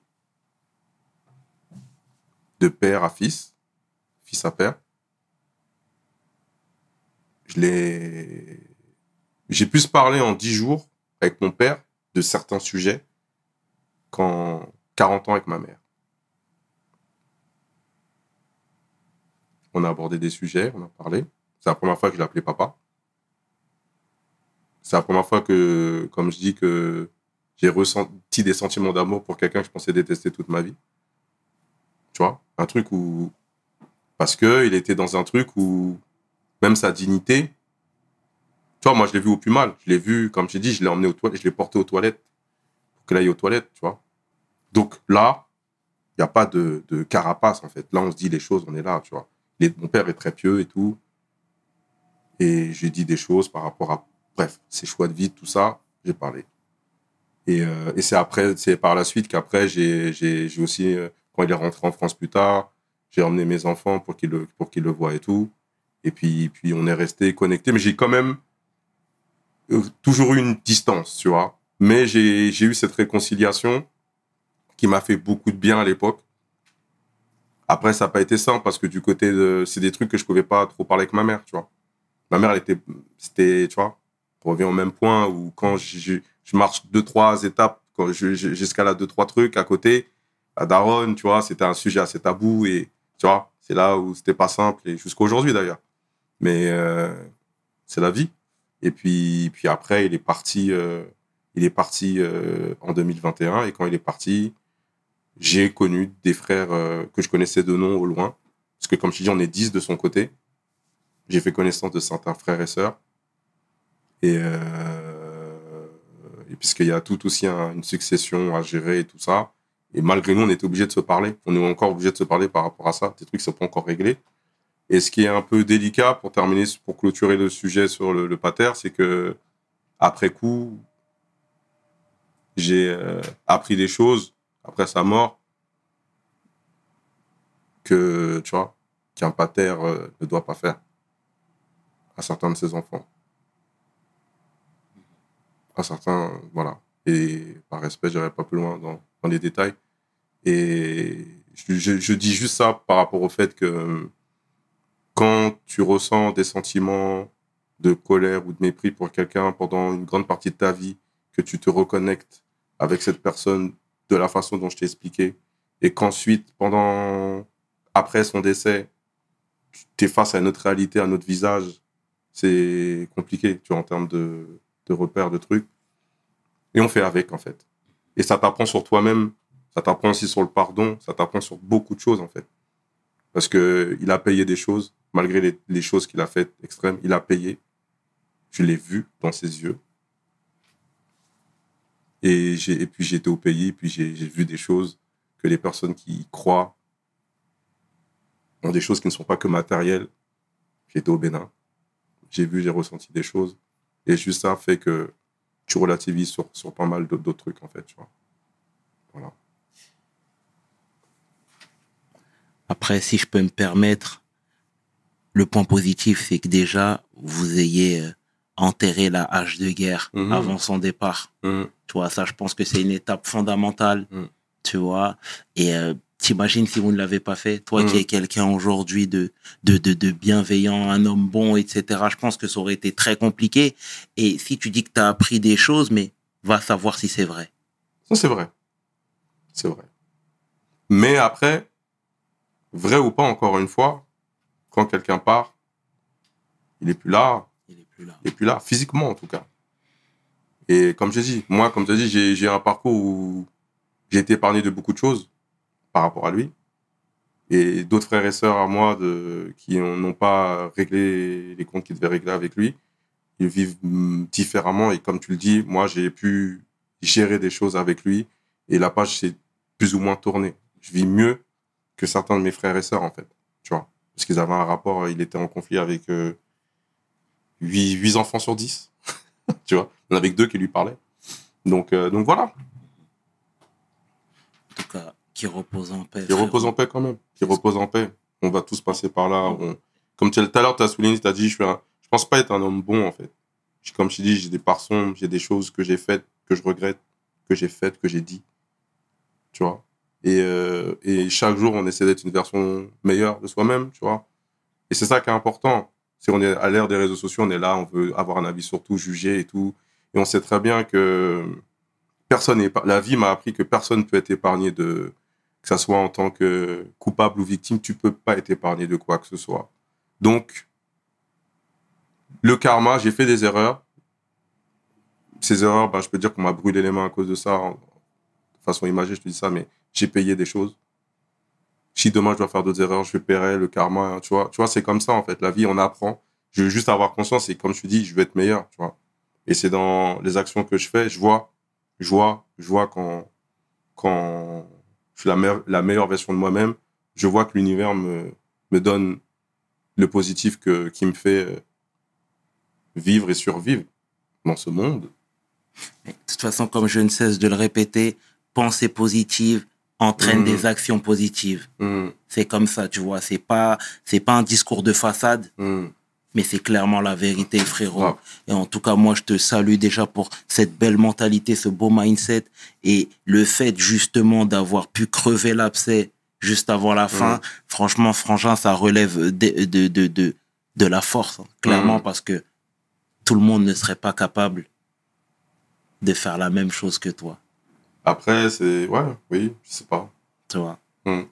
de père à fils, fils à père. J'ai pu se parler en dix jours avec mon père de certains sujets qu'en 40 ans avec ma mère. On a abordé des sujets, on a parlé. C'est la première fois que je l'ai papa. C'est la première fois que, comme je dis, que j'ai ressenti des sentiments d'amour pour quelqu'un que je pensais détester toute ma vie. Tu vois? Un truc où. Parce que il était dans un truc où même sa dignité. Tu vois, moi, je l'ai vu au plus mal. Je l'ai vu, comme j'ai dit, je l'ai emmené aux toilettes, je l'ai porté aux toilettes pour qu'il aille aux toilettes, tu vois. Donc là, il n'y a pas de, de carapace, en fait. Là, on se dit les choses, on est là, tu vois. Mon père est très pieux et tout. Et j'ai dit des choses par rapport à, bref, ses choix de vie, tout ça, j'ai parlé. Et, euh, et c'est après, c'est par la suite qu'après, j'ai, aussi, euh, quand il est rentré en France plus tard, j'ai emmené mes enfants pour qu'ils le, pour le voient et tout. Et puis, puis on est resté connectés. Mais j'ai quand même euh, toujours eu une distance, tu vois. Mais j'ai eu cette réconciliation qui m'a fait beaucoup de bien à l'époque. Après, ça n'a pas été simple parce que du côté de, c'est des trucs que je pouvais pas trop parler avec ma mère, tu vois. Ma mère, elle était, c'était, tu vois, on revient au même point où quand je, je, marche deux, trois étapes, quand je, je- j'escalade deux, trois trucs à côté, la daronne, tu vois, c'était un sujet assez tabou et, tu vois, c'est là où c'était pas simple et jusqu'à aujourd'hui d'ailleurs. Mais euh, c'est la vie. Et puis, puis après, il est parti, euh, il est parti euh, en 2021 et quand il est parti, j'ai connu des frères euh, que je connaissais de nom au loin. Parce que comme je dis, on est dix de son côté. J'ai fait connaissance de certains frères et sœurs. Et, euh, puisqu'il y a tout aussi un- une succession à gérer et tout ça. Et malgré nous, on était obligé de se parler. On est encore obligé de se parler par rapport à ça. Des trucs qui sont pas encore réglés. Et ce qui est un peu délicat pour terminer, pour clôturer le sujet sur le, le pater, c'est que après coup, j'ai euh, appris des choses après sa mort que, tu vois, qu'un pater euh, ne doit pas faire à certains de ses enfants. À certains, voilà. Et par respect, je n'irai pas plus loin dans, dans les détails. Et je, dis juste ça par rapport au fait que euh, quand tu ressens des sentiments de colère ou de mépris pour quelqu'un pendant une grande partie de ta vie, que tu te reconnectes avec cette personne de la façon dont je t'ai expliqué, et qu'ensuite, pendant, après son décès, tu es face à une autre réalité, à un autre visage, c'est compliqué, tu vois, en termes de, de repères, de trucs. Et on fait avec, en fait. Et ça t'apprend sur toi-même, ça t'apprend aussi sur le pardon, ça t'apprend sur beaucoup de choses, en fait. Parce que il a payé des choses, malgré les, les choses qu'il a faites extrêmes, il a payé. Je l'ai vu dans ses yeux. Et, et puis j'ai été au pays, puis j'ai vu des choses que les personnes qui croient ont des choses qui ne sont pas que matérielles. J'ai été au Bénin, j'ai vu, j'ai ressenti des choses. Et juste ça fait que tu relativises sur, sur pas mal d'autres trucs, en fait. Tu vois. Voilà. Après, si je peux me permettre, le point positif, c'est que déjà, vous ayez euh, enterré la hache de guerre mhm. avant son départ. Mhm. Tu vois, ça, je pense que c'est une étape fondamentale. Mm. Tu vois, et euh, t'imagines si vous ne l'avez pas fait, toi Mm. qui es quelqu'un aujourd'hui de, de, de, de bienveillant, un homme bon, etc., je pense que ça aurait été très compliqué. Et si tu dis que tu as appris des choses, mais va savoir si c'est vrai. Ça, c'est vrai. C'est vrai. Mais après, vrai ou pas, encore une fois, quand quelqu'un part, il est plus là, Il est plus là. il est plus là, physiquement en tout cas. Et comme j'ai dit, moi, comme as dit, j'ai, un parcours où j'ai été épargné de beaucoup de choses par rapport à lui. Et d'autres frères et sœurs à moi qui ont- n'ont pas réglé les comptes qu'ils devaient régler avec lui, ils vivent mm, différemment. Et comme tu le dis, moi, j'ai pu gérer des choses avec lui et la page s'est plus ou moins tournée. Je vis mieux que certains de mes frères et sœurs, en fait. Tu vois. Parce qu'ils avaient un rapport, il était en conflit avec euh, 8, enfants sur 10. tu vois. Il y en avait que deux qui lui parlaient. Donc, euh, donc voilà. En tout cas, qui repose en paix. Qui repose en paix quand même. Qui repose en paix. On va tous passer par là. On- Comme tu- tout à l'heure, tu as souligné, tu as dit, je, suis un- pense pas être un homme bon, en fait. Comme je dit, j'ai des parts sombres, j'ai des choses que j'ai faites, que je regrette, que j'ai faites, que j'ai dit. Tu vois? Et, euh, et chaque jour, on essaie d'être une version meilleure de soi-même, tu vois? Et c'est ça qui est important. Si on est à l'ère des réseaux sociaux, on est là, on veut avoir un avis sur tout, juger et tout. Et on sait très bien que personne n'est, la vie m'a appris que personne ne peut être épargné de, que ça soit en tant que coupable ou victime, tu peux pas être épargné de quoi que ce soit. Donc, le karma, j'ai fait des erreurs. Ces erreurs, bah, je peux dire qu'on m'a brûlé les mains à cause de ça. De façon imagée, je te dis ça, mais j'ai payé des choses. Si demain je dois faire d'autres erreurs, je paierai le karma. hein, tu vois, tu vois c'est comme ça en fait. La vie, on apprend. Je veux juste avoir conscience et comme je te dis, je veux être meilleur. Tu vois. Et c'est dans les actions que je fais, je vois, je vois, je vois quand, quand je suis la, meilleure- la meilleure version de moi-même, je vois que l'univers me, me donne le positif que, qui me fait euh, vivre et survivre dans ce monde. De toute façon, comme je ne cesse de le répéter, pensée positive entraîne des actions positives. Hum, C'est comme ça, tu vois. C'est pas, c'est pas un discours de façade, hum. mais c'est clairement la vérité, frérot. Et en tout cas, moi, je te salue déjà pour cette belle mentalité, ce beau mindset et le fait justement d'avoir pu crever l'abcès juste avant la fin. Franchement, Frangin, ça relève de, de, de, de, de la force, hein, clairement, parce que tout le monde ne serait pas capable de faire la même chose que toi. Après, c'est. Ouais, oui, je sais pas. tu vois. Mm.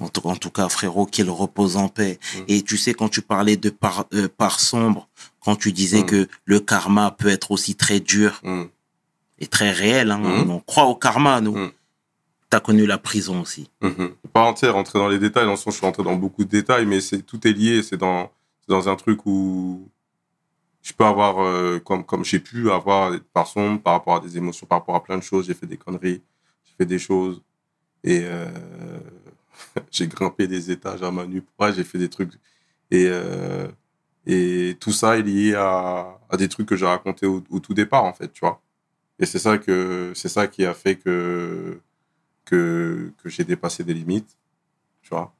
En, tout, en tout cas, frérot, qu'il repose en paix. Mm. Et tu sais, quand tu parlais de part, euh, sombre, quand tu disais Mm. que le karma peut être aussi très dur et très réel, hein, on croit au karma, nous. T'as connu la prison aussi. Pas entière, rentrer dans les détails, dans le sens je suis rentré dans beaucoup de détails, mais c'est tout est lié. C'est dans, c'est dans un truc où je peux avoir, euh, comme, comme j'ai pu avoir parts sombres par rapport à des émotions, par rapport à plein de choses. J'ai fait des conneries, j'ai fait des choses. Et euh, j'ai grimpé des étages à Manu. Ouais, j'ai fait des trucs. Et, euh, et tout ça est lié à, à des trucs que j'ai racontés au, tout départ, en fait, tu vois. Et c'est ça, que, c'est ça qui a fait que, que, que j'ai dépassé des limites, tu vois.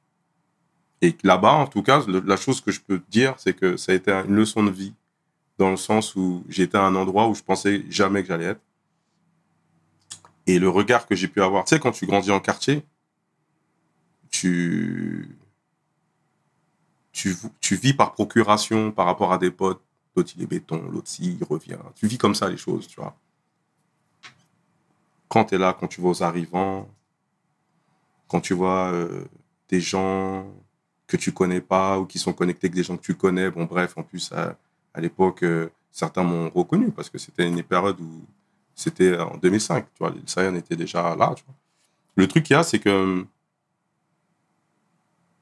Et là-bas, en tout cas, la chose que je peux te dire, c'est que ça a été une leçon de vie, dans le sens où j'étais à un endroit où je pensais jamais que j'allais être. Et le regard que j'ai pu avoir, tu sais, quand tu grandis en quartier, tu, tu, tu vis par procuration par rapport à des potes. L'autre, il est béton, l'autre, si, il revient. Tu vis comme ça les choses, tu vois. Quand tu es là, quand tu vas aux arrivants, quand tu vois euh, des gens que tu connais pas ou qui sont connectés avec des gens que tu connais, bon, bref, en plus, à l'époque, euh, certains m'ont reconnu parce que c'était une période où c'était en 2005, tu vois, le Sahel était déjà là. Le truc qu'il y a, c'est que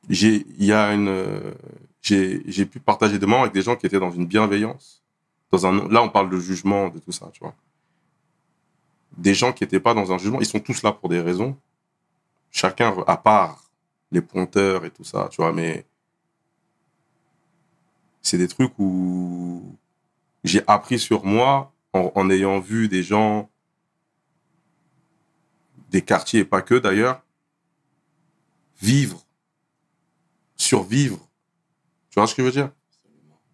une, euh, j'ai, j'ai pu partager des moments avec des gens qui étaient dans une bienveillance. Dans un, là, on parle de jugement, de tout ça, tu vois. Des gens qui n'étaient pas dans un jugement, ils sont tous là pour des raisons. Chacun, à part les pointeurs et tout ça, tu vois, mais c'est des trucs où j'ai appris sur moi en, ayant vu des gens, des quartiers et pas que d'ailleurs, vivre survivre. Tu vois ce que je veux dire?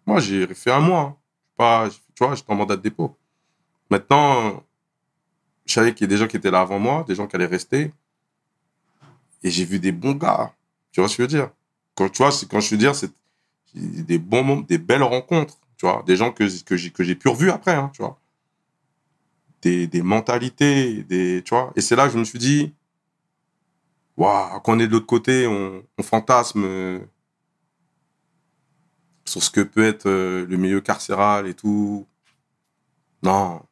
Moi, j'ai fait un mois. hein. Pas, tu vois, j'étais en mandat de dépôt. Maintenant, je savais qu'il y a des gens qui étaient là avant moi, des gens qui allaient rester. Et j'ai vu des bons gars. Tu vois ce que je veux dire? Quand, tu vois, quand je veux dire, c'est des bons des belles rencontres. Tu vois, des gens que, que j'ai que j'ai pu revu après, hein, tu vois. Des, des mentalités, des, tu vois. Et c'est là que je me suis dit, waouh, quand on est de l'autre côté, on, on fantasme euh, sur ce que peut être euh, le milieu carcéral et tout. Non,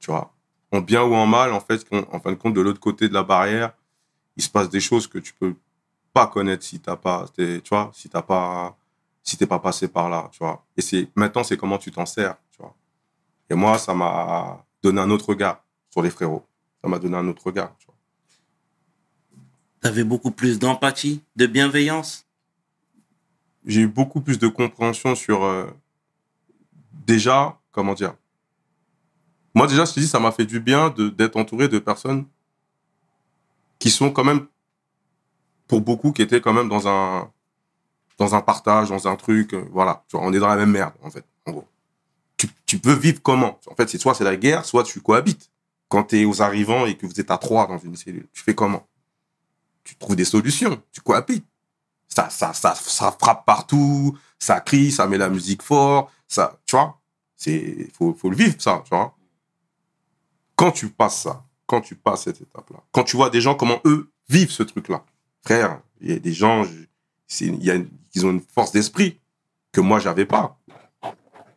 tu vois. En bien ou en mal, en fait, en, fin de compte, de l'autre côté de la barrière, il se passe des choses que tu peux pas connaître si t'as pas, tu vois, si t'as pas, si t'es pas passé par là, tu vois. Et c'est maintenant, c'est comment tu t'en sers, tu vois. Et moi, ça m'a donné un autre regard sur les frérots. Ça m'a donné un autre regard, tu vois. T'avais beaucoup plus d'empathie, de bienveillance? j'ai eu beaucoup plus de compréhension sur euh, déjà comment dire moi déjà je te dis ça m'a fait du bien d'être entouré de personnes qui sont quand même pour beaucoup qui étaient quand même dans un dans un partage dans un truc euh, voilà. Tu vois, on est dans la même merde en fait en gros. Tu, tu peux vivre comment? En fait c'est soit c'est la guerre soit tu cohabites. Quand tu es aux arrivants et que vous êtes à trois dans une cellule tu fais comment? Tu trouves des solutions tu cohabites. Ça, ça, ça, ça frappe partout, ça crie, ça met la musique fort, ça, tu vois, c'est, faut, faut le vivre, ça, tu vois? Quand tu passes ça, quand tu passes cette étape-là, quand tu vois des gens comment eux vivent ce truc-là, frère, il y a des gens, y a, ils ont une force d'esprit que moi, j'avais pas.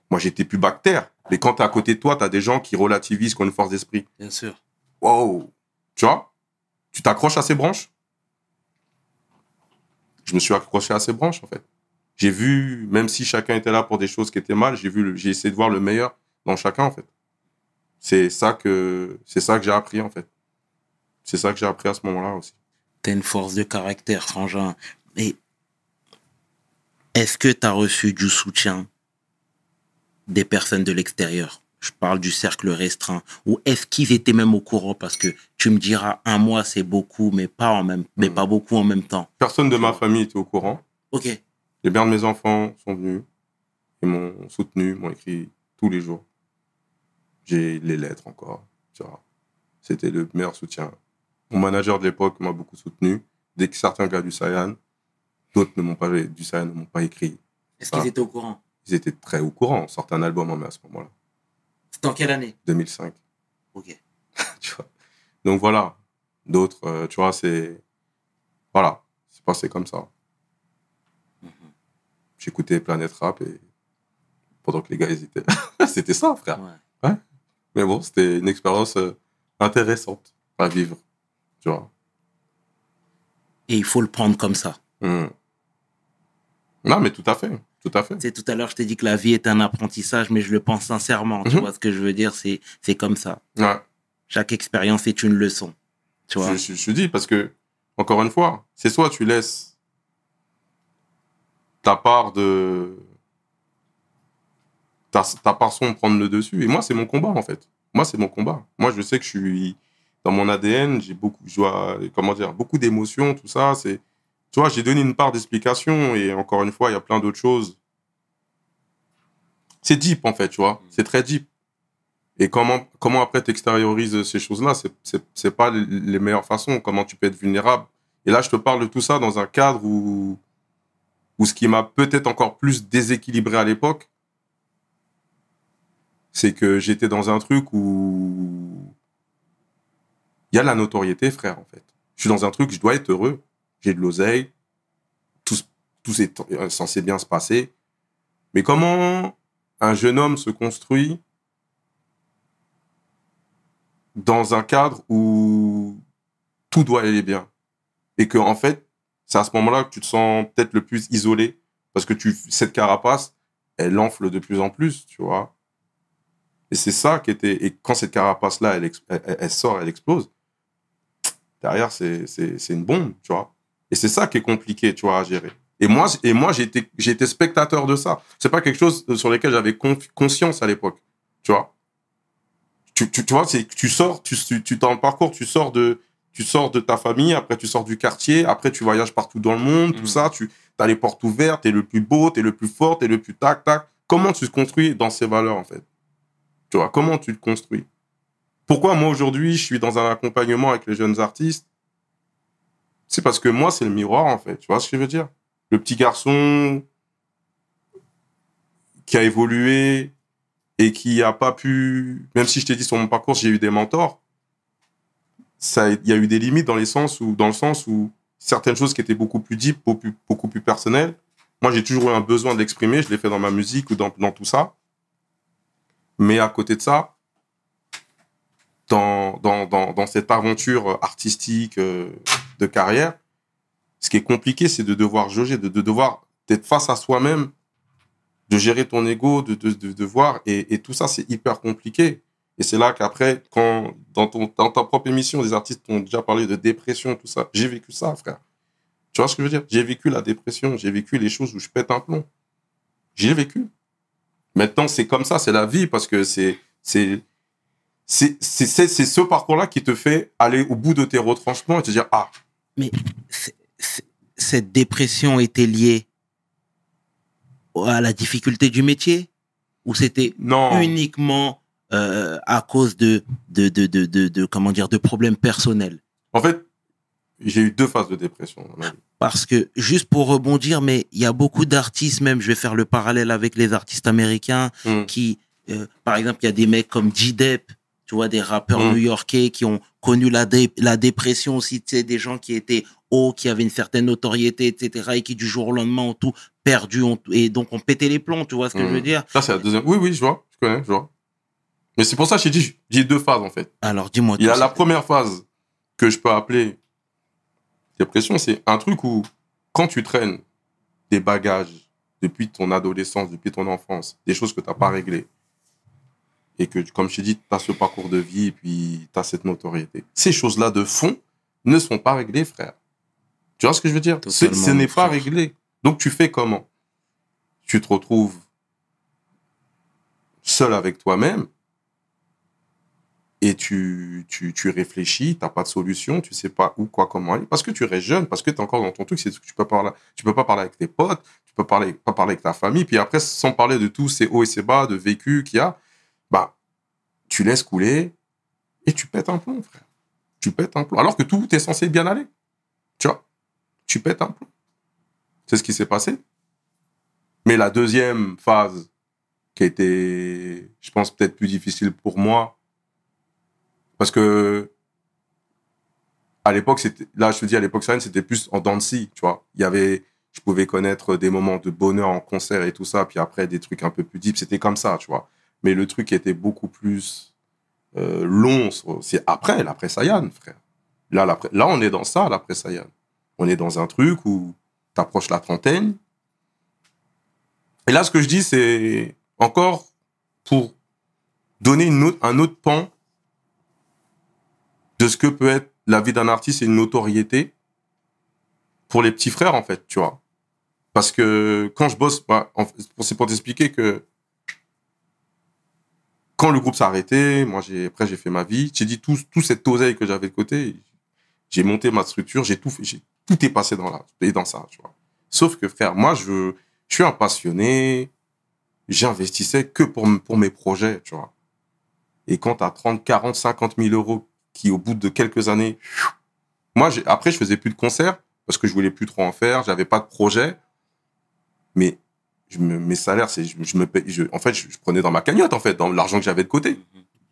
Moi, j'étais plus bactère. Mais quand t'es à côté de toi, t'as des gens qui relativisent, qui ont une force d'esprit. Bien sûr. Wow. Tu vois? Tu t'accroches à ces branches? Je me suis accroché à ces branches, en fait. J'ai vu, même si chacun était là pour des choses qui étaient mal, j'ai vu, j'ai essayé de voir le meilleur dans chacun, en fait. C'est ça que, c'est ça que j'ai appris, en fait. C'est ça que j'ai appris à ce moment-là aussi. T'as une force de caractère, frangin. Et est-ce que t'as reçu du soutien des personnes de l'extérieur? Je parle du cercle restreint. Ou est-ce qu'ils étaient même au courant? Parce que tu me diras, un mois, c'est beaucoup, mais pas, en même, mais Mm. pas beaucoup en même temps. Personne de ma famille était au courant. Ok. Les mères de mes enfants sont venus et m'ont soutenu, m'ont écrit tous les jours. J'ai les lettres encore. tu. C'était le meilleur soutien. Mon manager de l'époque m'a beaucoup soutenu. Dès que certains gars du Sayan, d'autres ne m'ont pas, du Sayan ne m'ont pas écrit. Est-ce qu'ils étaient au courant? Ils étaient très au courant. On sortait un album en mai à ce moment-là. C'était en quelle année? 2005. Ok. tu vois. Donc voilà. D'autres, euh, tu vois, c'est. Voilà. C'est passé comme ça. Mhm. J'écoutais Planète Rap et. Pendant que les gars hésitaient. c'était ça, frère. Ouais. Mais bon, c'était une expérience euh, intéressante à vivre. Tu vois. Et il faut le prendre comme ça. Hmm. Non, mais tout à fait. Tout à fait. Sais, tout à l'heure, je t'ai dit que la vie est un apprentissage, mais je le pense sincèrement. Tu Mhm. vois ce que je veux dire C'est c'est comme ça. Ouais. Chaque expérience est une leçon. Tu vois Je, je, je dis parce que, encore une fois, c'est soit tu laisses ta part de. Ta, ta part sombre prendre le dessus. Et moi, c'est mon combat, en fait. Moi, c'est mon combat. Moi, je sais que je suis. Dans mon ADN, j'ai beaucoup. Je dois, comment dire Beaucoup d'émotions, tout ça. C'est. Tu vois, j'ai donné une part d'explication. Et encore une fois, il y a plein d'autres choses. C'est deep, en fait, tu vois. C'est très deep. Et comment, comment après t'extériorises ces choses-là, c'est, pas les- les meilleures façons. Comment tu peux être vulnérable. Et là, je te parle de tout ça dans un cadre où, où ce qui m'a peut-être encore plus déséquilibré à l'époque, c'est que j'étais dans un truc où il y a la notoriété, frère, en fait. Je suis dans un truc, je dois être heureux. J'ai de l'oseille. Tout, tout est euh, censé bien se passer. Mais comment un jeune homme se construit dans un cadre où tout doit aller bien? Et que, en fait, c'est à ce moment-là que tu te sens peut-être le plus isolé. Parce que tu, cette carapace, elle enfle de plus en plus, tu vois? Et c'est ça qui était. Et quand cette carapace-là, elle, ex- elle, elle sort, elle explose, derrière, c'est une bombe, tu vois? Et c'est ça qui est compliqué, tu vois, à gérer. Et moi, et moi j'ai été, j'ai été spectateur de ça. C'est pas quelque chose sur lequel j'avais conscience à l'époque, tu vois tu, tu, tu vois, c'est tu sors, tu, tu, tu dans le parcours, tu sors de, tu sors de ta famille, après tu sors du quartier, après tu voyages partout dans le monde, tout Mm. ça, tu, t'as les portes ouvertes, t'es le plus beau, t'es le plus fort, t'es le plus tac, tac. Comment tu te construis dans ces valeurs, en fait? Tu vois, comment tu te construis? Pourquoi moi, aujourd'hui, je suis dans un accompagnement avec les jeunes artistes C'est parce que moi, c'est le miroir, en fait. Tu vois ce que je veux dire? Le petit garçon qui a évolué et qui a pas pu, même si je t'ai dit sur mon parcours, j'ai eu des mentors, il y a eu des limites dans les sens où, dans le sens où certaines choses qui étaient beaucoup plus deep, beaucoup plus, beaucoup personnelles, moi j'ai toujours eu un besoin de l'exprimer, je l'ai fait dans ma musique ou dans, tout ça. Mais à côté de ça, dans, dans, dans, dans cette aventure artistique euh, carrière, ce qui est compliqué, c'est de devoir jauger, de, de devoir être face à soi-même, de gérer ton ego, de, de, et, tout ça, c'est hyper compliqué. Et c'est là qu'après, quand dans, ton, dans ta propre émission, des artistes ont déjà parlé de dépression, tout ça, j'ai vécu ça, frère. Tu vois ce que je veux dire? J'ai vécu la dépression, j'ai vécu les choses où je pète un plomb. J'ai vécu. Maintenant, c'est comme ça, c'est la vie, parce que c'est c'est- c'est ce parcours-là qui te fait aller au bout de tes retranchements et te dire ah Mais cette dépression était liée à la difficulté du métier? Ou c'était uniquement euh, à cause de de, de, de, comment dire de problèmes personnels? En fait j'ai eu deux phases de dépression dans ma vie. parce que juste pour rebondir mais il y a beaucoup d'artistes même je vais faire le parallèle avec les artistes américains Hmm. qui euh, par exemple il y a des mecs comme J-Dep tu vois des rappeurs Mm. new-yorkais qui ont connu la dé- la dépression aussi tu sais des gens qui étaient hauts qui avaient une certaine notoriété etc et qui du jour au lendemain ont tout perdu ont- et donc ont pété les plombs tu vois ce que je veux dire? Ça c'est la deuxième. Oui oui je vois je connais je vois. Mais c'est pour ça que j'ai dit j'ai deux phases en fait. Alors dis-moi Il y a la première phase que je peux appeler dépression, c'est un truc où quand tu traînes des bagages depuis ton adolescence, depuis ton enfance, des choses que tu n'as pas réglées, et que, comme je t'ai dit, tu as ce parcours de vie, et puis tu as cette notoriété, ces choses-là de fond ne sont pas réglées, frère. Tu vois ce que je veux dire? Totalement, Ce n'est pas réglé. Donc tu fais comment? Tu te retrouves seul avec toi-même et tu, tu, tu réfléchis, t'as pas de solution, tu sais pas où, quoi, comment aller, parce que tu restes jeune, parce que tu es encore dans ton truc, c'est que tu peux parler, tu peux pas parler avec tes potes, tu peux parler, pas parler avec ta famille, puis après, sans parler de tous ces hauts et ces bas, de vécu qu'il y a, bah, tu laisses couler et tu pètes un plomb, frère. Tu pètes un plomb. Alors que tout est censé bien aller. Tu vois, tu pètes un plomb. C'est ce qui s'est passé. Mais la deuxième phase, qui a été, je pense, peut-être plus difficile pour moi, parce que à l'époque, c'était, là, je te dis, à l'époque, c'était plus en scie, tu vois. Il y avait, je pouvais connaître des moments de bonheur en concert et tout ça, puis après, des trucs un peu plus deep, c'était comme ça, tu vois. Mais le truc était beaucoup plus euh, long, c'est après, l'après Sayan, frère. Là, là, on est dans ça, l'après Sayan. On est dans un truc où t'approches la trentaine. Et là, ce que je dis, c'est encore pour donner une autre, un autre pan de ce que peut être la vie d'un artiste et une notoriété pour les petits frères, en fait, tu vois. Parce que quand je bosse, bah, c'est pour t'expliquer que quand le groupe s'est arrêté, moi, j'ai, après, j'ai fait ma vie. J'ai dit tout, tout cette oseille que j'avais de côté, j'ai monté ma structure, j'ai tout fait, j'ai, tout est passé dans là, et dans ça, tu vois. Sauf que, frère, moi, je, je suis un passionné, j'investissais que pour, pour mes projets, tu vois. Et quand t'as 30, 40, 50 000 euros qui, au bout de quelques années, moi, j'ai, après, je faisais plus de concerts parce que je voulais plus trop en faire, j'avais pas de projet. Mais je me, mes salaires, c'est, je, je me paye, je, en fait, je, je prenais dans ma cagnotte, en fait, dans l'argent que j'avais de côté.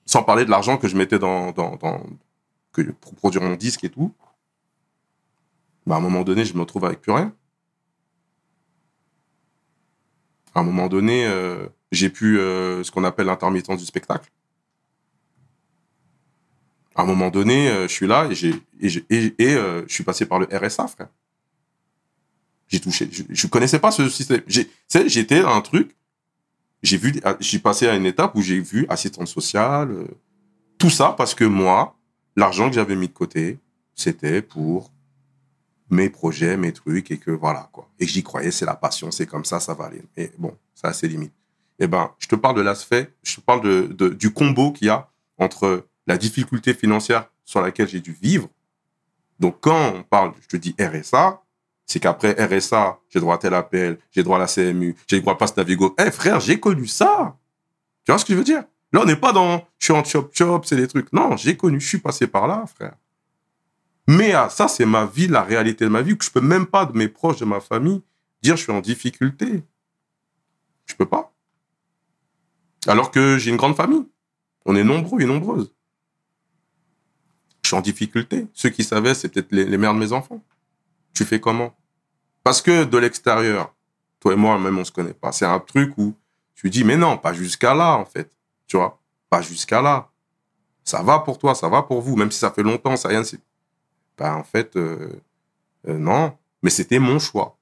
Sans parler de l'argent que je mettais dans, dans, dans, que, pour produire mon disque et tout. Bah, à un moment donné, je me retrouve avec plus rien. À un moment donné, euh, j'ai pu euh, ce qu'on appelle l'intermittence du spectacle. À un moment donné, euh, je suis là et, j'ai, et, j'ai- et, je suis passé par le RSA, frère. J'ai touché. Je, je connaissais pas ce système. J'étais un truc. J'ai vu, j'ai passé à une étape où j'ai vu assistante sociale, euh, tout ça parce que moi, l'argent que j'avais mis de côté, c'était pour mes projets, mes trucs et que voilà quoi. Et j'y croyais, c'est la passion, c'est comme ça, ça va aller. Mais bon, ça a ses limites. Eh ben, je te parle de l'aspect, je te parle de, de- du combo qu'il y a entre la difficulté financière sur laquelle j'ai dû vivre. Donc quand on parle, je te dis RSA, C'est qu'après RSA, j'ai droit à tel APL, j'ai droit à la CMU, j'ai droit à Passe Navigo. Eh frère, j'ai connu ça. Tu vois ce que je veux dire? Là, on n'est pas dans je suis en chop chop, c'est des trucs. Non, j'ai connu, je suis passé par là, frère. Mais ah, ça, c'est ma vie, la réalité de ma vie, que je peux même pas de mes proches, de ma famille, dire je suis en difficulté. Je peux pas. Alors que j'ai une grande famille. On est nombreux et nombreuses. Je suis en difficulté. Ceux qui savaient, c'est peut-être les mères de mes enfants. Tu fais comment? Parce que de l'extérieur, toi et moi, même, on se connaît pas. C'est un truc où tu dis, mais non, pas jusqu'à là, en fait. Tu vois? Pas jusqu'à là. Ça va pour toi, ça va pour vous, même si ça fait longtemps, ça rien. Ben, en fait, euh, euh, non. Mais c'était mon choix.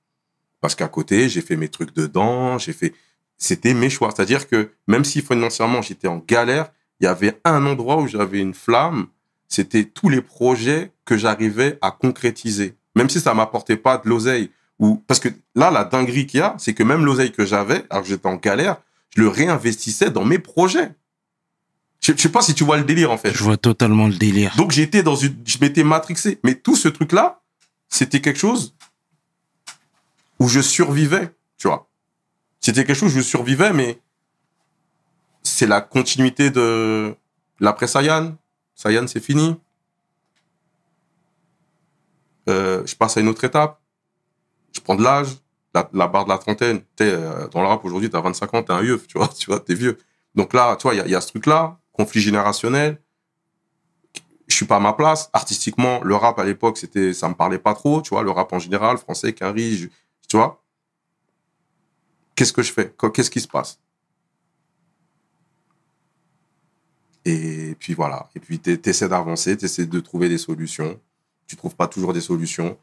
Parce qu'à côté, j'ai fait mes trucs dedans, j'ai fait. C'était mes choix. C'est-à-dire que même si financièrement j'étais en galère, il y avait un endroit où j'avais une flamme. C'était tous les projets que j'arrivais à concrétiser. Même si ça m'apportait pas de l'oseille. Ou, parce que là, la dinguerie qu'il y a, c'est que même l'oseille que j'avais, alors que j'étais en galère, je le réinvestissais dans mes projets. Je, je sais pas si tu vois le délire, en fait. Je vois totalement le délire. Donc j'étais dans une, je m'étais matrixé. Mais tout ce truc-là, c'était quelque chose où je survivais, tu vois. C'était quelque chose où je survivais, mais c'est la continuité de l'après Sayan. Sayan, c'est fini. Euh, je passe à une autre étape. De l'âge, la, barre de la trentaine. T'es euh, dans le rap aujourd'hui, t'as 25 ans, t'es un vieux, tu vois, tu vois, t'es vieux. Donc là, tu vois, il y a, ce truc-là, conflit générationnel. Je suis pas à ma place. Artistiquement, le rap à l'époque, c'était, ça me parlait pas trop, tu vois, le rap en général, français, je- tu vois. Qu'est-ce que je fais? Qu- Qu'est-ce qui se passe? Et puis voilà. Et puis tu d'avancer, tu de trouver des solutions. Tu trouves pas toujours des solutions.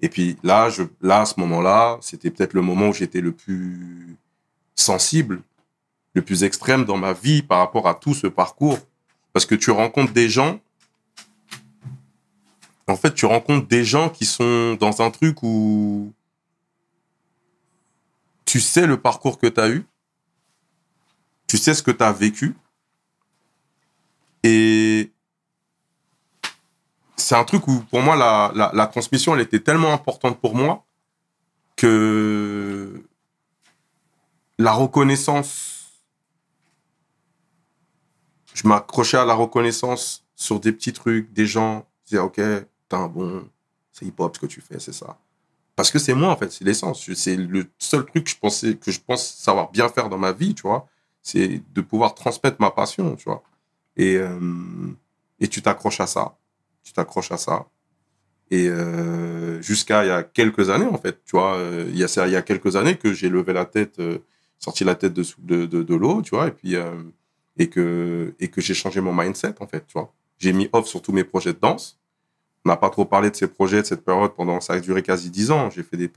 Et puis là, je, là à ce moment-là, c'était peut-être le moment où j'étais le plus sensible, le plus extrême dans ma vie par rapport à tout ce parcours. Parce que tu rencontres des gens. En fait, tu rencontres des gens qui sont dans un truc où tu sais le parcours que tu as eu, tu sais ce que tu as vécu, et c'est un truc où, pour moi, la, la, transmission, elle était tellement importante pour moi que la reconnaissance, je m'accrochais à la reconnaissance sur des petits trucs, des gens, je disais, ok, t'es un bon, c'est hip-hop ce que tu fais, c'est ça. Parce que c'est moi, en fait, c'est l'essence. C'est le seul truc que je pensais, que je pense savoir bien faire dans ma vie, tu vois. C'est de pouvoir transmettre ma passion, tu vois. Et, euh, et tu t'accroches à ça. Tu t'accroches à ça. Et euh, jusqu'à il y a quelques années, en fait, tu vois, euh, il y a il y a quelques années que j'ai levé la tête, euh, sorti la tête de, de, de, de l'eau, tu vois, et puis et que et que j'ai changé mon mindset, en fait, tu vois. J'ai mis off sur tous mes projets de danse. On n'a pas trop parlé de ces projets, de cette période pendant ça a duré quasi dix ans. J'ai fait des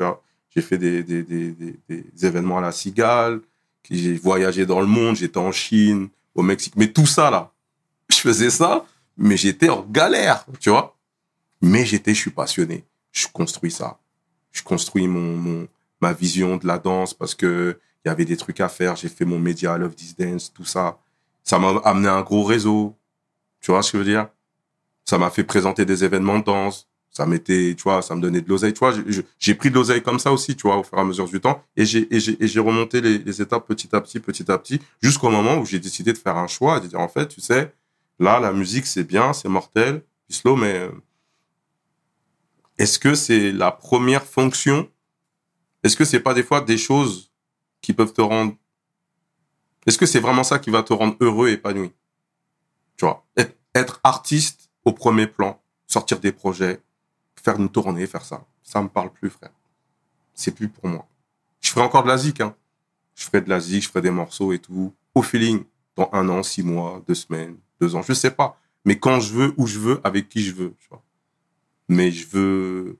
j'ai fait des, des, des, des événements à la Cigale, j'ai voyagé dans le monde, j'étais en Chine, au Mexique, mais tout ça là, je faisais ça, mais j'étais en galère, tu vois. Mais j'étais, je suis passionné. Je construis ça. Je construis mon, mon, ma vision de la danse parce que il y avait des trucs à faire. J'ai fait mon média Love This Dance, tout ça. Ça m'a amené un gros réseau. Tu vois ce que je veux dire? Ça m'a fait présenter des événements de danse. Ça m'était, tu vois, ça me donnait de l'oseille. Tu vois, j'ai- pris de l'oseille comme ça aussi, tu vois, au fur et à mesure du temps. Et j'ai, remonté les, les étapes petit à petit, petit à petit, jusqu'au moment où j'ai décidé de faire un choix de dire, en fait, tu sais, là, la musique, c'est bien, c'est mortel, puis slow, mais euh, est-ce que c'est la première fonction? Est-ce que c'est pas des fois des choses qui peuvent te rendre Est-ce que c'est vraiment ça qui va te rendre heureux et épanoui? Tu vois, être, artiste au premier plan, sortir des projets, faire une tournée, faire ça, ça me parle plus, frère. C'est plus pour moi. Je ferai encore de la zik, hein. Je ferai de la zik, je ferai des morceaux et tout, au feeling, dans un an, six mois, deux semaines, deux ans, je sais pas. Mais quand je veux, où je veux, avec qui je veux. Mais je veux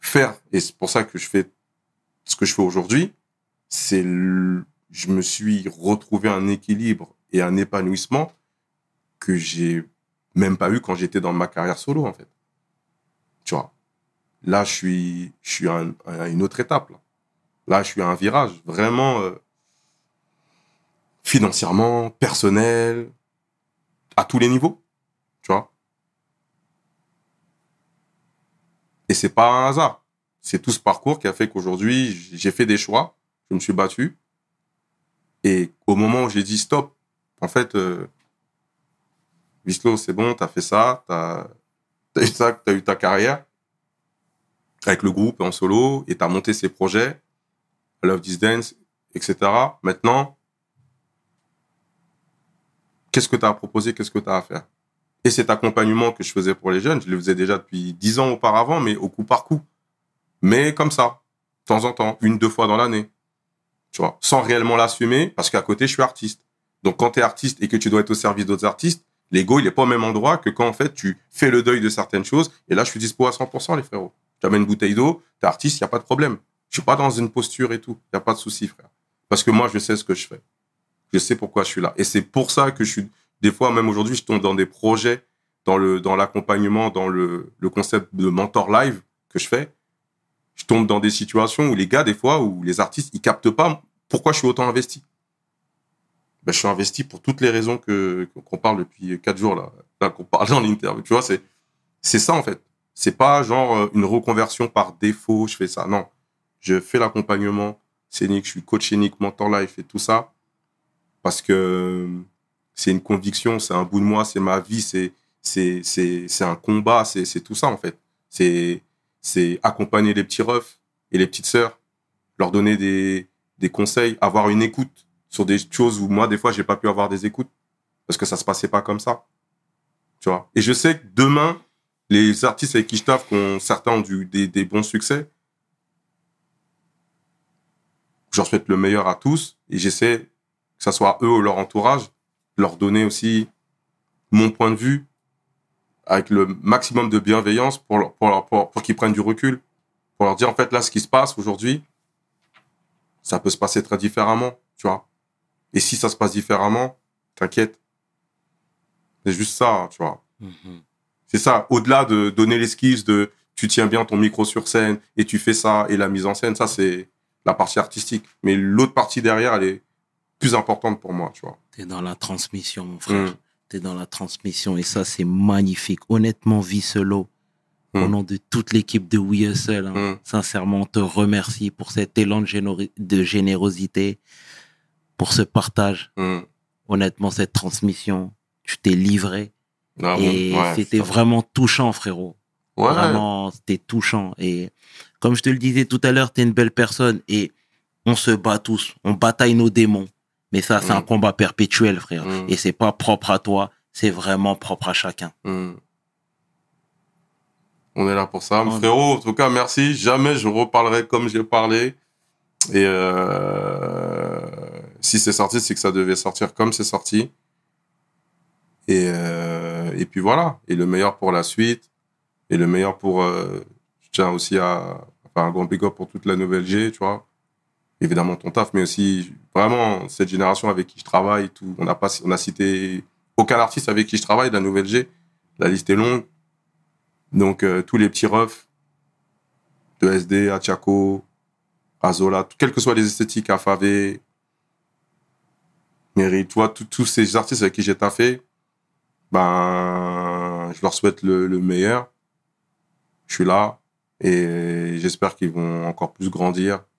faire, et c'est pour ça que je fais ce que je fais aujourd'hui, c'est je me suis retrouvé un équilibre et un épanouissement que j'ai même pas eu quand j'étais dans ma carrière solo, en fait. Tu vois. Là, je suis, je suis à, un- à une autre étape, là. Là, je suis à un virage vraiment euh, financièrement, personnel, à tous les niveaux, tu vois. Et c'est pas un hasard. c'est tout ce parcours qui a fait qu'aujourd'hui, j'ai fait des choix, je me suis battu. Et au moment où j'ai dit stop, en fait, euh, Vislo, c'est bon, t'as fait ça, t'as as eu ça, t'as eu ta carrière avec le groupe en solo et t'as monté ces projets, Love This Dance, etc. Maintenant, qu'est-ce que tu as à proposer, qu'est-ce que tu as à faire? Et cet accompagnement que je faisais pour les jeunes, je le faisais déjà depuis dix ans auparavant, mais au coup par coup. Mais comme ça, de temps en temps, une, deux fois dans l'année. Tu vois, sans réellement l'assumer, parce qu'à côté, je suis artiste. Donc quand tu es artiste et que tu dois être au service d'autres artistes, l'ego, il est pas au même endroit que quand en fait tu fais le deuil de certaines choses. Et là, je suis dispo à 100%, les frérots. Tu amènes une bouteille d'eau, t'es artiste, il n'y a pas de problème. Je suis pas dans une posture et tout. Il n'y a pas de souci, frère. Parce que moi, je sais ce que je fais. Je sais pourquoi je suis là. Et c'est pour ça que je suis, des fois, même aujourd'hui, je tombe dans des projets, dans le, dans l'accompagnement, dans le, le concept de mentor live que je fais. Je tombe dans des situations où les gars, des fois, où les artistes, ils captent pas pourquoi je suis autant investi. Ben, je suis investi pour toutes les raisons que, qu'on parle depuis quatre jours, là, là qu'on parle dans l'interview. Tu vois, c'est, c'est ça, en fait. C'est pas genre euh, une reconversion par défaut, je fais ça. Non. Je fais l'accompagnement scénique, je suis coach scénique, mentor life et tout ça. Parce que c'est une conviction, c'est un bout de moi, c'est ma vie, c'est, c'est, un combat, c'est, tout ça, en fait. C'est, accompagner les petits refs et les petites sœurs, leur donner des, des conseils, avoir une écoute sur des choses où moi, des fois, j'ai pas pu avoir des écoutes parce que ça se passait pas comme ça. Tu vois? Et je sais que demain, les artistes avec qui je taffe, certains ont du, des, des bons succès, je souhaite le meilleur à tous et j'essaie que ce soit eux ou leur entourage, leur donner aussi mon point de vue avec le maximum de bienveillance pour, leur, pour, leur, pour, pour qu'ils prennent du recul, pour leur dire en fait là ce qui se passe aujourd'hui, ça peut se passer très différemment, tu vois. Et si ça se passe différemment, t'inquiète. C'est juste ça, tu vois. Mhm. C'est ça, au-delà de donner les skills de tu tiens bien ton micro sur scène et tu fais ça et la mise en scène, ça c'est la partie artistique. Mais l'autre partie derrière, elle est plus importante pour moi, tu vois. T'es dans la transmission, mon frère. Mm. T'es dans la transmission et ça, c'est magnifique. Honnêtement, Vicelo, au Mm. nom de toute l'équipe de We Hustle, hein, Mm. sincèrement, on te remercie pour cet élan de, généro- de générosité, pour ce partage. Mm. Honnêtement, cette transmission, tu t'es livré Ah et ouais, c'était ça- vraiment touchant, frérot. Ouais, Vraiment, c'était touchant. Et comme je te le disais tout à l'heure, t'es une belle personne et on se bat tous, on bataille nos démons. Mais ça, c'est Mm. un combat perpétuel, frère. Mm. Et c'est pas propre à toi, c'est vraiment propre à chacun. Hmm. On est là pour ça. On- Frérot, en tout cas, merci. Jamais je reparlerai comme j'ai parlé. Et euh, si c'est sorti, c'est que ça devait sortir comme c'est sorti. Et, euh, et puis voilà. Et le meilleur pour la suite. Et le meilleur pour... euh, je tiens aussi à faire un grand big up pour toute la nouvelle G, tu vois. Évidemment ton taf, mais aussi vraiment cette génération avec qui je travaille. Tout. On, a pas, on a cité aucun artiste avec qui je travaille de la nouvelle G. La liste est longue. Donc, euh, tous les petits refs de SD, à Chaco, à Zola, tout- quelles que soient les esthétiques, à Favé, Mary, toi, tous- ces artistes avec qui j'ai taffé, ben, je leur souhaite le, le meilleur. Je suis là et j'espère qu'ils vont encore plus grandir, tu vois.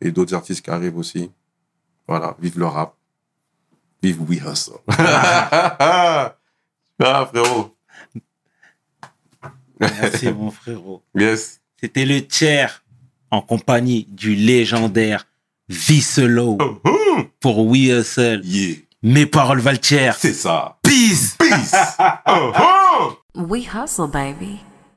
Et d'autres artistes qui arrivent aussi. Voilà, vive le rap. Vive We Hustle. ah, frérot. Merci, mon frérot. Yes. C'était le tiers en compagnie du légendaire Vicelo pour We Hustle. Yeah. Mes paroles valent tiers. C'est ça. Peace! Peace. Oh, oh. We hustle, baby.